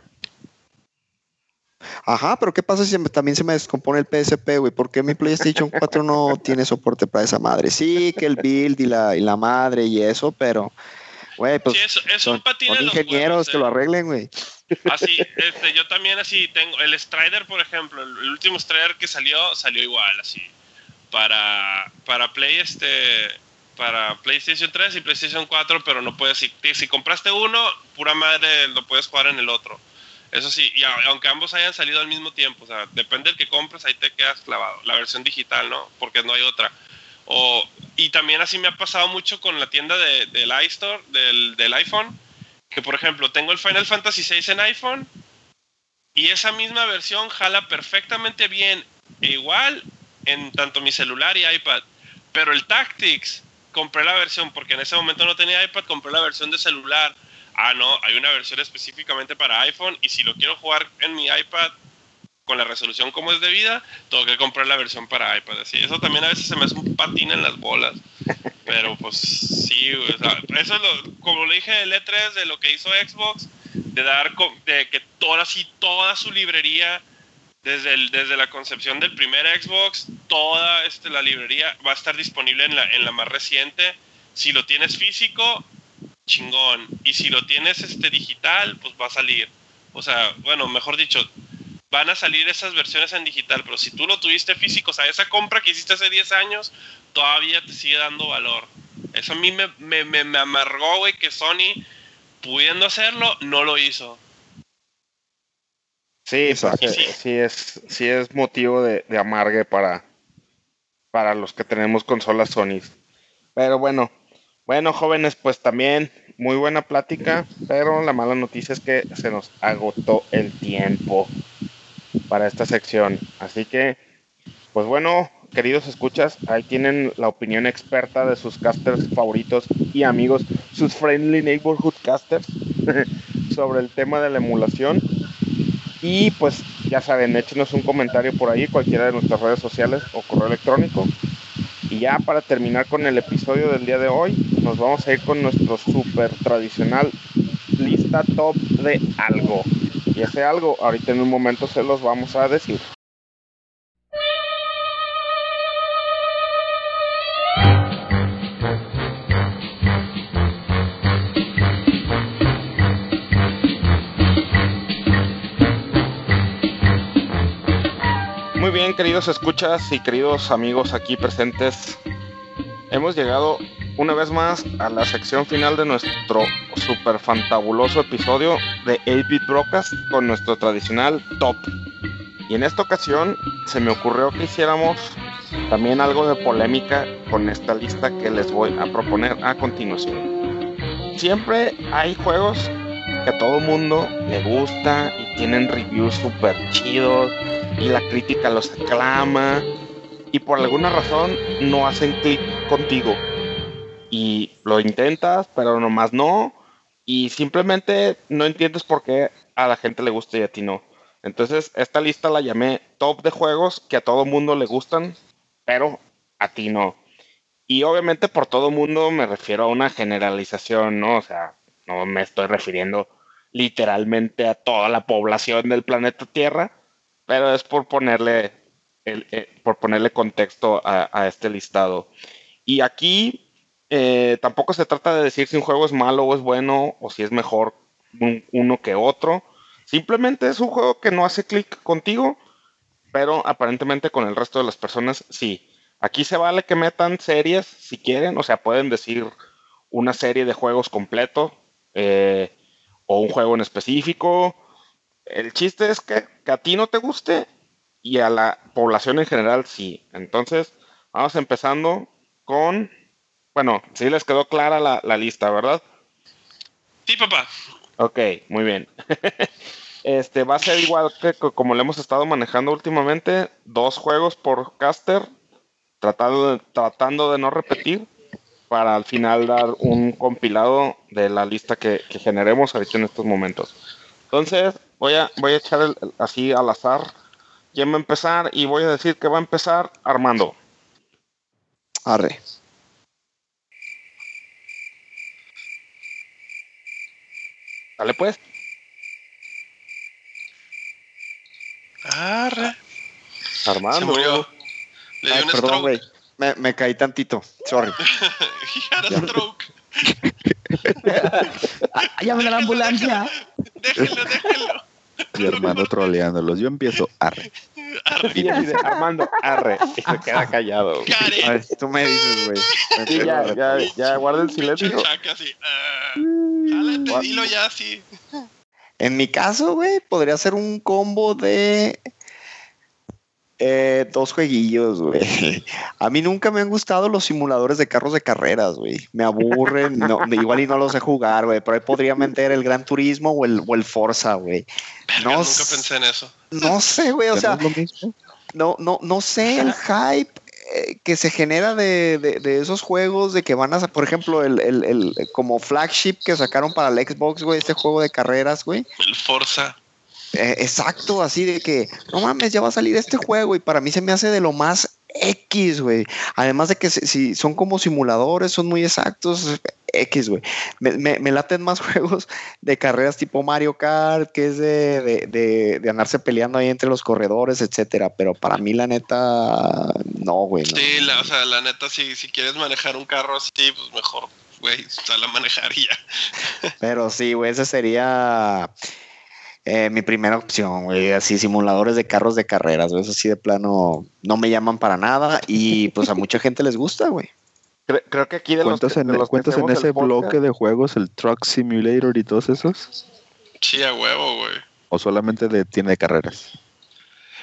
[SPEAKER 4] Ajá, pero ¿qué pasa si también se me descompone el PSP, güey? ¿Por qué mi PlayStation 4 no tiene soporte para esa madre? Sí, que el build y la, y la madre y eso, pero, güey, pues
[SPEAKER 5] sí, es, es
[SPEAKER 4] son, son ingenieros
[SPEAKER 5] huevos,
[SPEAKER 4] que
[SPEAKER 5] eh.
[SPEAKER 4] lo arreglen, güey.
[SPEAKER 5] Así, este, yo también así tengo el Strider, por ejemplo, el, el último Strider que salió salió igual, así. Para para Play este para PlayStation 3 y PlayStation 4, pero no puedes si, si compraste uno, pura madre lo puedes jugar en el otro. Eso sí, y aunque ambos hayan salido al mismo tiempo, o sea, depende del que compres, ahí te quedas clavado. La versión digital, ¿no? Porque no hay otra. Y también así me ha pasado mucho con la tienda de, del iStore, del, del iPhone, que por ejemplo tengo el Final Fantasy VI en iPhone y esa misma versión jala perfectamente bien e igual en tanto mi celular y iPad. Pero el Tactics, compré la versión, porque en ese momento no tenía iPad, compré la versión de celular. Ah, no, hay una versión específicamente para iPhone y si lo quiero jugar en mi iPad con la resolución como es debida, tengo que comprar la versión para iPad. Así, eso también a veces se me hace un patín en las bolas. Pero pues sí, o sea, eso es lo, como le dije el E3 de lo que hizo Xbox, de dar, de que toda, así, toda su librería, desde, desde la concepción del primer Xbox, toda este, la librería va a estar disponible en la, en la más reciente. Si lo tienes físico, chingón. Y si lo tienes este, digital, pues va a salir. O sea, bueno, mejor dicho, van a salir esas versiones en digital, pero si tú lo tuviste físico, o sea, esa compra que hiciste hace 10 años, todavía te sigue dando valor. Eso a mí me, me, me, me amargó, güey, que Sony, pudiendo hacerlo, no lo hizo.
[SPEAKER 1] Sí, pues, eh, sí es, sí es motivo de, de amargue para, para los que tenemos consolas Sony. Pero bueno, bueno, jóvenes, pues también muy buena plática, pero la mala noticia es que se nos agotó el tiempo para esta sección. Así que, pues bueno, queridos escuchas, ahí tienen la opinión experta de sus casters favoritos y amigos, sus friendly neighborhood casters, sobre el tema de la emulación. Y pues ya saben, échenos un comentario por ahí, cualquiera de nuestras redes sociales o correo electrónico. Y ya para terminar con el episodio del día de hoy, nos vamos a ir con nuestro super tradicional lista top de algo. Y hace algo. Ahorita en un momento se los vamos a decir. Muy bien, queridos escuchas y queridos amigos aquí presentes, hemos llegado una vez más a la sección final de nuestro super fantabuloso episodio de 8-Bit Broadcast con nuestro tradicional top. Y en esta ocasión se me ocurrió que hiciéramos también algo de polémica con esta lista que les voy a proponer a continuación. Siempre hay juegos que a todo mundo le gusta y tienen reviews super chidos y la crítica los aclama y por alguna razón no hacen clic contigo y lo intentas pero nomás no y simplemente no entiendes por qué a la gente le gusta y a ti no. Entonces esta lista la llamé top de juegos que a todo mundo le gustan pero a ti no. Y obviamente por todo mundo me refiero a una generalización, ¿no? O sea, no me estoy refiriendo literalmente a toda la población del planeta Tierra, pero es por ponerle, el, eh, por ponerle contexto a, a, este listado. Y aquí eh, tampoco se trata de decir si un juego es malo o es bueno, o si es mejor un, uno que otro. Simplemente es un juego que no hace clic contigo, pero aparentemente con el resto de las personas sí. Aquí se vale que metan series si quieren, o sea, pueden decir una serie de juegos completo eh, o un juego en específico. El chiste es que, que, a ti no te guste y a la población en general sí. Entonces, vamos empezando con... Bueno, sí les quedó clara la, la lista, ¿verdad?
[SPEAKER 5] Sí, papá.
[SPEAKER 1] Ok, muy bien. Este va a ser igual que como lo hemos estado manejando últimamente, dos juegos por caster, tratando de, tratando de no repetir, para al final dar un compilado de la lista que, que generemos ahorita en estos momentos. Entonces, voy a, voy a echar el, así al azar quién va a empezar y voy a decir que va a empezar Armando.
[SPEAKER 4] Arre.
[SPEAKER 1] Dale pues.
[SPEAKER 5] Arre.
[SPEAKER 1] Armando.
[SPEAKER 5] Se murió. Le dio
[SPEAKER 4] Ay,
[SPEAKER 5] un
[SPEAKER 4] perdón,
[SPEAKER 5] stroke.
[SPEAKER 4] güey. Me, me caí tantito. Sorry.
[SPEAKER 5] He had a stroke.
[SPEAKER 2] Llamen a la ambulancia.
[SPEAKER 5] Déjenlo, déjenlo.
[SPEAKER 3] Y hermano troleándolos. Yo empiezo arre.
[SPEAKER 5] Arre.
[SPEAKER 1] Y así de, Armando, arre. Y se queda callado.
[SPEAKER 4] A ver, tú me dices, güey.
[SPEAKER 1] Sí, ya, ya, guarda el silencio.
[SPEAKER 5] chaca ah, jálate, dilo ya así.
[SPEAKER 4] En mi caso, güey, podría ser un combo de eh, dos jueguillos, güey. A mí nunca me han gustado los simuladores de carros de carreras, güey. Me aburren, no, igual y no los sé jugar, güey, pero ahí podría meter el Gran Turismo o el, o el Forza, güey. No
[SPEAKER 5] nunca pensé en eso.
[SPEAKER 4] No sé, güey, o
[SPEAKER 3] ¿Ya
[SPEAKER 4] sea,
[SPEAKER 3] no
[SPEAKER 4] no, no, sé el hype eh, que se genera de, de- de esos juegos de que van a, por ejemplo, el, el- el- como flagship que sacaron para el Xbox, güey, este juego de carreras, güey.
[SPEAKER 5] El Forza.
[SPEAKER 4] Eh, exacto, así de que, no mames, ya va a salir este juego y para mí se me hace de lo más X, güey. Además de que si, son como simuladores, son muy exactos, X, güey. Me, me- me laten más juegos de carreras tipo Mario Kart, que es de, de, de- de andarse peleando ahí entre los corredores, etcétera. Pero para mí, la neta, no, güey. no.
[SPEAKER 5] Sí, la, o sea, la neta, si, si quieres manejar un carro así, pues mejor, güey, sal a manejar y ya.
[SPEAKER 4] Pero sí, güey, esa sería eh, mi primera opción, güey. Así, simuladores de carros de carreras, güey. Eso sí, de plano, no me llaman para nada y pues a mucha gente les gusta, güey.
[SPEAKER 1] Cre- Creo que aquí de los
[SPEAKER 3] ¿Cuentas
[SPEAKER 1] que-
[SPEAKER 3] en,
[SPEAKER 1] de los que
[SPEAKER 3] cuentas en ese
[SPEAKER 1] podcast-
[SPEAKER 3] bloque de juegos el Truck Simulator y todos esos?
[SPEAKER 5] Sí, a huevo, güey.
[SPEAKER 3] ¿O solamente de tiene de carreras?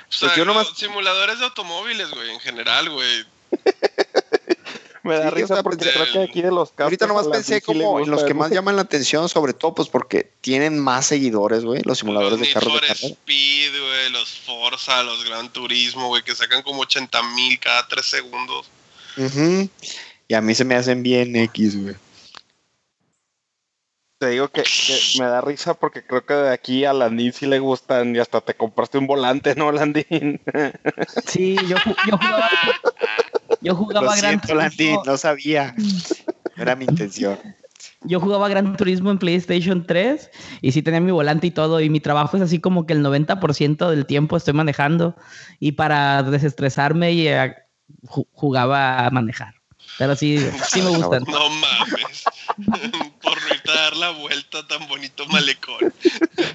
[SPEAKER 5] O sea,
[SPEAKER 1] Pues yo nomás-
[SPEAKER 5] simuladores de automóviles, güey, en general, güey.
[SPEAKER 1] Me da
[SPEAKER 4] Sí,
[SPEAKER 1] risa porque
[SPEAKER 5] pues,
[SPEAKER 1] creo que aquí de los
[SPEAKER 4] Ahorita
[SPEAKER 1] casters
[SPEAKER 4] nomás pensé como en los que más llaman la atención, sobre todo pues porque tienen más seguidores, güey, los simuladores
[SPEAKER 5] los
[SPEAKER 4] de carros de
[SPEAKER 5] for
[SPEAKER 4] carreras.
[SPEAKER 5] Speed, güey, los Forza, los Gran Turismo, güey, que sacan como 80 mil cada 3 segundos.
[SPEAKER 4] Ujú. Y a mí se me hacen bien X, güey.
[SPEAKER 1] Te digo que, que me da risa porque creo que de aquí a Landín sí le gustan y hasta te compraste un volante, ¿no, Landín?
[SPEAKER 2] Sí, yo, yo jugaba. Yo jugaba
[SPEAKER 4] Lo
[SPEAKER 2] Gran
[SPEAKER 4] siento, Landy,
[SPEAKER 2] Turismo.
[SPEAKER 4] no sabía. No era mi intención.
[SPEAKER 2] Yo jugaba Gran Turismo en PlayStation 3 y sí tenía mi volante y todo. Y mi trabajo es así como que el 90% del tiempo estoy manejando. Y para desestresarme y, eh, ju- jugaba a manejar. Pero sí, sí me gustan.
[SPEAKER 5] No mames. Por no dar la vuelta tan bonito malecón.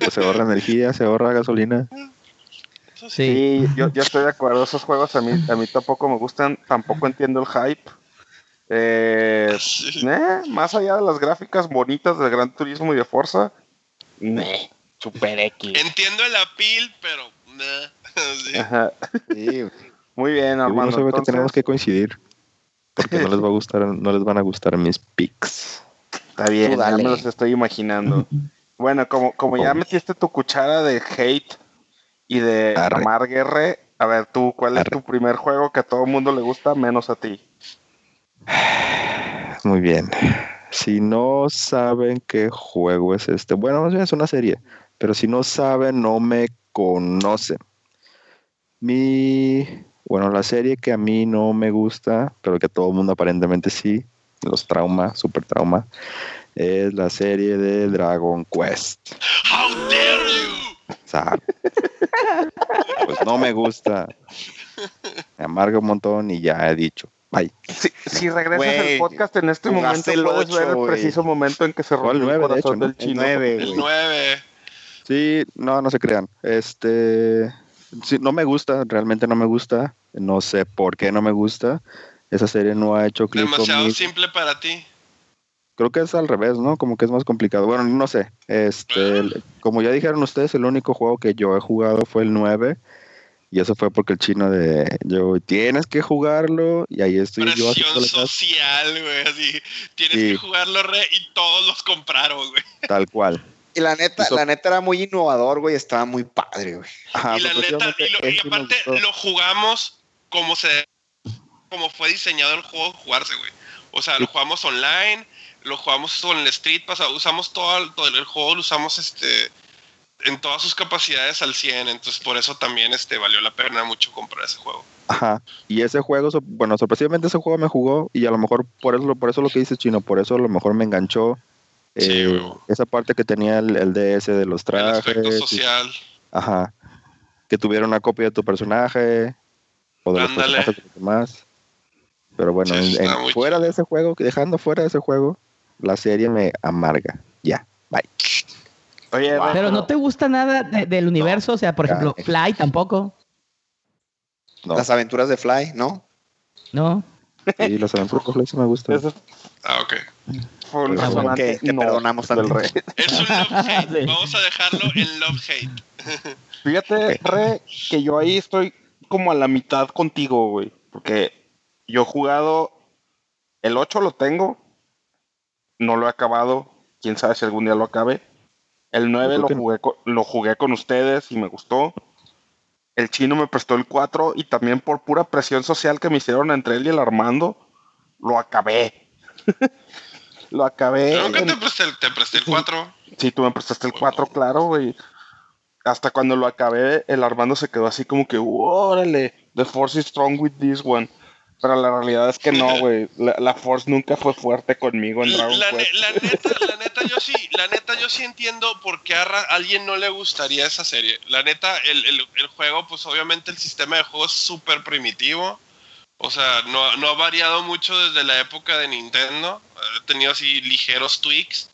[SPEAKER 3] Pues se ahorra energía, se ahorra gasolina.
[SPEAKER 5] Eso sí.
[SPEAKER 1] Sí, yo, yo estoy de acuerdo. Esos juegos a mí, a mí tampoco me gustan. Tampoco entiendo el hype. Eh,
[SPEAKER 5] Sí.
[SPEAKER 1] eh, más allá de las gráficas bonitas de Gran Turismo y de Forza, meh, Super X.
[SPEAKER 5] Entiendo el appeal, pero. nah. Sí.
[SPEAKER 1] Muy bien, Armando.
[SPEAKER 3] sabe que
[SPEAKER 1] entonces,
[SPEAKER 3] tenemos que coincidir. Porque no les va a gustar, no les van a gustar mis picks.
[SPEAKER 1] Está bien,
[SPEAKER 4] Tú
[SPEAKER 1] ya me los estoy imaginando. Bueno, como, como ya metiste tu cuchara de hate y de
[SPEAKER 3] Arre.
[SPEAKER 1] amar guerra, a ver tú, ¿cuál es tu primer juego que a todo el mundo le gusta menos a ti?
[SPEAKER 3] Muy bien. Si no saben qué juego es este, bueno, más bien es una serie, pero si no saben, no me conocen. Mi, bueno, la serie que a mí no me gusta, pero que a todo el mundo aparentemente sí, los trauma, super trauma, es la serie de Dragon Quest.
[SPEAKER 5] How dare
[SPEAKER 3] Pues no me gusta. Me amarga un montón y ya he dicho. Bye.
[SPEAKER 1] Si, si regresas
[SPEAKER 4] Güey,
[SPEAKER 1] el podcast en este momento,
[SPEAKER 4] el
[SPEAKER 1] puedes ver
[SPEAKER 4] ocho,
[SPEAKER 1] el preciso momento en que se
[SPEAKER 3] el
[SPEAKER 1] rompió el,
[SPEAKER 3] nueve, de
[SPEAKER 1] corazón
[SPEAKER 3] hecho, ¿no?
[SPEAKER 1] del
[SPEAKER 4] El
[SPEAKER 1] chino.
[SPEAKER 4] 9,
[SPEAKER 5] El
[SPEAKER 4] güey.
[SPEAKER 5] 9.
[SPEAKER 3] Sí, no, no se crean. Este, sí, no me gusta, realmente no me gusta. No sé por qué no me gusta. Esa serie no ha hecho clic
[SPEAKER 5] Demasiado
[SPEAKER 3] conmigo.
[SPEAKER 5] simple para ti.
[SPEAKER 3] Creo que es al revés, ¿no? Como que es más complicado. Bueno, no sé. Este, el- como ya dijeron ustedes, el único juego que yo he jugado fue el 9. Y eso fue porque el chino de yo tienes que jugarlo y ahí estoy yo
[SPEAKER 5] Presión
[SPEAKER 3] caso,
[SPEAKER 5] social, güey. Así. Tienes
[SPEAKER 3] Sí.
[SPEAKER 5] que jugarlo re y todos los compraron, güey.
[SPEAKER 3] tal cual.
[SPEAKER 4] Y la neta,
[SPEAKER 3] Hizo-
[SPEAKER 4] la neta era muy innovador, güey. Estaba muy padre, güey.
[SPEAKER 3] Ajá,
[SPEAKER 5] y la
[SPEAKER 3] pues,
[SPEAKER 5] neta, y, lo- y aparte lo jugamos como se como fue diseñado el juego jugarse, güey. O sea, lo jugamos online, lo jugamos con el Street Pass, usamos todo el, todo el juego, lo usamos este en todas sus capacidades al 100, entonces por eso también este valió la pena mucho comprar ese juego.
[SPEAKER 3] Ajá. Y ese juego, bueno, sorpresivamente ese juego me jugó y a lo mejor por eso, por eso lo que dice Chino, por eso a lo mejor me enganchó. Eh, esa parte que tenía el, el DS de los
[SPEAKER 5] El
[SPEAKER 3] trajes.
[SPEAKER 5] aspecto
[SPEAKER 3] y-
[SPEAKER 5] social.
[SPEAKER 3] ajá. Que tuviera una copia de tu personaje o de los
[SPEAKER 5] Ándale.
[SPEAKER 3] personajes de los demás. Pero bueno,
[SPEAKER 5] Sí,
[SPEAKER 3] en- fuera de ese juego, dejando fuera de ese juego, la serie me amarga. Ya, bye.
[SPEAKER 1] Oye,
[SPEAKER 4] Wow.
[SPEAKER 2] Pero no te gusta nada de- del universo, o sea, por ejemplo,
[SPEAKER 3] Ya.
[SPEAKER 2] Fly tampoco,
[SPEAKER 3] No,
[SPEAKER 4] Las aventuras de Fly, ¿no?
[SPEAKER 2] ¿no?
[SPEAKER 3] sí, las aventuras de Fly sí me gustan.
[SPEAKER 1] Eso
[SPEAKER 5] Ah, ok.
[SPEAKER 1] fue un
[SPEAKER 3] Ah,
[SPEAKER 4] que-
[SPEAKER 1] no
[SPEAKER 4] perdonamos tanto.
[SPEAKER 1] rey.
[SPEAKER 5] Es un love hate. Vamos a dejarlo en love hate.
[SPEAKER 1] Fíjate, Re, que yo ahí estoy como a la mitad contigo, güey. Porque yo he jugado. El 8 lo tengo. No lo he acabado. Quién sabe si algún día lo acabe. El 9
[SPEAKER 3] Yo
[SPEAKER 1] lo
[SPEAKER 3] creo que
[SPEAKER 1] jugué, con, lo jugué con ustedes y me gustó. El chino me prestó el 4 y también por pura presión social que me hicieron entre él y el Armando, lo acabé. lo acabé.
[SPEAKER 5] Nunca
[SPEAKER 1] en-
[SPEAKER 5] te presté, el- te presté el 4.
[SPEAKER 1] Sí, tú me prestaste el 4, claro, güey. Hasta cuando lo acabé, el Armando se quedó así como que, órale, the Force is strong with this one. Pero la realidad es que no, güey. La, la Force nunca fue fuerte conmigo en Dragon
[SPEAKER 5] La,
[SPEAKER 1] Quest.
[SPEAKER 5] la neta, la neta, yo sí, la neta, yo sí entiendo por qué a ra- alguien no le gustaría esa serie. La neta, el, el- el juego, pues obviamente el sistema de juego es súper primitivo. O sea, no, no ha variado mucho desde la época de Nintendo. Ha tenido así ligeros tweaks.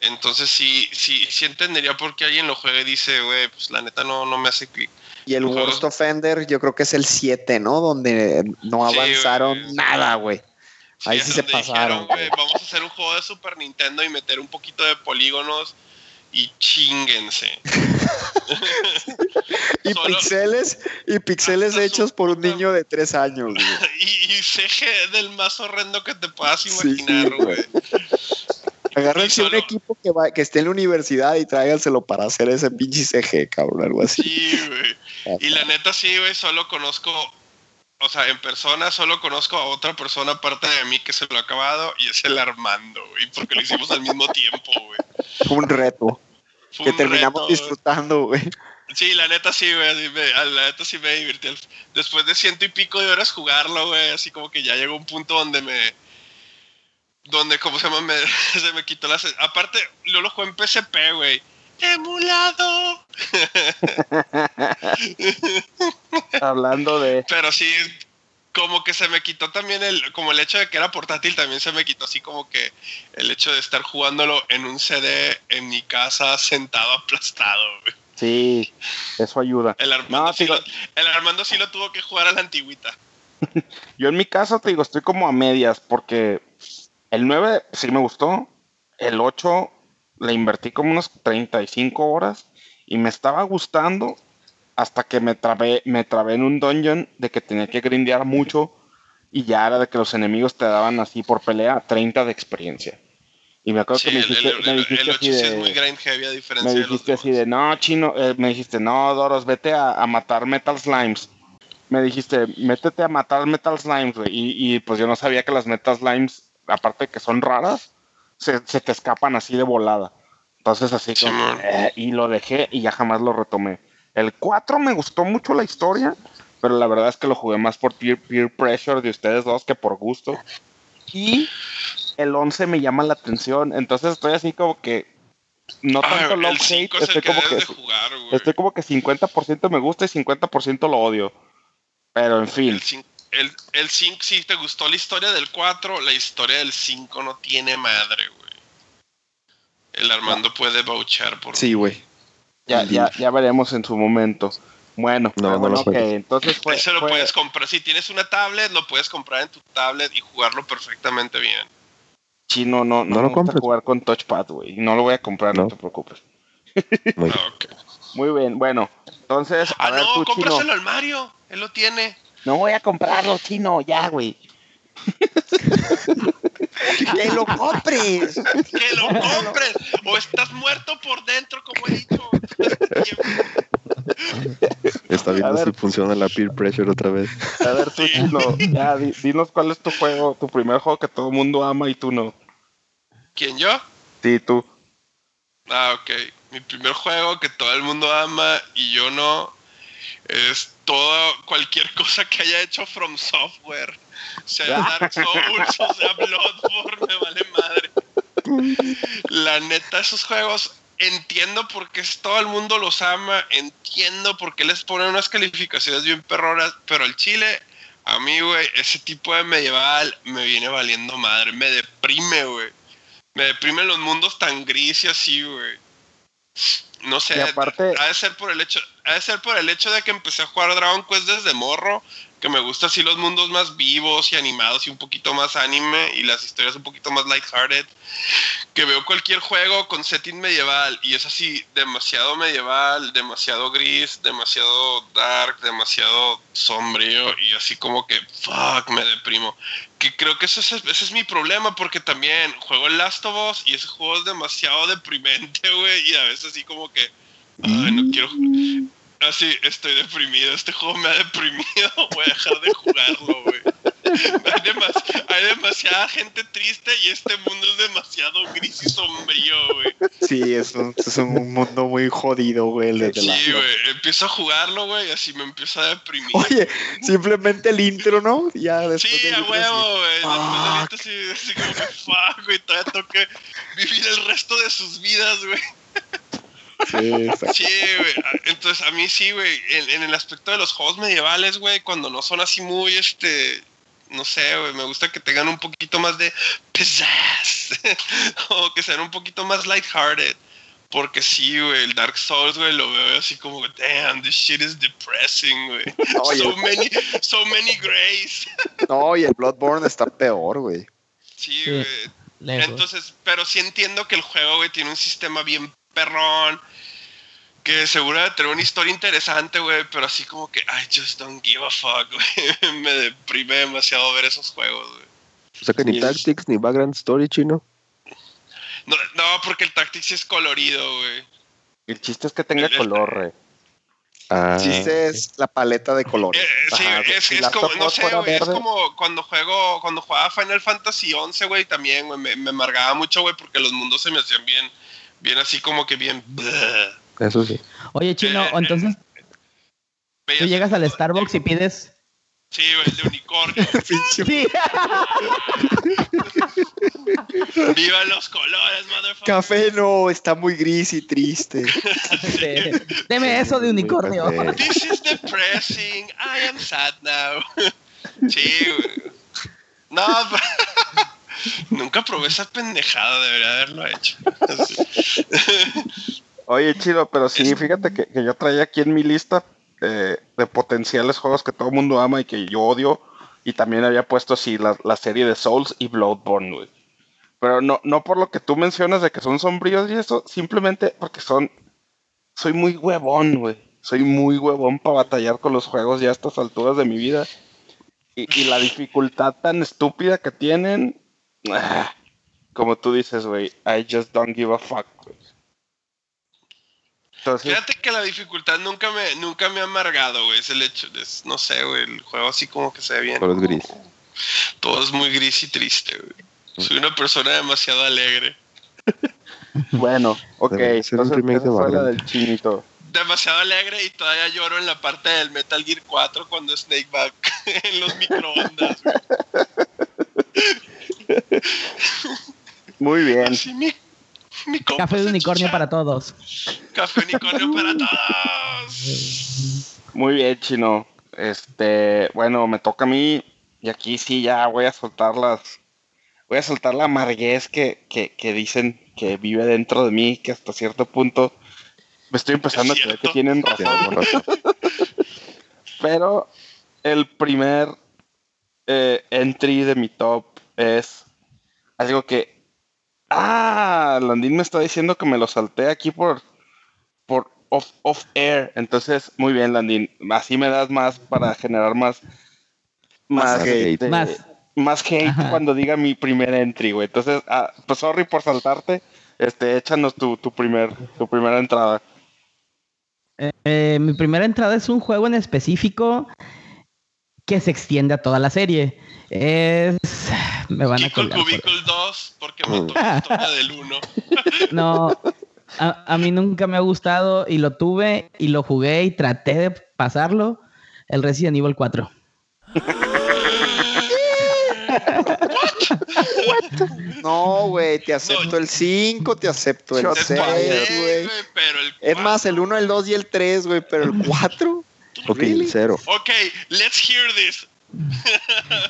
[SPEAKER 5] Entonces sí, sí, sí entendería por qué alguien lo juega y dice, güey, pues la neta no, no me hace clic.
[SPEAKER 4] Y el Worst Offender, yo creo que es el 7, ¿no? Donde no
[SPEAKER 5] Sí,
[SPEAKER 4] avanzaron nada, güey. Ahí sí se pasaron,
[SPEAKER 5] dijeron, vamos a hacer un juego de Super Nintendo y meter un poquito de polígonos y chinguense.
[SPEAKER 4] Y
[SPEAKER 5] Solo-
[SPEAKER 4] pixeles, y pixeles hechos por un niño de 3 años, güey.
[SPEAKER 5] y, y CG del más horrendo que te puedas
[SPEAKER 4] Sí,
[SPEAKER 5] imaginar,
[SPEAKER 4] güey.
[SPEAKER 5] güey.
[SPEAKER 4] Agárrense
[SPEAKER 5] Y
[SPEAKER 4] un
[SPEAKER 5] solo-
[SPEAKER 4] equipo que, va, que esté en la universidad y tráiganselo para hacer ese pinche CG, cabrón, algo así.
[SPEAKER 5] Sí, güey. Y la neta sí, güey, solo conozco, o sea, en persona solo conozco a otra persona aparte de mí que se lo ha acabado y es el Armando, güey, porque lo hicimos al mismo tiempo, güey.
[SPEAKER 4] Fue un reto
[SPEAKER 5] Fue
[SPEAKER 4] que
[SPEAKER 5] un
[SPEAKER 4] terminamos
[SPEAKER 5] reto,
[SPEAKER 4] disfrutando, güey.
[SPEAKER 5] Sí, la neta sí, güey. La neta sí me divirtió. Después de ciento y pico de horas jugarlo, güey, así como que ya llegó un punto donde me. Donde, ¿cómo se llama? Me- se me quitó la. Aparte, yo lo jugué en PSP, güey. ¡Emulado!
[SPEAKER 1] Hablando de.
[SPEAKER 5] Pero sí, como que se me quitó también el. Como el hecho de que era portátil, también se me quitó así como que el hecho de estar jugándolo en un CD en mi casa sentado aplastado, güey.
[SPEAKER 1] Sí, eso ayuda.
[SPEAKER 5] El Armando,
[SPEAKER 1] No,
[SPEAKER 5] sí lo, el Armando sí lo tuvo que jugar a la antigüita.
[SPEAKER 1] Yo en mi caso te digo, estoy como a medias porque el 9 sí me gustó, el 8 le invertí como unas 35 horas y me estaba gustando hasta que me trabé, me trabé en un dungeon de que tenía que grindear mucho y ya era de que los enemigos te daban así por pelea 30 de experiencia. Y me acuerdo
[SPEAKER 5] Sí,
[SPEAKER 1] que me dijiste,
[SPEAKER 5] el,
[SPEAKER 1] me dijiste
[SPEAKER 5] el 8
[SPEAKER 1] así
[SPEAKER 5] sí
[SPEAKER 1] de-
[SPEAKER 5] es muy grind heavy a diferencia
[SPEAKER 1] me
[SPEAKER 5] de los
[SPEAKER 1] dijiste así
[SPEAKER 5] demás.
[SPEAKER 1] de, no, chino, eh, me dijiste, no, Doros, vete a, a matar Metal Slimes. Me dijiste, métete a matar Metal Slimes, güey. Y, y, pues yo no sabía que las Metal Slimes, aparte de que son raras, se, se te escapan así de volada. Entonces así como, eh, y lo dejé y ya jamás lo retomé. El 4 me gustó mucho la historia, pero la verdad es que lo jugué más por peer, peer pressure de ustedes dos que por gusto. Y el 11 me llama la atención, entonces estoy así como que no
[SPEAKER 5] Ah,
[SPEAKER 1] tanto love
[SPEAKER 5] el 5
[SPEAKER 1] hate,
[SPEAKER 5] es
[SPEAKER 1] estoy
[SPEAKER 5] que
[SPEAKER 1] como que
[SPEAKER 5] de jugar,
[SPEAKER 1] estoy como que 50% me gusta y 50% lo odio. Pero en fin,
[SPEAKER 5] El 5, el, el 5, si te gustó la historia del 4, la historia del 5 no tiene madre, güey. El Armando puede vouchar por
[SPEAKER 4] Sí, güey.
[SPEAKER 1] ya, ya, ya veremos en su momento. Bueno,
[SPEAKER 3] No, no
[SPEAKER 1] bueno,
[SPEAKER 3] juegues.
[SPEAKER 1] entonces fue,
[SPEAKER 5] Ese lo
[SPEAKER 1] fue-
[SPEAKER 5] puedes comprar. Si tienes una tablet, lo puedes comprar en tu tablet y jugarlo perfectamente bien.
[SPEAKER 1] chino, no, no,
[SPEAKER 3] No
[SPEAKER 1] me
[SPEAKER 3] lo
[SPEAKER 1] gusta
[SPEAKER 3] compres.
[SPEAKER 1] jugar con touchpad, güey. No lo voy a comprar, no,
[SPEAKER 3] No.
[SPEAKER 1] te preocupes.
[SPEAKER 3] Muy
[SPEAKER 5] Ah, ok.
[SPEAKER 1] Muy bien, bueno, entonces, a
[SPEAKER 5] Ah,
[SPEAKER 1] ver
[SPEAKER 5] no,
[SPEAKER 1] tú, chino.
[SPEAKER 5] cómpraselo al Mario. Él lo tiene.
[SPEAKER 1] No voy a comprarlo, chino, ya, güey.
[SPEAKER 4] ¡Que lo compres!
[SPEAKER 5] Que lo compres. o estás muerto por dentro, como he dicho.
[SPEAKER 3] Está
[SPEAKER 1] A
[SPEAKER 3] viendo
[SPEAKER 1] ver.
[SPEAKER 3] si funciona la peer pressure otra vez.
[SPEAKER 1] A ver tú, chino, ya, di- dinos cuál es tu juego, tu primer juego que todo el mundo ama y tú no.
[SPEAKER 5] ¿Quién yo?
[SPEAKER 1] Sí, tú.
[SPEAKER 5] Ah, ok. Mi primer juego que todo el mundo ama y yo no es todo, cualquier cosa que haya hecho From Software. Sea Dark Souls o sea Bloodborne, me vale madre. La neta, esos juegos entiendo por qué todo el mundo los ama, entiendo por qué les ponen unas calificaciones bien perronas, pero el chile, a mí, güey, ese tipo de medieval me viene valiendo madre, me deprime, güey. Me deprimen los mundos tan gris y así, güey. No sé,
[SPEAKER 1] aparte-
[SPEAKER 5] ha de ser por el hecho, ha de ser por el hecho de que empecé a jugar Dragon Quest desde morro, que me gusta así los mundos más vivos y animados y un poquito más anime y las historias un poquito más lighthearted. Que veo cualquier juego con setting medieval y es así demasiado medieval, demasiado gris, demasiado dark, demasiado sombrío y así como que fuck, me deprimo. Que creo que ese es, ese es mi problema porque también juego el Last of Us y ese juego es demasiado deprimente, güey, y a veces así como que ay, no quiero Así, estoy deprimido. Este juego me ha deprimido. Voy a dejar de jugarlo, güey. Hay, demas- hay demasiada gente triste y este mundo es demasiado gris y sombrío, güey.
[SPEAKER 4] Sí, es un, es un mundo muy jodido, güey.
[SPEAKER 5] Sí, güey. Empiezo a jugarlo, güey, y así me empiezo a deprimir.
[SPEAKER 4] Oye, simplemente el intro, ¿no? Ya después
[SPEAKER 5] Sí, a huevo, güey. Después del
[SPEAKER 4] Fuck.
[SPEAKER 5] intro, sí, así como que fuck, güey. Todavía tengo que vivir el resto de sus vidas, güey.
[SPEAKER 4] Sí, exacto.
[SPEAKER 5] Sí, güey. Entonces, a mí sí, güey. En, en el aspecto de los juegos medievales, güey, cuando no son así muy, este. No sé, güey. Me gusta que tengan un poquito más de pizzazz. o que sean un poquito más lighthearted. Porque sí, güey. El Dark Souls, güey, lo veo así como, damn, this shit is depressing, güey. So many, so many grays.
[SPEAKER 4] No, y el Bloodborne está peor, güey.
[SPEAKER 5] Sí,
[SPEAKER 2] Sí.
[SPEAKER 5] güey.
[SPEAKER 2] Lejos.
[SPEAKER 5] Entonces, pero sí entiendo que el juego, güey, tiene un sistema bien perrón. Que seguro de tener una historia interesante, güey. Pero así como que, I just don't give a fuck, güey. Me deprime demasiado ver esos juegos, güey.
[SPEAKER 3] O sea que ni
[SPEAKER 1] Sí.
[SPEAKER 3] Tactics ni Background Story chino.
[SPEAKER 5] No, no, porque el Tactics sí es colorido, güey.
[SPEAKER 1] El chiste es que tenga color, güey.
[SPEAKER 3] Ah,
[SPEAKER 4] El chiste es la paleta de colores.
[SPEAKER 5] Eh, sí,
[SPEAKER 1] Ajá,
[SPEAKER 5] es,
[SPEAKER 1] si
[SPEAKER 5] es
[SPEAKER 1] Last
[SPEAKER 5] como,
[SPEAKER 1] of
[SPEAKER 5] no sé, güey. Es como cuando juego, cuando jugaba Final Fantasy 11, güey, también, güey. Me, me amargaba mucho, güey, porque los mundos se me hacían bien, bien así como que bien. bleh.
[SPEAKER 3] Eso sí.
[SPEAKER 2] Oye, Chino,
[SPEAKER 5] eh,
[SPEAKER 2] entonces tú llegas al Starbucks y pides...
[SPEAKER 5] Sí, güey, el de unicornio.
[SPEAKER 2] Sí.
[SPEAKER 5] ¡Viva los colores, motherfucker!
[SPEAKER 4] Café no, está muy gris y triste.
[SPEAKER 2] Deme eso de unicornio.
[SPEAKER 5] This is depressing. I am sad now. Sí, güey. No, Nunca probé esa pendejada, debería haberlo hecho.
[SPEAKER 1] Oye, chido, pero sí, fíjate que, que yo traía aquí en mi lista eh, de potenciales juegos que todo el mundo ama y que yo odio. Y también había puesto así la, la serie de Souls y Bloodborne, güey. Pero no, no por lo que tú mencionas de que son sombríos y eso, simplemente porque son. Soy muy huevón, güey. Soy muy huevón para batallar con los juegos ya a estas alturas de mi vida. Y, y la dificultad tan estúpida que tienen. ah, como tú dices, güey. I just don't give a fuck, güey. Entonces,
[SPEAKER 5] Fíjate que la dificultad nunca me, nunca me ha amargado, güey. Es el hecho, es, no sé, güey, el juego así como que se ve bien.
[SPEAKER 3] Todo es gris.
[SPEAKER 5] Todo es muy gris y triste, güey. Soy una persona demasiado alegre.
[SPEAKER 1] bueno, ok. Entonces, esa fue la del chinito.
[SPEAKER 5] Demasiado alegre y todavía lloro en la parte del Metal Gear 4 cuando Snake va en los microondas, güey.
[SPEAKER 1] Muy bien.
[SPEAKER 5] Así mi, mi compa
[SPEAKER 2] Café de unicornio para todos.
[SPEAKER 5] Café unicornio para todos.
[SPEAKER 1] Muy bien, chino. Este, bueno, me toca a mí. Y aquí sí ya voy a soltar las. Voy a soltar la amarguez que, que, que dicen que vive dentro de mí, que hasta cierto punto me estoy empezando a creer que tienen razón. Pero el primer eh, entry de mi top es algo que. Ah, Landín me está diciendo que me lo salté aquí por, por off, off air. Entonces, muy bien, Landín. Así me das más para generar más. Más,
[SPEAKER 3] Más hate.
[SPEAKER 1] este,
[SPEAKER 2] Más.
[SPEAKER 1] más hate
[SPEAKER 2] Ajá.
[SPEAKER 1] cuando diga mi primer entry, güey. Entonces, ah, pues sorry por saltarte. Este, échanos tu, tu primer, tu primera entrada.
[SPEAKER 2] Eh, mi primera entrada es un juego en específico que se extiende a toda la serie. Es. Me van a colgar. por-
[SPEAKER 5] 2, porque mató la historia del 1.
[SPEAKER 2] No, a, a mí nunca me ha gustado y lo tuve y lo jugué y traté de pasarlo. El Resident Evil 4.
[SPEAKER 4] No, güey, te acepto
[SPEAKER 5] No.
[SPEAKER 4] el 5, te acepto el
[SPEAKER 1] Shot
[SPEAKER 4] 6,
[SPEAKER 1] fired.
[SPEAKER 4] güey.
[SPEAKER 5] pero el
[SPEAKER 4] Es más, el
[SPEAKER 5] 4
[SPEAKER 4] 1, el 2 y el 3, güey, pero el 4.
[SPEAKER 3] Ok,
[SPEAKER 4] Really?
[SPEAKER 5] Ok, let's hear this.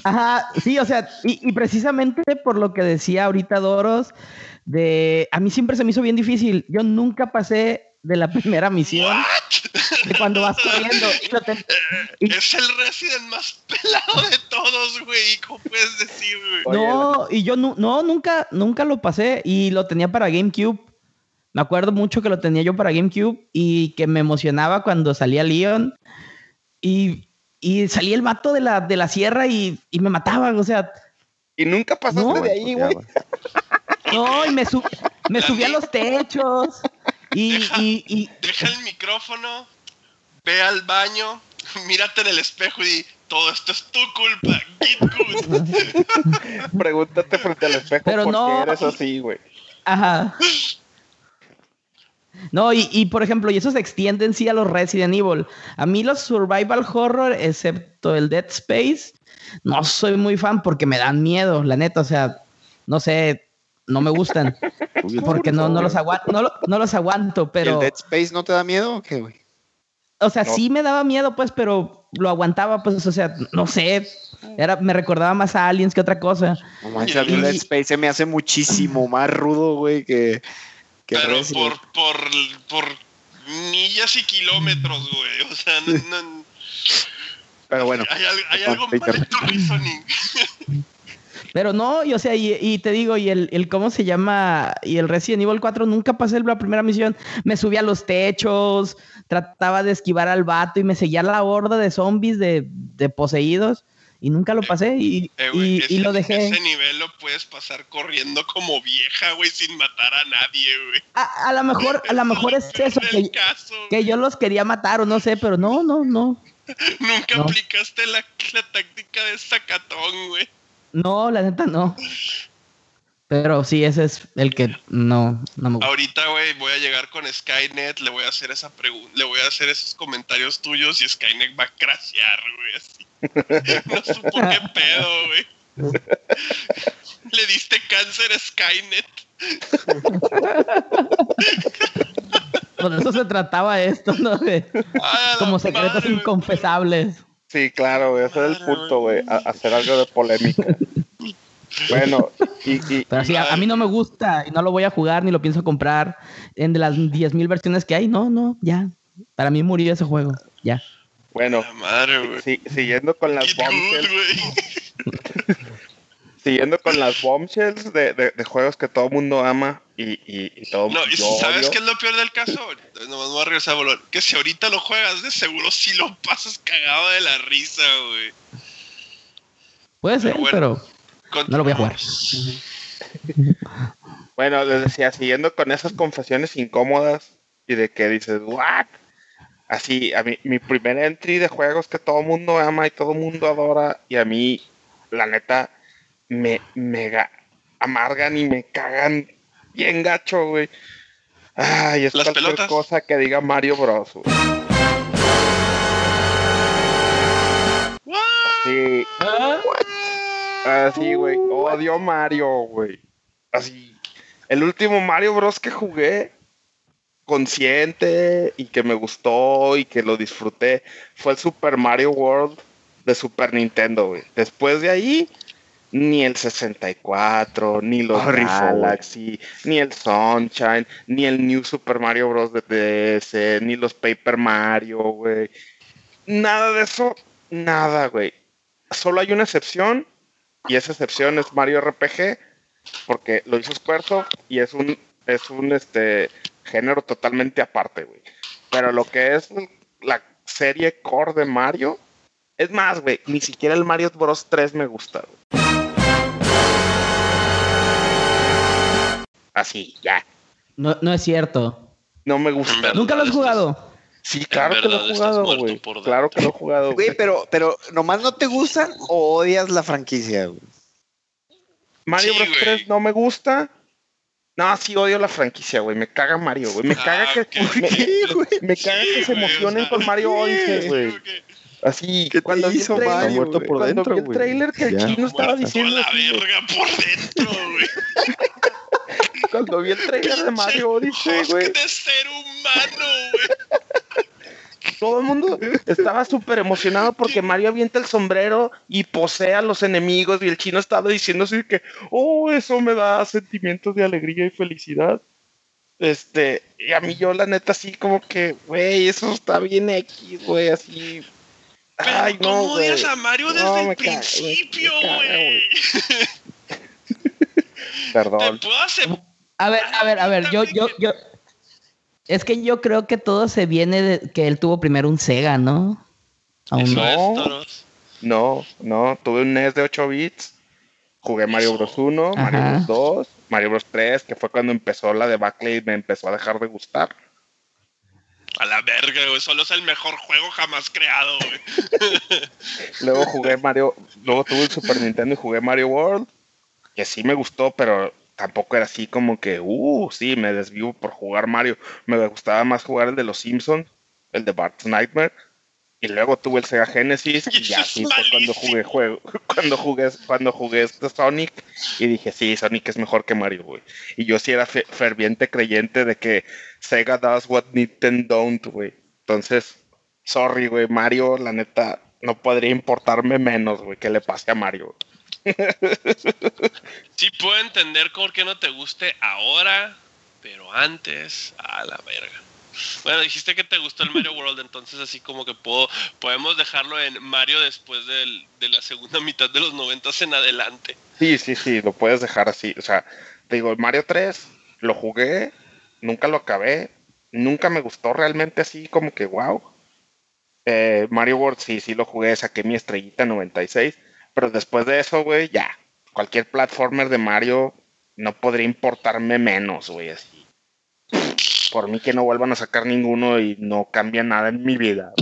[SPEAKER 2] Ajá, sí, o sea, y, y precisamente por lo que decía ahorita Doros, de a mí siempre se me hizo bien difícil. Yo nunca pasé de la primera misión de cuando vas corriendo. Y lo ten- y-
[SPEAKER 5] Es el Resident más pelado de todos, güey. ¿Cómo puedes decir, güey?
[SPEAKER 2] No, y yo nu- no, nunca, nunca lo pasé y lo tenía para GameCube. Me acuerdo mucho que lo tenía yo para GameCube y que me emocionaba cuando salía Leon y, y salía el vato de la, de la sierra y, y me mataban, o sea,
[SPEAKER 1] Y nunca pasaste
[SPEAKER 2] No.
[SPEAKER 1] de ahí, güey.
[SPEAKER 2] no, y me, su- me
[SPEAKER 5] La
[SPEAKER 2] subí a los techos y,
[SPEAKER 5] Deja-
[SPEAKER 2] y, y-
[SPEAKER 5] Deja el micrófono, ve al baño, mírate en el espejo y di, todo esto es tu culpa. Get good.
[SPEAKER 1] Pregúntate frente al espejo
[SPEAKER 2] Pero
[SPEAKER 1] por
[SPEAKER 2] no.
[SPEAKER 1] qué eres así, güey.
[SPEAKER 2] Ajá. No, y, y, por ejemplo, y eso se extiende en sí a los Resident Evil. A mí los survival horror, excepto el Dead Space, no soy muy fan porque me dan miedo, la neta. O sea, no sé, no me gustan. porque no, no, los, aguanto, no, no los aguanto,
[SPEAKER 4] ¿Y
[SPEAKER 2] pero...
[SPEAKER 4] el Dead Space no te da miedo o qué, güey?
[SPEAKER 2] O sea,
[SPEAKER 1] No.
[SPEAKER 2] sí me daba miedo, pues, pero lo aguantaba, pues, o sea, no sé. Era, me recordaba más a Aliens que otra cosa.
[SPEAKER 4] No manches, a mí el
[SPEAKER 2] Y-
[SPEAKER 4] Dead Space se me hace muchísimo más rudo, güey, que
[SPEAKER 5] Pero por, por, por millas y kilómetros, güey. O sea, no, no-
[SPEAKER 4] Pero bueno,
[SPEAKER 5] hay, algo mal en tu reasoning.
[SPEAKER 2] Pero no, y o sea, y, y te digo, y el, el cómo se llama, y el Resident Evil 4 nunca pasé la primera misión. Me subí a los techos, trataba de esquivar al vato y me seguía la horda de zombies de, de poseídos y nunca lo pasé y,
[SPEAKER 5] Eh, güey,
[SPEAKER 2] y-
[SPEAKER 5] ese,
[SPEAKER 2] y lo dejé.
[SPEAKER 5] ese nivel lo puedes pasar corriendo como vieja, güey, sin matar a nadie, güey.
[SPEAKER 2] A, a lo mejor, a lo mejor es eso, que,
[SPEAKER 5] caso,
[SPEAKER 2] que yo los quería matar o no sé, pero no, no, no.
[SPEAKER 5] Nunca
[SPEAKER 2] no.
[SPEAKER 5] aplicaste la, la táctica de sacatón, güey.
[SPEAKER 2] No, la neta no. Pero sí, ese es el que no, no me gusta.
[SPEAKER 5] Ahorita, güey, voy a llegar con Skynet, le voy a hacer esa pregunta, le voy a hacer esos comentarios tuyos y Skynet va a crashear, güey, así. No supo qué pedo, güey. Le diste cáncer a Skynet.
[SPEAKER 2] Por eso se trataba esto, ¿no? De-
[SPEAKER 5] Ah,
[SPEAKER 2] como secretos
[SPEAKER 5] madre,
[SPEAKER 2] inconfesables.
[SPEAKER 1] Sí, claro, güey. Ese es el punto, güey. Hacer algo de polémica. Bueno, Y, y-
[SPEAKER 2] Pero sí, a, a mí no me gusta y no lo voy a jugar ni lo pienso comprar. En de las 10.000 versiones que hay, no, no, ya. Para mí murió ese juego, ya.
[SPEAKER 1] Bueno,
[SPEAKER 5] La madre, güey.
[SPEAKER 1] si- siguiendo con las bombshells, siguiendo con las bombshells de, de- de juegos que todo mundo ama y, y, y todo
[SPEAKER 5] No, y ¿sabes qué es lo peor del caso? Nomás me voy a regresar a volver. Que si ahorita lo juegas, de seguro sí lo pasas cagado de la risa, güey.
[SPEAKER 2] Puede ser,
[SPEAKER 5] bueno.
[SPEAKER 2] pero no lo voy a jugar.
[SPEAKER 1] Bueno, les decía, siguiendo con esas confesiones incómodas y de que dices, ¿what? Así, a mí, mi primer entry de juegos que todo mundo ama y todo mundo adora, y a mí, la neta, me mega amargan y me cagan bien gacho, güey. Ay, es
[SPEAKER 5] ¿Las
[SPEAKER 1] cualquier
[SPEAKER 5] pelotas?
[SPEAKER 1] cosa que diga Mario Bros. güey. Sí, así, güey. Odio Mario, güey. Así. El último Mario Bros. que jugué consciente y que me gustó y que lo disfruté fue el Super Mario World de Super Nintendo, güey. Después de ahí, ni el 64, ni los
[SPEAKER 4] güey.
[SPEAKER 1] Galaxy, ni el Sunshine, ni el New Super Mario Bros. de DS, ni los Paper Mario, güey. Nada de eso, nada, güey. Solo hay una excepción y esa excepción es Mario RPG porque lo hizo Squaresoft y es un es un este género totalmente aparte, güey. Pero lo que es la serie core de Mario es más, güey, ni siquiera el Mario Bros 3 me gusta, güey. Así, ya.
[SPEAKER 2] No, no es cierto.
[SPEAKER 1] No me gusta.
[SPEAKER 2] ¿Nunca lo has jugado?
[SPEAKER 1] Sí, claro que lo he jugado, güey. Claro que lo he jugado,
[SPEAKER 4] Güey, pero, pero nomás no te gustan o odias la franquicia, güey.
[SPEAKER 1] Mario
[SPEAKER 5] Sí,
[SPEAKER 1] Bros
[SPEAKER 5] güey.
[SPEAKER 1] 3 no me gusta. No, sí odio la franquicia, güey. Me caga Mario, güey. Me
[SPEAKER 5] Ah,
[SPEAKER 1] caga que me, caga que se emocionen con Mario 11, güey. Así,
[SPEAKER 4] ¿Qué te
[SPEAKER 1] cuando vi el
[SPEAKER 4] hizo
[SPEAKER 1] trailer,
[SPEAKER 4] Mario,
[SPEAKER 3] muerto por
[SPEAKER 1] cuando
[SPEAKER 3] dentro,
[SPEAKER 1] vi el trailer que el
[SPEAKER 3] Ya.
[SPEAKER 1] chino estaba diciendo
[SPEAKER 5] a la verga por dentro, güey.
[SPEAKER 1] cuando vi el trailer de Mario Odyssey, güey,
[SPEAKER 5] de ser humano, güey.
[SPEAKER 1] Todo el mundo estaba súper emocionado porque Mario avienta el sombrero y posee a los enemigos y el chino estaba diciendo así que, oh, eso me da sentimientos de alegría y felicidad. Este, y a mí yo la neta así como que, güey, eso está bien X, güey, así.
[SPEAKER 5] Pero
[SPEAKER 1] Ay, no,
[SPEAKER 5] ¿cómo
[SPEAKER 1] güey.
[SPEAKER 5] odias a Mario desde
[SPEAKER 1] No,
[SPEAKER 5] el principio, güey? Te
[SPEAKER 1] Perdón.
[SPEAKER 5] puedo.
[SPEAKER 2] A ver, a ver, a ver, yo, yo, yo. Es que yo creo que todo se viene de que él tuvo primero un Sega, ¿no? Aún
[SPEAKER 5] Eso
[SPEAKER 2] no.
[SPEAKER 5] es,
[SPEAKER 1] No. No, tuve un NES de 8 bits. Jugué Mario Bros 1, Mario. Bros 2, Mario Bros 3, que fue cuando empezó la debacle y me empezó a dejar de gustar.
[SPEAKER 5] A la verga, güey. Solo es el mejor juego jamás creado, güey.
[SPEAKER 1] Luego jugué Mario, luego tuve el Super Nintendo y jugué Mario World, que sí me gustó, pero tampoco era así como que, uh, sí, me desvivo por jugar Mario. Me gustaba más jugar el de los Simpsons, el de Bart's Nightmare. Y luego tuve el Sega Genesis y ya fue cuando jugué juego, cuando jugué, cuando jugué este Sonic y dije, sí, Sonic es mejor que Mario, güey. Y yo sí era fe- ferviente creyente de que Sega does what Nintendo don't, güey. Entonces, sorry, güey, Mario, la neta, no podría importarme menos, güey, que le pase a Mario.
[SPEAKER 5] Sí puedo entender por qué no te guste ahora, pero antes, a la verga. Bueno, dijiste que te gustó el Mario World, entonces así como que puedo, podemos dejarlo en Mario después del- de la segunda mitad de los noventas en adelante.
[SPEAKER 1] Sí, sí, sí, lo puedes dejar así. O sea, te digo, el Mario 3 lo jugué, nunca lo acabé, nunca me gustó realmente así como que wow. Eh, Mario World sí, sí lo jugué, saqué mi estrellita 96, pero después de eso, güey, ya, cualquier platformer de Mario no podría importarme menos, güey, así. Por mí que no vuelvan a sacar ninguno y no cambia nada en mi vida.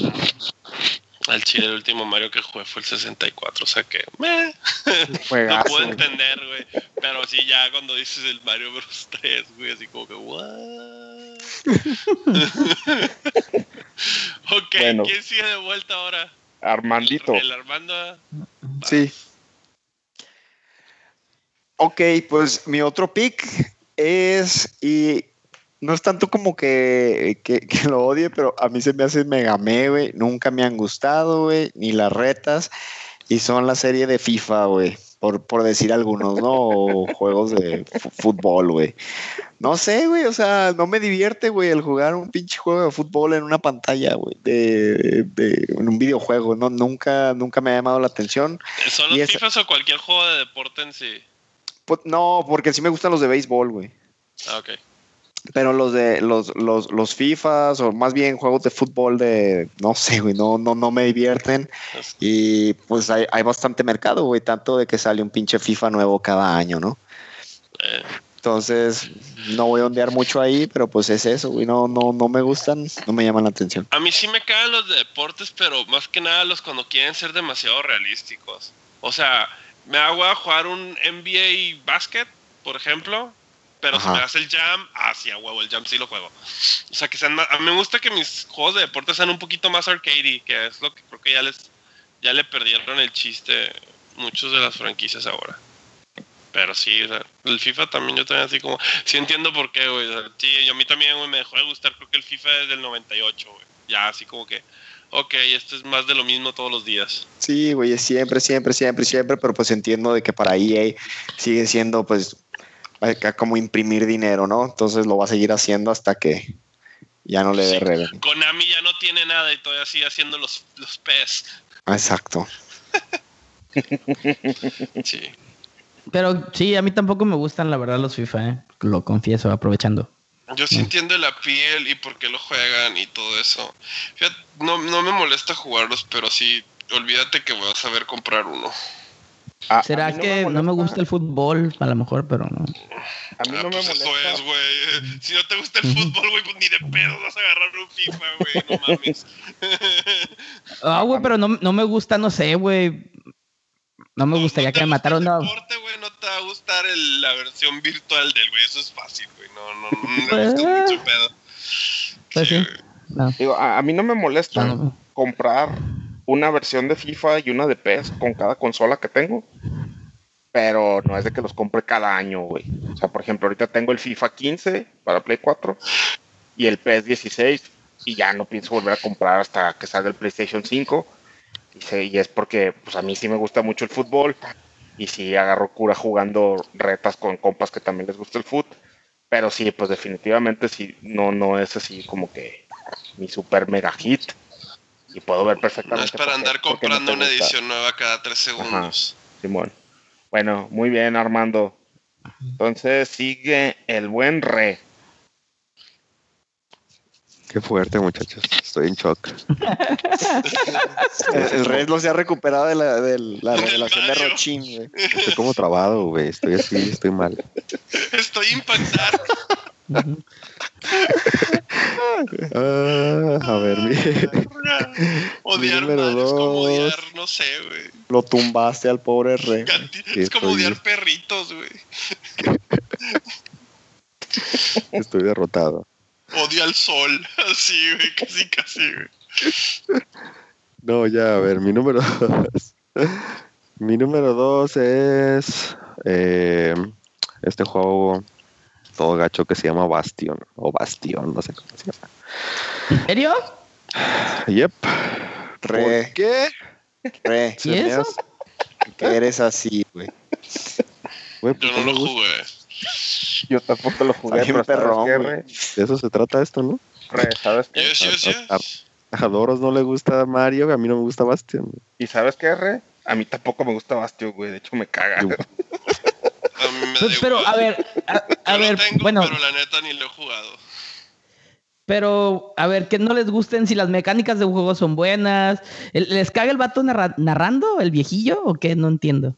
[SPEAKER 5] Al chile el último Mario que jugué fue el 64, o sea que... meh.
[SPEAKER 1] Juegazo,
[SPEAKER 5] puedo
[SPEAKER 1] güey.
[SPEAKER 5] entender, güey. Pero sí, ya cuando dices el Mario Bros 3, güey, así como que, ¿what? ok,
[SPEAKER 1] Bueno.
[SPEAKER 5] ¿quién sigue de vuelta ahora?
[SPEAKER 1] Armandito.
[SPEAKER 5] El, el Armando.
[SPEAKER 4] Sí. Ok, pues mi otro pick es, y no es tanto como que, que, que lo odie, pero a mí se me hace megame, güey. Nunca me han gustado, güey, ni las retas. Y son la serie de FIFA, güey. Por, por decir algunos, ¿no? O juegos de fútbol, güey. No sé, güey, o sea, no me divierte, güey, el jugar un pinche juego de fútbol en una pantalla, güey, de, de- en un videojuego, no, nunca, nunca me ha llamado la atención.
[SPEAKER 5] ¿Son los FIFAs o cualquier juego de deporte en sí?
[SPEAKER 4] Pues, no, porque sí me gustan los de béisbol, güey.
[SPEAKER 5] Ah, ok.
[SPEAKER 4] Pero los de los, los, los FIFAs o más bien juegos de fútbol de, no sé, güey, no, no, no me divierten. Y pues hay, hay bastante mercado, güey, tanto de que sale un pinche FIFA nuevo cada año, ¿no?
[SPEAKER 5] Eh,
[SPEAKER 4] Entonces, no voy a ondear mucho ahí, pero pues es eso, güey, no, no, no me gustan, no me llaman la atención.
[SPEAKER 5] a mí sí me caen los de deportes, pero más que nada los cuando quieren ser demasiado realísticos. O sea, me hago a jugar un NBA basket, por ejemplo, pero si me das el jam, ah, sí, a huevo, el jam sí lo juego. O sea, que sean más, a mí me gusta que mis juegos de deporte sean un poquito más arcade, que es lo que creo que ya les ya le perdieron el chiste muchos de las franquicias ahora. Pero sí, o sea, el FIFA también yo también así como, sí entiendo por qué, güey. o sea, sí, yo a mí también, güey, me dejó de gustar, creo que el FIFA es del 98, güey. Ya así como que, ok, esto es más de lo mismo todos los días.
[SPEAKER 4] Sí, güey, siempre, siempre, siempre, siempre, pero pues entiendo de que para EA sigue siendo pues acá como imprimir dinero, ¿no? Entonces lo va a seguir haciendo hasta que ya no le dé
[SPEAKER 5] Sí.
[SPEAKER 4] revenue.
[SPEAKER 5] Konami ya no tiene nada y todavía sigue haciendo los, los PES.
[SPEAKER 4] Exacto.
[SPEAKER 5] Sí.
[SPEAKER 2] Pero sí, a mí tampoco me gustan, la verdad, los FIFA, ¿eh? Lo confieso, aprovechando.
[SPEAKER 5] Yo sí
[SPEAKER 2] Mm.
[SPEAKER 5] entiendo la piel y por qué lo juegan y todo eso. Fíjate, no, no me molesta jugarlos, pero sí, olvídate que voy a saber comprar uno.
[SPEAKER 1] A-
[SPEAKER 2] ¿Será
[SPEAKER 1] a
[SPEAKER 2] que no me gusta el fútbol? A lo mejor, pero no.
[SPEAKER 1] A mí
[SPEAKER 5] Ah,
[SPEAKER 1] no me
[SPEAKER 5] pues
[SPEAKER 1] molesta.
[SPEAKER 5] eso es, güey. Si no te gusta el fútbol, güey, pues ni de pedo vas a agarrar un FIFA, güey. No mames.
[SPEAKER 2] Ah, güey, pero no, no me gusta, no sé, güey. No me gustaría
[SPEAKER 5] No
[SPEAKER 2] que me mataran.
[SPEAKER 5] el
[SPEAKER 2] No.
[SPEAKER 5] deporte, güey, no te va a gustar el- la versión virtual del güey. Eso es fácil, güey. No, no, no me gusta mucho pedo.
[SPEAKER 2] Pues sí.
[SPEAKER 1] Digo, a, a mí no me molesta
[SPEAKER 2] No, no.
[SPEAKER 1] comprar una versión de FIFA y una de PES con cada consola que tengo. Pero no es de que los compre cada año, güey. O sea, por ejemplo, ahorita tengo el FIFA 15 para Play 4 y el PES 16 y ya no pienso volver a comprar hasta que salga el PlayStation 5. Y, es porque pues a mí sí me gusta mucho el fútbol y sí agarro cura jugando retas con compas que también les gusta el fútbol. Pero sí, pues definitivamente sí, no, no es así como que mi super mega hit. Y puedo ver
[SPEAKER 5] No
[SPEAKER 1] perfectamente.
[SPEAKER 5] es para andar
[SPEAKER 1] no
[SPEAKER 5] comprando una edición nueva cada tres segundos.
[SPEAKER 1] Simón. Bueno, muy bien, Armando. Entonces sigue el buen re.
[SPEAKER 3] Qué fuerte, muchachos. Estoy en shock.
[SPEAKER 4] El, el Red no se ha recuperado de la, de la revelación de. Rochín, güey.
[SPEAKER 3] Estoy como trabado, güey. Estoy así, estoy mal.
[SPEAKER 5] Estoy impactado.
[SPEAKER 3] Ah, a ver, mi,
[SPEAKER 5] odiar Mario es como odiar, no sé, güey.
[SPEAKER 4] Lo tumbaste al pobre
[SPEAKER 3] Sí,
[SPEAKER 5] es como
[SPEAKER 3] estoy-
[SPEAKER 5] odiar perritos, güey.
[SPEAKER 3] estoy derrotado.
[SPEAKER 5] Odio al sol. Así, güey, casi, casi, güey.
[SPEAKER 3] No, ya, a ver, mi número dos. Mi número dos es eh, este juego todo gacho que se llama Bastion. O Bastion, no sé cómo se llama.
[SPEAKER 2] ¿En serio?
[SPEAKER 3] Yep.
[SPEAKER 4] Re,
[SPEAKER 3] ¿Por qué?
[SPEAKER 4] Re,
[SPEAKER 2] ¿Y eso?
[SPEAKER 4] que eres así, güey.
[SPEAKER 3] Güey,
[SPEAKER 5] Yo
[SPEAKER 3] pues
[SPEAKER 5] no lo jugué.
[SPEAKER 1] Yo tampoco lo jugué, pero
[SPEAKER 4] perrón.
[SPEAKER 3] De eso se trata esto, ¿no?
[SPEAKER 1] Re, ¿sabes qué?
[SPEAKER 5] Yes, yes,
[SPEAKER 3] a- Doros no le gusta Mario, a mí no me gusta Bastion.
[SPEAKER 1] ¿Y sabes qué, re? A mí tampoco me gusta Bastio, güey. De hecho, me caga.
[SPEAKER 5] A mí me da
[SPEAKER 2] Pero,
[SPEAKER 5] igual.
[SPEAKER 2] a ver, a, a
[SPEAKER 5] Yo lo
[SPEAKER 2] ver,
[SPEAKER 5] tengo,
[SPEAKER 2] bueno,
[SPEAKER 5] pero la neta ni lo he jugado.
[SPEAKER 2] pero, a ver, que no les gusten si las mecánicas de un juego son buenas. ¿El- ¿Les caga el vato narra- narrando, el viejillo, o qué? No entiendo.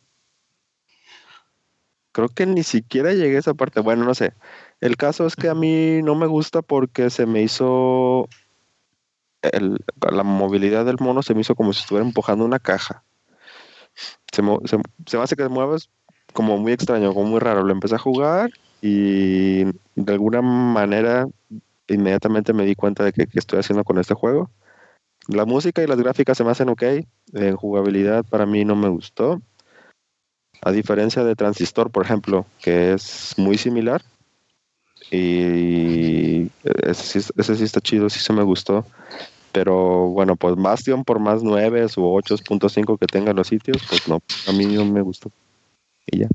[SPEAKER 3] Creo que ni siquiera llegué a esa parte. Bueno, no sé. El caso es que a mí no me gusta porque se me hizo. el- la movilidad del mono se me hizo como si estuviera empujando una caja. Se, se, se me hace que te mueves como muy extraño, como muy raro. Lo empecé a jugar y de alguna manera inmediatamente me di cuenta de que, que estoy haciendo con este juego. La música y las gráficas se me hacen ok. En jugabilidad para mí no me gustó. A diferencia de Transistor, por ejemplo, que es muy similar. Y ese ese sí está chido, sí se me gustó. Pero bueno, pues Bastion por más 9 u 8.5 que tengan los sitios, pues no, a mí no me gustó. Y ya.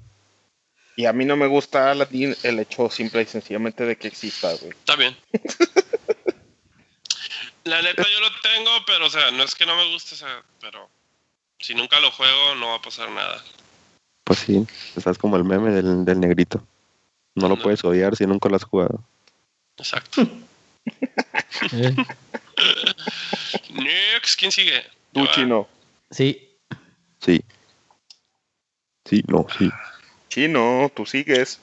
[SPEAKER 1] Y a mí no me gusta Aladdin el hecho simple y sencillamente de que exista, güey.
[SPEAKER 5] Está bien. La neta yo lo tengo, pero o sea, no es que no me guste, o sea, pero si nunca lo juego no va a pasar nada.
[SPEAKER 3] Pues sí, estás como el meme del, del negrito. No lo puedes odiar si nunca lo has jugado.
[SPEAKER 5] Exacto.
[SPEAKER 2] Eh,
[SPEAKER 5] Next, ¿quién sigue?
[SPEAKER 1] Tú,
[SPEAKER 5] ah,
[SPEAKER 1] chino.
[SPEAKER 2] Sí.
[SPEAKER 3] Sí. Sí, no, sí.
[SPEAKER 1] Chino, tú sigues.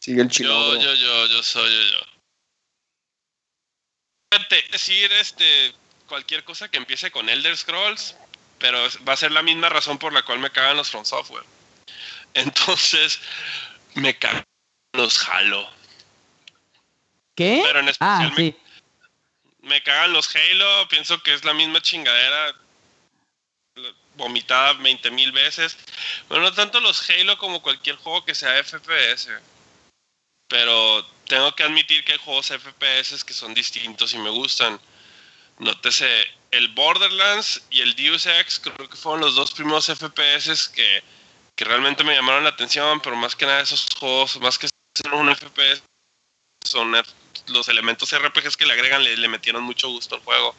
[SPEAKER 4] Sigue el
[SPEAKER 5] Yo,
[SPEAKER 4] chino.
[SPEAKER 5] yo, yo, yo soy yo, yo. Decir este cualquier cosa que empiece con Elder Scrolls, pero va a ser la misma razón por la cual me cagan los From Software. Entonces, me cagan los Halo.
[SPEAKER 2] ¿Qué?
[SPEAKER 5] Pero en especial
[SPEAKER 2] Ah,
[SPEAKER 5] me,
[SPEAKER 2] sí.
[SPEAKER 5] me cagan los Halo, pienso que es la misma chingadera vomitada 20 mil veces. Bueno, no tanto los Halo como cualquier juego que sea FPS. Pero tengo que admitir que hay juegos FPS que son distintos y me gustan. Nótese, el Borderlands y el Deus Ex creo que fueron los dos primeros FPS que, que realmente me llamaron la atención, pero más que nada esos juegos, más que ser un FPS, son los elementos RPGs que le agregan le, le metieron mucho gusto al juego.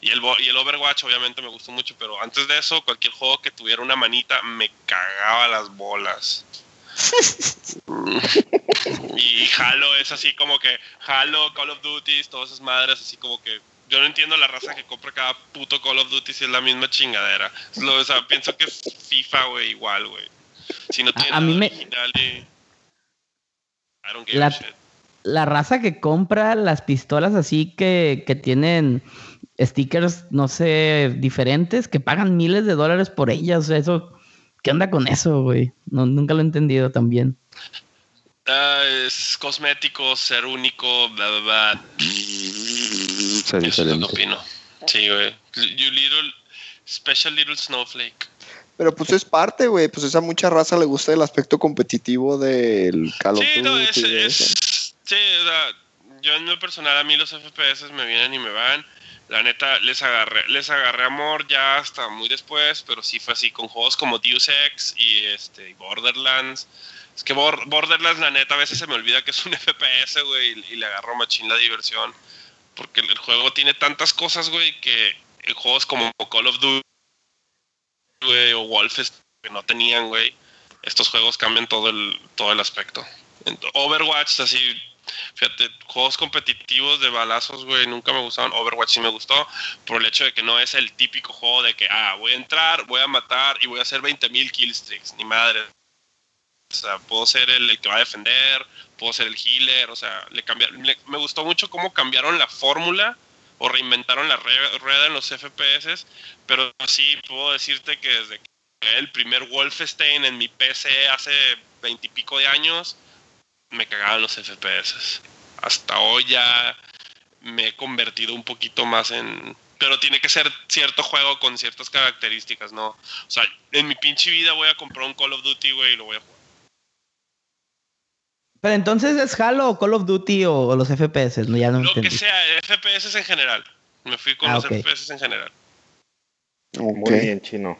[SPEAKER 5] Y el, y el Overwatch obviamente me gustó mucho, pero antes de eso, cualquier juego que tuviera una manita me cagaba las bolas. y Halo es así como que Halo, Call of Duty, todas esas madres, así como que yo no entiendo la raza que compra cada puto Call of Duty si es la misma chingadera. Lo- o sea, pienso que es FIFA, güey, igual, güey. Si no tiene
[SPEAKER 2] a mí me-
[SPEAKER 5] original y... I don't give
[SPEAKER 2] La-
[SPEAKER 5] a shit.
[SPEAKER 2] La raza que compra las pistolas así que, que tienen stickers, no sé, diferentes, que pagan miles de dólares por ellas. O sea, eso, ¿qué onda con eso, güey? No, nunca lo he entendido también.
[SPEAKER 5] Ah, es cosmético, ser único, bla, bla, bla. Eso es lo que opino. Sí, güey. You little, special little snowflake.
[SPEAKER 4] Pero pues es parte, güey. Pues esa mucha raza le gusta el aspecto competitivo del Call of
[SPEAKER 5] Sí, no, es- sí, yo en lo personal a mí los FPS me vienen y me van. La neta, les agarré, les agarré amor ya hasta muy después, pero sí fue así con juegos como Deus Ex y este Borderlands. Es que Bor- Borderlands, la neta, a veces se me olvida que es un FPS, güey, y, le agarro machín la diversión. Porque el, juego tiene tantas cosas, güey, que juegos como Call of Duty, o Wolfenstein que no tenían, güey. Estos juegos cambian todo el, todo el aspecto. Overwatch, así, fíjate, juegos competitivos de balazos, güey, nunca me gustaron. Overwatch sí me gustó por el hecho de que no es el típico juego de que, ah, voy a entrar, voy a matar y voy a hacer 20.000 killstreaks, ni madre. O sea, puedo ser el, que va a defender, puedo ser el healer, o sea, le me gustó mucho cómo cambiaron la fórmula o reinventaron la rueda en los FPS, pero sí puedo decirte que desde que el primer Wolfenstein en mi PC hace veintipico de años, me cagaban los FPS. Hasta hoy ya me he convertido un poquito más en... Pero tiene que ser cierto juego con ciertas características, ¿no? O sea, en mi pinche vida voy a comprar un Call of Duty, güey, y lo voy a jugar.
[SPEAKER 2] Pero entonces es Halo o Call of Duty o, o los FPS, no, ya no
[SPEAKER 5] Lo que sea, FPS en general. Me fui con
[SPEAKER 2] Ah,
[SPEAKER 5] los. FPS en general.
[SPEAKER 1] Muy bien, chino.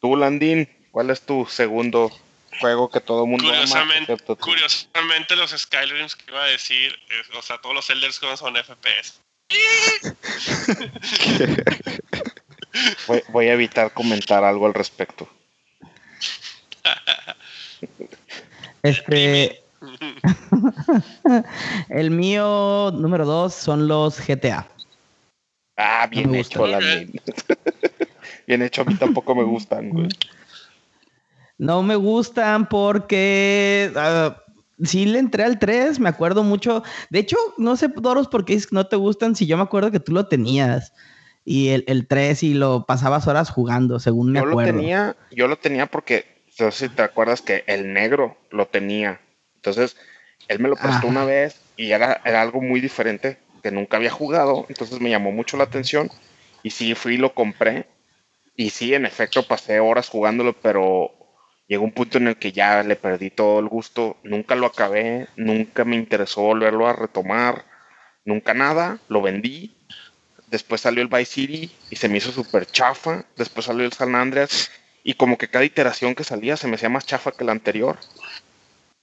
[SPEAKER 1] Tú, Landín, ¿cuál es tu segundo juego que todo el mundo ama?
[SPEAKER 5] Curiosamente,
[SPEAKER 1] excepto tú?
[SPEAKER 5] curiosamente los Skyrims que iba a decir, es- o sea, todos los Elder Scrolls son FPS.
[SPEAKER 1] Voy, voy a evitar comentar algo al respecto.
[SPEAKER 2] Este, el mío número dos son los GTA.
[SPEAKER 1] Ah, bien
[SPEAKER 2] me
[SPEAKER 1] hecho. Landín. bien hecho, a mí tampoco me gustan, güey.
[SPEAKER 2] No me gustan porque ah, sí le entré al 3, me acuerdo mucho. De hecho, no sé, Doros, por qué no te gustan si yo me acuerdo que tú lo tenías. Y el, el 3 y lo pasabas horas jugando, según me
[SPEAKER 1] Yo lo
[SPEAKER 2] acuerdo.
[SPEAKER 1] tenía, yo lo tenía porque, no sé si te acuerdas que el negro lo tenía. Entonces, él me lo prestó
[SPEAKER 2] Ajá.
[SPEAKER 1] una vez y era, era algo muy diferente que nunca había jugado. Entonces me llamó mucho la atención. Y sí, fui y lo compré. Y sí, en efecto, pasé horas jugándolo, pero llegó un punto en el que ya le perdí todo el gusto. Nunca lo acabé, nunca me interesó volverlo a retomar, nunca nada. Lo vendí. Después salió el Vice City y se me hizo súper chafa. Después salió el San Andreas y como que cada iteración que salía se me hacía más chafa que la anterior.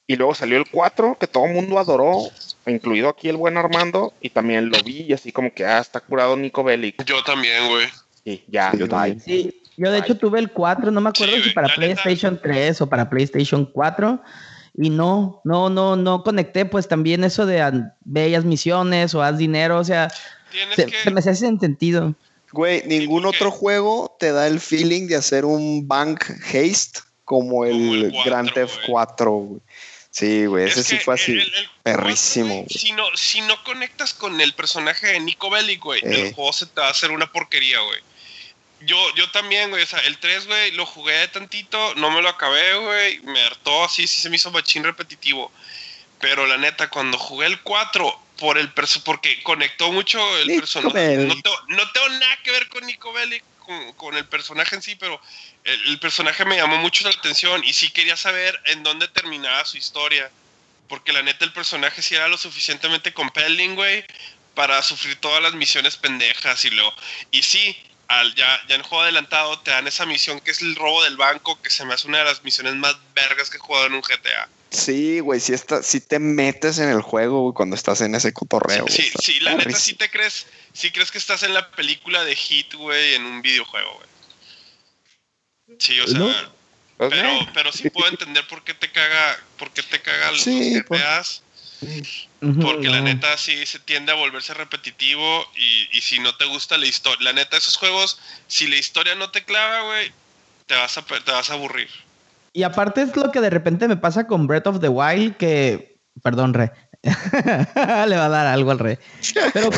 [SPEAKER 1] Y luego salió el 4, que todo el mundo adoró, incluido aquí el buen Armando, y también lo vi, y así como que, ah, está curado Nico Bellic.
[SPEAKER 5] Yo también, güey.
[SPEAKER 1] Y ya,
[SPEAKER 3] Yo también.
[SPEAKER 2] Sí, yo de hecho tuve el 4, no me acuerdo
[SPEAKER 5] Sí,
[SPEAKER 2] si para
[SPEAKER 5] neta-
[SPEAKER 2] PlayStation 3 o para PlayStation 4. Y no, no, no, no conecté pues también eso de bellas misiones o haz dinero, o sea, se,
[SPEAKER 5] que...
[SPEAKER 2] se me hace sin sentido.
[SPEAKER 4] Güey, ningún otro juego te da el feeling de hacer un bank haste como el,
[SPEAKER 5] Como el cuatro,
[SPEAKER 4] Grand Theft
[SPEAKER 5] güey.
[SPEAKER 4] 4, güey. Sí, güey, ese
[SPEAKER 5] Es
[SPEAKER 4] sí fue así.
[SPEAKER 5] el- el- el
[SPEAKER 4] perrísimo,
[SPEAKER 5] güey. Si no, si no conectas con el personaje de Nico Bellic, güey,
[SPEAKER 4] Eh.
[SPEAKER 5] el juego se te va a hacer una porquería, güey. Yo, yo también, güey, o sea, el 3, güey, lo jugué tantito, no me lo acabé, güey, me hartó así, sí se me hizo machín repetitivo. Pero la neta, cuando jugué el 4, por el perso porque conectó mucho el
[SPEAKER 4] Nico
[SPEAKER 5] personaje. No, tengo- no tengo nada que ver con Nico Bellic, con, con el personaje en sí, pero el, el personaje me llamó mucho la atención y sí quería saber en dónde terminaba su historia. Porque la neta el personaje sí era lo suficientemente compelling, güey, para sufrir todas las misiones pendejas y luego... Y sí, al, ya, ya en juego adelantado te dan esa misión que es el robo del banco, que se me hace una de las misiones más vergas que he jugado en un GTA.
[SPEAKER 4] Sí, güey, está, sí te metes en el juego güey, cuando estás en ese cotorreo.
[SPEAKER 5] Sí, sí, la neta sí te crees, sí crees que estás en la película de Hit, güey, en un videojuego, güey. Sí, o sea,
[SPEAKER 2] ¿No?
[SPEAKER 1] Pues,
[SPEAKER 5] pero, pero sí puedo entender por qué te caga, por qué te caga los
[SPEAKER 4] Sí, pues.
[SPEAKER 5] GTAs, porque la neta sí se tiende a volverse repetitivo y, y si no te gusta la historia, la neta esos juegos, si la historia no te clava, güey, te vas a te vas a aburrir.
[SPEAKER 2] Y aparte es lo que de repente me pasa con Breath of the Wild, que, perdón, Re, le va a dar algo al Re. Pero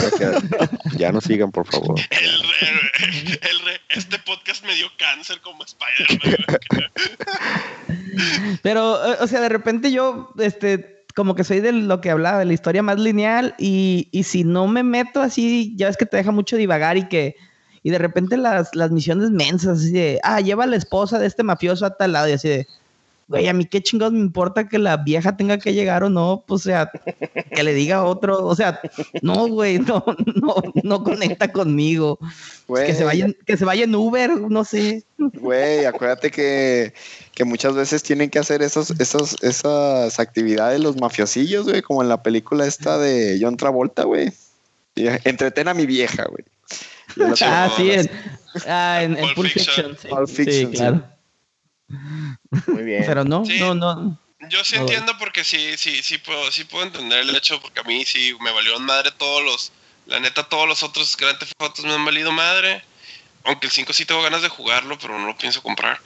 [SPEAKER 3] Ya no sigan, por favor.
[SPEAKER 5] El re- el re- este podcast me dio cáncer como Spider-Man.
[SPEAKER 2] Pero, eh, o sea, de repente yo, este, como que soy de lo que hablaba, de la historia más lineal, y, y si no me meto así, ya ves que te deja mucho divagar y que, y de repente las, las misiones mensas, así de, ah, lleva a la esposa de este mafioso a tal lado, y así de, güey, a mí qué chingados me importa que la vieja tenga que llegar o no, pues, o sea, que le diga a otro, o sea, no, güey, no, no, no conecta conmigo.
[SPEAKER 4] Güey,
[SPEAKER 2] Que se vaya, en- que se vaya en Uber, no sé.
[SPEAKER 4] Güey, acuérdate que, que muchas veces tienen que hacer esos, esos, esas actividades los mafiosillos, güey, como en la película esta de John Travolta, güey. Y, Entretén a mi vieja, güey.
[SPEAKER 2] Ah, sí, en, ah, en, en
[SPEAKER 5] Pulp
[SPEAKER 2] Pulp
[SPEAKER 5] Fiction.
[SPEAKER 2] Fiction. sí.
[SPEAKER 4] Pulp
[SPEAKER 2] Sí,
[SPEAKER 4] Fiction, sí.
[SPEAKER 2] claro.
[SPEAKER 1] Muy bien.
[SPEAKER 2] Pero no,
[SPEAKER 5] Sí.
[SPEAKER 2] no, no.
[SPEAKER 5] Yo sí
[SPEAKER 2] No.
[SPEAKER 5] entiendo porque sí, sí, sí puedo, sí puedo entender el hecho porque a mí sí me valió madre todos los, la neta todos los otros Grand Theft Autos me han valido madre. Aunque el 5 sí tengo ganas de jugarlo, pero no lo pienso comprar.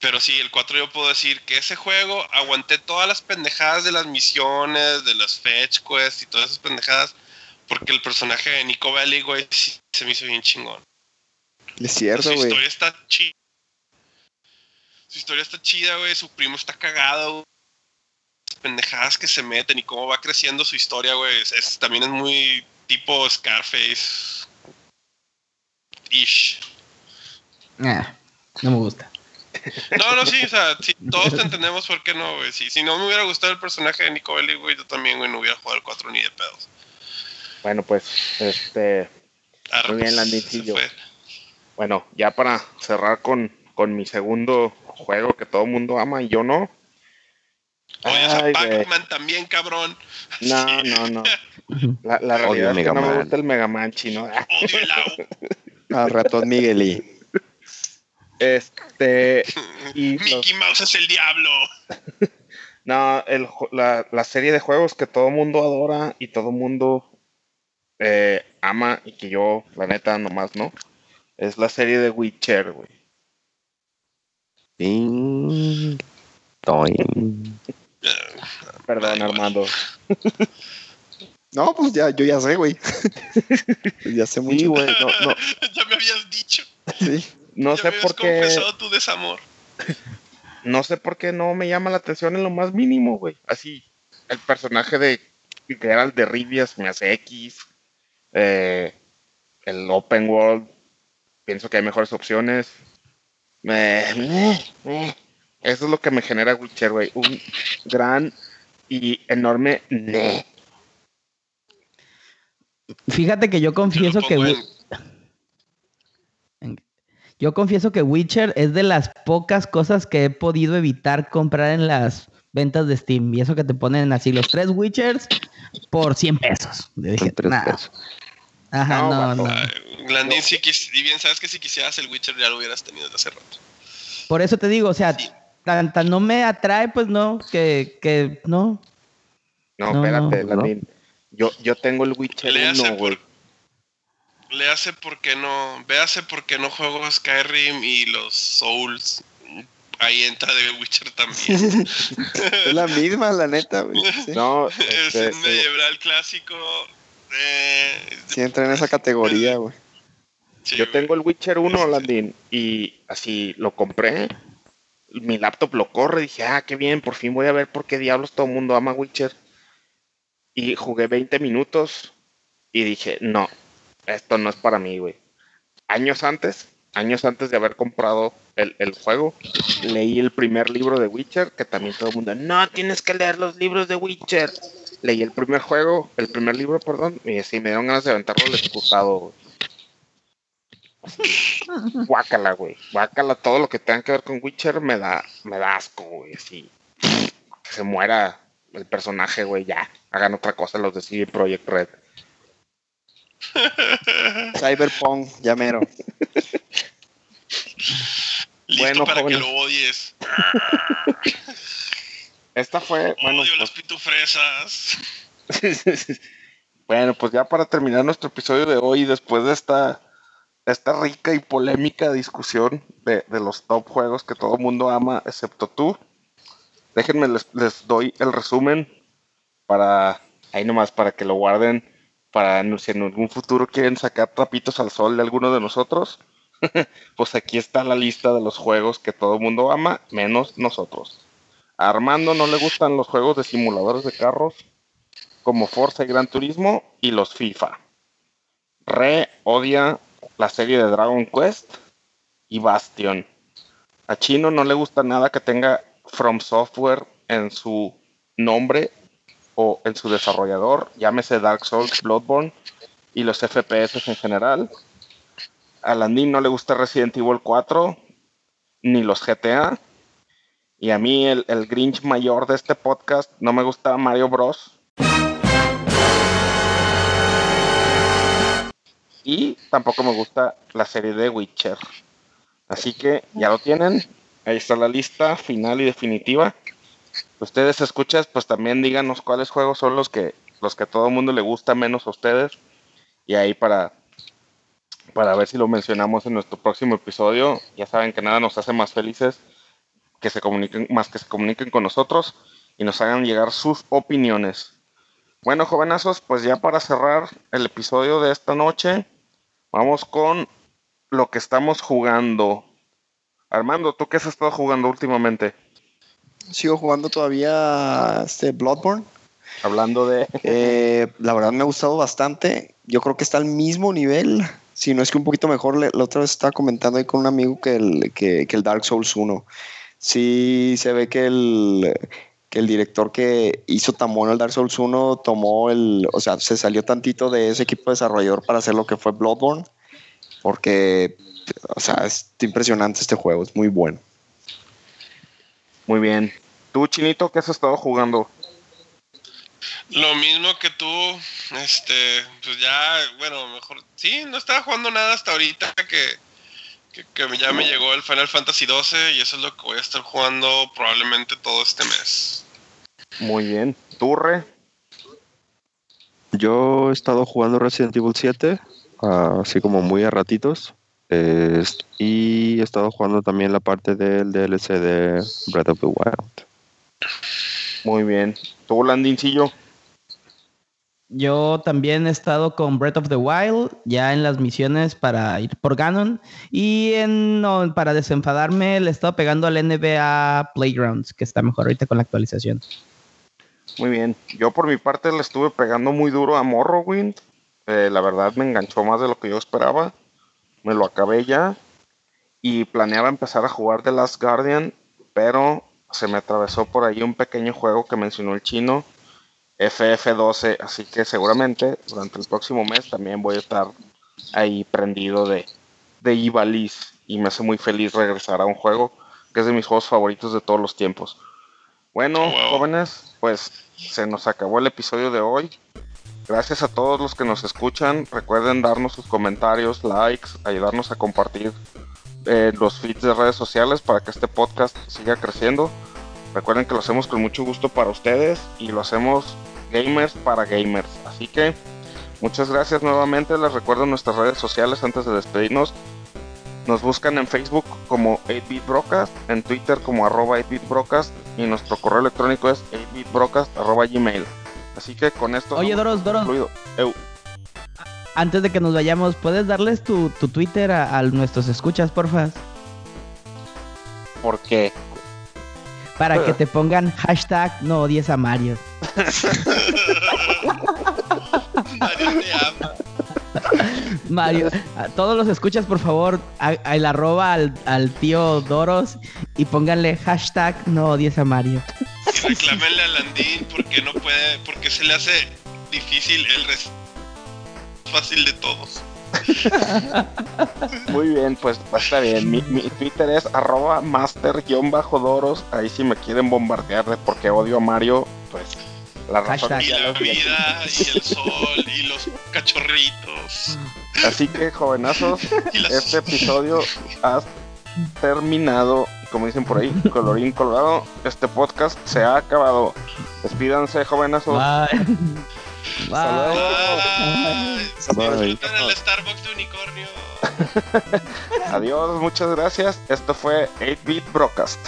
[SPEAKER 5] Pero sí, el 4 yo puedo decir que ese juego aguanté todas las pendejadas de las misiones, de las fetch quests y todas esas pendejadas. Porque el personaje de Nico Bellic, güey, sí se me hizo bien chingón.
[SPEAKER 4] Es
[SPEAKER 5] Su
[SPEAKER 4] cierto, güey.
[SPEAKER 5] historia está chida. Su historia está chida, güey. Su primo está cagado. güey. Las pendejadas que se meten y cómo va creciendo su historia, güey. Es, es- también es muy tipo Scarface. Ish.
[SPEAKER 2] Ah, no me gusta.
[SPEAKER 5] No, no, sí, o sea, sí, todos te entendemos por qué no, güey. Si, si no me hubiera gustado el personaje de Nico Bellic, güey, yo también, güey, no hubiera jugado el 4 ni de pedos.
[SPEAKER 1] Bueno, pues, este,
[SPEAKER 5] Arre,
[SPEAKER 1] Muy bien,
[SPEAKER 5] pues, fue.
[SPEAKER 1] bueno, ya para cerrar con, con mi segundo juego que todo el mundo ama y yo no.
[SPEAKER 5] Oye. Pac-Man también, cabrón.
[SPEAKER 1] No,
[SPEAKER 5] Sí.
[SPEAKER 1] no, no. La, la
[SPEAKER 3] Odio
[SPEAKER 1] realidad es que
[SPEAKER 3] Mega
[SPEAKER 1] no me gusta el Mega Man chino.
[SPEAKER 5] Odio el AU.
[SPEAKER 4] Al ratón Miguelí.
[SPEAKER 1] Este, y los-
[SPEAKER 5] Mickey Mouse es el diablo.
[SPEAKER 1] no, el, ju- la, la serie de juegos que todo el mundo adora y todo el mundo eh, ama y que yo, la neta, nomás no. Es la serie de Witcher, güey.
[SPEAKER 3] Ting, toing.
[SPEAKER 1] Perdón,
[SPEAKER 5] güey.
[SPEAKER 1] Armando.
[SPEAKER 4] No, pues ya, yo ya sé, güey. ya sé
[SPEAKER 1] Sí,
[SPEAKER 4] mucho.
[SPEAKER 1] güey, no, no,
[SPEAKER 5] ya me habías dicho.
[SPEAKER 4] Sí.
[SPEAKER 1] no
[SPEAKER 5] ya
[SPEAKER 1] sé
[SPEAKER 5] me
[SPEAKER 1] por qué.
[SPEAKER 5] confesado tu desamor.
[SPEAKER 1] no sé por qué no me llama la atención en lo más mínimo, güey. Así, el personaje de Geralt de Rivia se me hace X. Eh, el Open World, pienso que hay mejores opciones. Me- me- me. Eso es lo que me genera Witcher, güey. Un gran y enorme ne.
[SPEAKER 2] Fíjate que yo confieso que Yo confieso que Witcher es de las pocas cosas que he podido evitar comprar en las ventas de Steam. Y eso que te ponen así los tres Witchers por 100 pesos. Yo dije, nah.
[SPEAKER 3] pesos.
[SPEAKER 2] Ajá,
[SPEAKER 1] No,
[SPEAKER 2] no, no.
[SPEAKER 5] Landín, si quis- y bien sabes que si quisieras el Witcher ya lo hubieras tenido desde hace rato.
[SPEAKER 2] Por eso te digo, o sea, tan, tan no me atrae, pues no, que, que no.
[SPEAKER 1] No,
[SPEAKER 2] No,
[SPEAKER 1] espérate,
[SPEAKER 3] no.
[SPEAKER 1] Landín. Yo, yo tengo el Witcher 1, güey.
[SPEAKER 5] por. Léase por qué no. Véase por qué no juego Skyrim y los Souls. Ahí entra The Witcher también.
[SPEAKER 4] Es la misma, la neta, güey. Sí,
[SPEAKER 1] No,
[SPEAKER 5] es
[SPEAKER 1] este,
[SPEAKER 5] un medieval clásico. Eh,
[SPEAKER 4] Sí entra en esa categoría, güey.
[SPEAKER 5] Sí,
[SPEAKER 1] yo tengo el Witcher 1, Landín, y así lo compré. Mi laptop lo corre, dije, ah, qué bien, por fin voy a ver por qué diablos todo el mundo ama Witcher. Y jugué 20 minutos y dije, no, esto no es para mí, güey. Años antes, años antes de haber comprado el, el juego, leí el primer libro de Witcher, que también todo el mundo, no, tienes que leer los libros de Witcher. Leí el primer juego, el primer libro, perdón, y así me dieron ganas de aventarlo al excusado, güey. Guácala, güey. Guácala, todo lo que tenga que ver con Witcher me da, me da asco, güey. Así. Que se muera el personaje, güey, ya. Hagan otra cosa los de CD Projekt Red.
[SPEAKER 4] Cyberpunk, ya mero.
[SPEAKER 5] Listo
[SPEAKER 1] Bueno,
[SPEAKER 5] para
[SPEAKER 1] jóvenes.
[SPEAKER 5] que lo odies.
[SPEAKER 1] Esta fue, bueno,
[SPEAKER 5] Odio
[SPEAKER 1] pues,
[SPEAKER 5] las pitufresas.
[SPEAKER 1] bueno, pues ya para terminar nuestro episodio de hoy, después de esta, esta rica y polémica discusión de, de los top juegos que todo mundo ama, excepto tú, déjenme les, doy el resumen para, ahí nomás, para que lo guarden, para si en algún futuro quieren sacar trapitos al sol de alguno de nosotros, pues aquí está la lista de los juegos que todo mundo ama, menos nosotros. Armando no le gustan los juegos de simuladores de carros como Forza y Gran Turismo y los FIFA. Re odia la serie de Dragon Quest y Bastion. A Chino no le gusta nada que tenga From Software en su nombre o en su desarrollador, llámese Dark Souls, Bloodborne y los FPS en general. A Landín no le gusta Resident Evil 4 ni los GTA. Y a mí, el, el Grinch mayor de este podcast, no me gusta Mario Bros. Y tampoco me gusta la serie de Witcher. Así que ya lo tienen. Ahí está la lista final y definitiva. Ustedes escuchas, pues también díganos cuáles juegos son los que los que a todo el mundo le gusta menos a ustedes. Y ahí para para ver si lo mencionamos en nuestro próximo episodio. Ya saben que nada nos hace más felices que se comuniquen, más que se comuniquen con nosotros y nos hagan llegar sus opiniones. Bueno, jovenazos, pues ya para cerrar el episodio de esta noche, vamos con lo que estamos jugando. Armando, ¿tú qué has estado jugando últimamente?
[SPEAKER 4] Sigo jugando todavía este Bloodborne.
[SPEAKER 1] Hablando de...
[SPEAKER 4] Eh, la verdad me ha gustado bastante. Yo creo que está al mismo nivel, si no es que un poquito mejor. La otra vez estaba comentando ahí con un amigo que el, que, que el Dark Souls 1. Sí se ve que el, que el director que hizo tan bueno el Dark Souls 1 tomó el, o sea, se salió tantito de ese equipo desarrollador para hacer lo que fue Bloodborne, porque, o sea, es impresionante este juego, es muy bueno.
[SPEAKER 1] Muy bien. ¿Tú, Chinito, qué has estado jugando?
[SPEAKER 5] Lo mismo que tú, este, pues ya, bueno, mejor, sí, no estaba jugando nada hasta ahorita que, que, que ya me llegó el Final Fantasy XII y eso es lo que voy a estar jugando probablemente todo este mes.
[SPEAKER 1] Muy bien. ¿Tú, Re?
[SPEAKER 3] Yo he estado jugando Resident Evil 7, ah, así como muy a ratitos. eh, y he estado jugando también la parte del DLC de Breath of the Wild.
[SPEAKER 1] Muy bien. ¿Tú, Landincillo?
[SPEAKER 2] Yo también he estado con Breath of the Wild, ya en las misiones para ir por Ganon. Y en, no, para desenfadarme, le he estado pegando al NBA Playgrounds, que está mejor ahorita con la actualización.
[SPEAKER 1] Muy bien. Yo por mi parte le estuve pegando muy duro a Morrowind. Eh, la verdad me enganchó más de lo que yo esperaba. Me lo acabé ya. Y planeaba empezar a jugar The Last Guardian. Pero se me atravesó por ahí un pequeño juego que mencionó el chino. FF12. Así que seguramente durante el próximo mes también voy a estar ahí prendido de, de Ivalice. y me hace muy feliz regresar a un juego que es de mis juegos favoritos de todos los tiempos. Bueno,
[SPEAKER 5] Wow.
[SPEAKER 1] jóvenes, pues se nos acabó el episodio de hoy. Gracias a todos los que nos escuchan. Recuerden darnos sus comentarios, likes, ayudarnos a compartir eh, los feeds de redes sociales para que este podcast siga creciendo. Recuerden que lo hacemos con mucho gusto para ustedes y lo hacemos gamers para gamers. Así que muchas gracias nuevamente. Les recuerdo nuestras redes sociales antes de despedirnos. Nos buscan en Facebook como 8bit Broadcast, en Twitter como arroba 8bit Broadcast y nuestro correo electrónico es 8bitbroadcast arroba gmail. Así que con esto...
[SPEAKER 2] Oye, Doros, Doros.
[SPEAKER 1] Eu,
[SPEAKER 2] Antes de que nos vayamos, ¿puedes darles tu, tu Twitter a, a nuestros escuchas, porfa?
[SPEAKER 1] ¿Por qué?
[SPEAKER 2] Para que te pongan hashtag no odies a Mario.
[SPEAKER 5] Mario te ama.
[SPEAKER 2] Mario, a todos los escuchas, por favor, a, a el arroba al, al tío Doros y pónganle hashtag no odies a Mario.
[SPEAKER 5] Y reclámenle a Landín porque no puede, porque se le hace difícil el res fácil de todos.
[SPEAKER 1] Muy bien, pues está bien. Mi, mi Twitter es arroba master-doros. Ahí si me quieren bombardear de por qué odio a Mario, pues la razón
[SPEAKER 2] Hashtag.
[SPEAKER 5] Y la vida, y el sol, y los cachorritos.
[SPEAKER 1] Así que, jovenazos,
[SPEAKER 5] las...
[SPEAKER 1] este episodio ha terminado. Y Como dicen por ahí, colorín colorado, este podcast se ha acabado. Despídanse, jovenazos.
[SPEAKER 2] Bye.
[SPEAKER 1] Hasta luego.
[SPEAKER 5] Bye.
[SPEAKER 3] Bye.
[SPEAKER 5] El Starbucks de unicornio.
[SPEAKER 1] Adiós, muchas gracias. Esto fue 8-Bit Broadcast.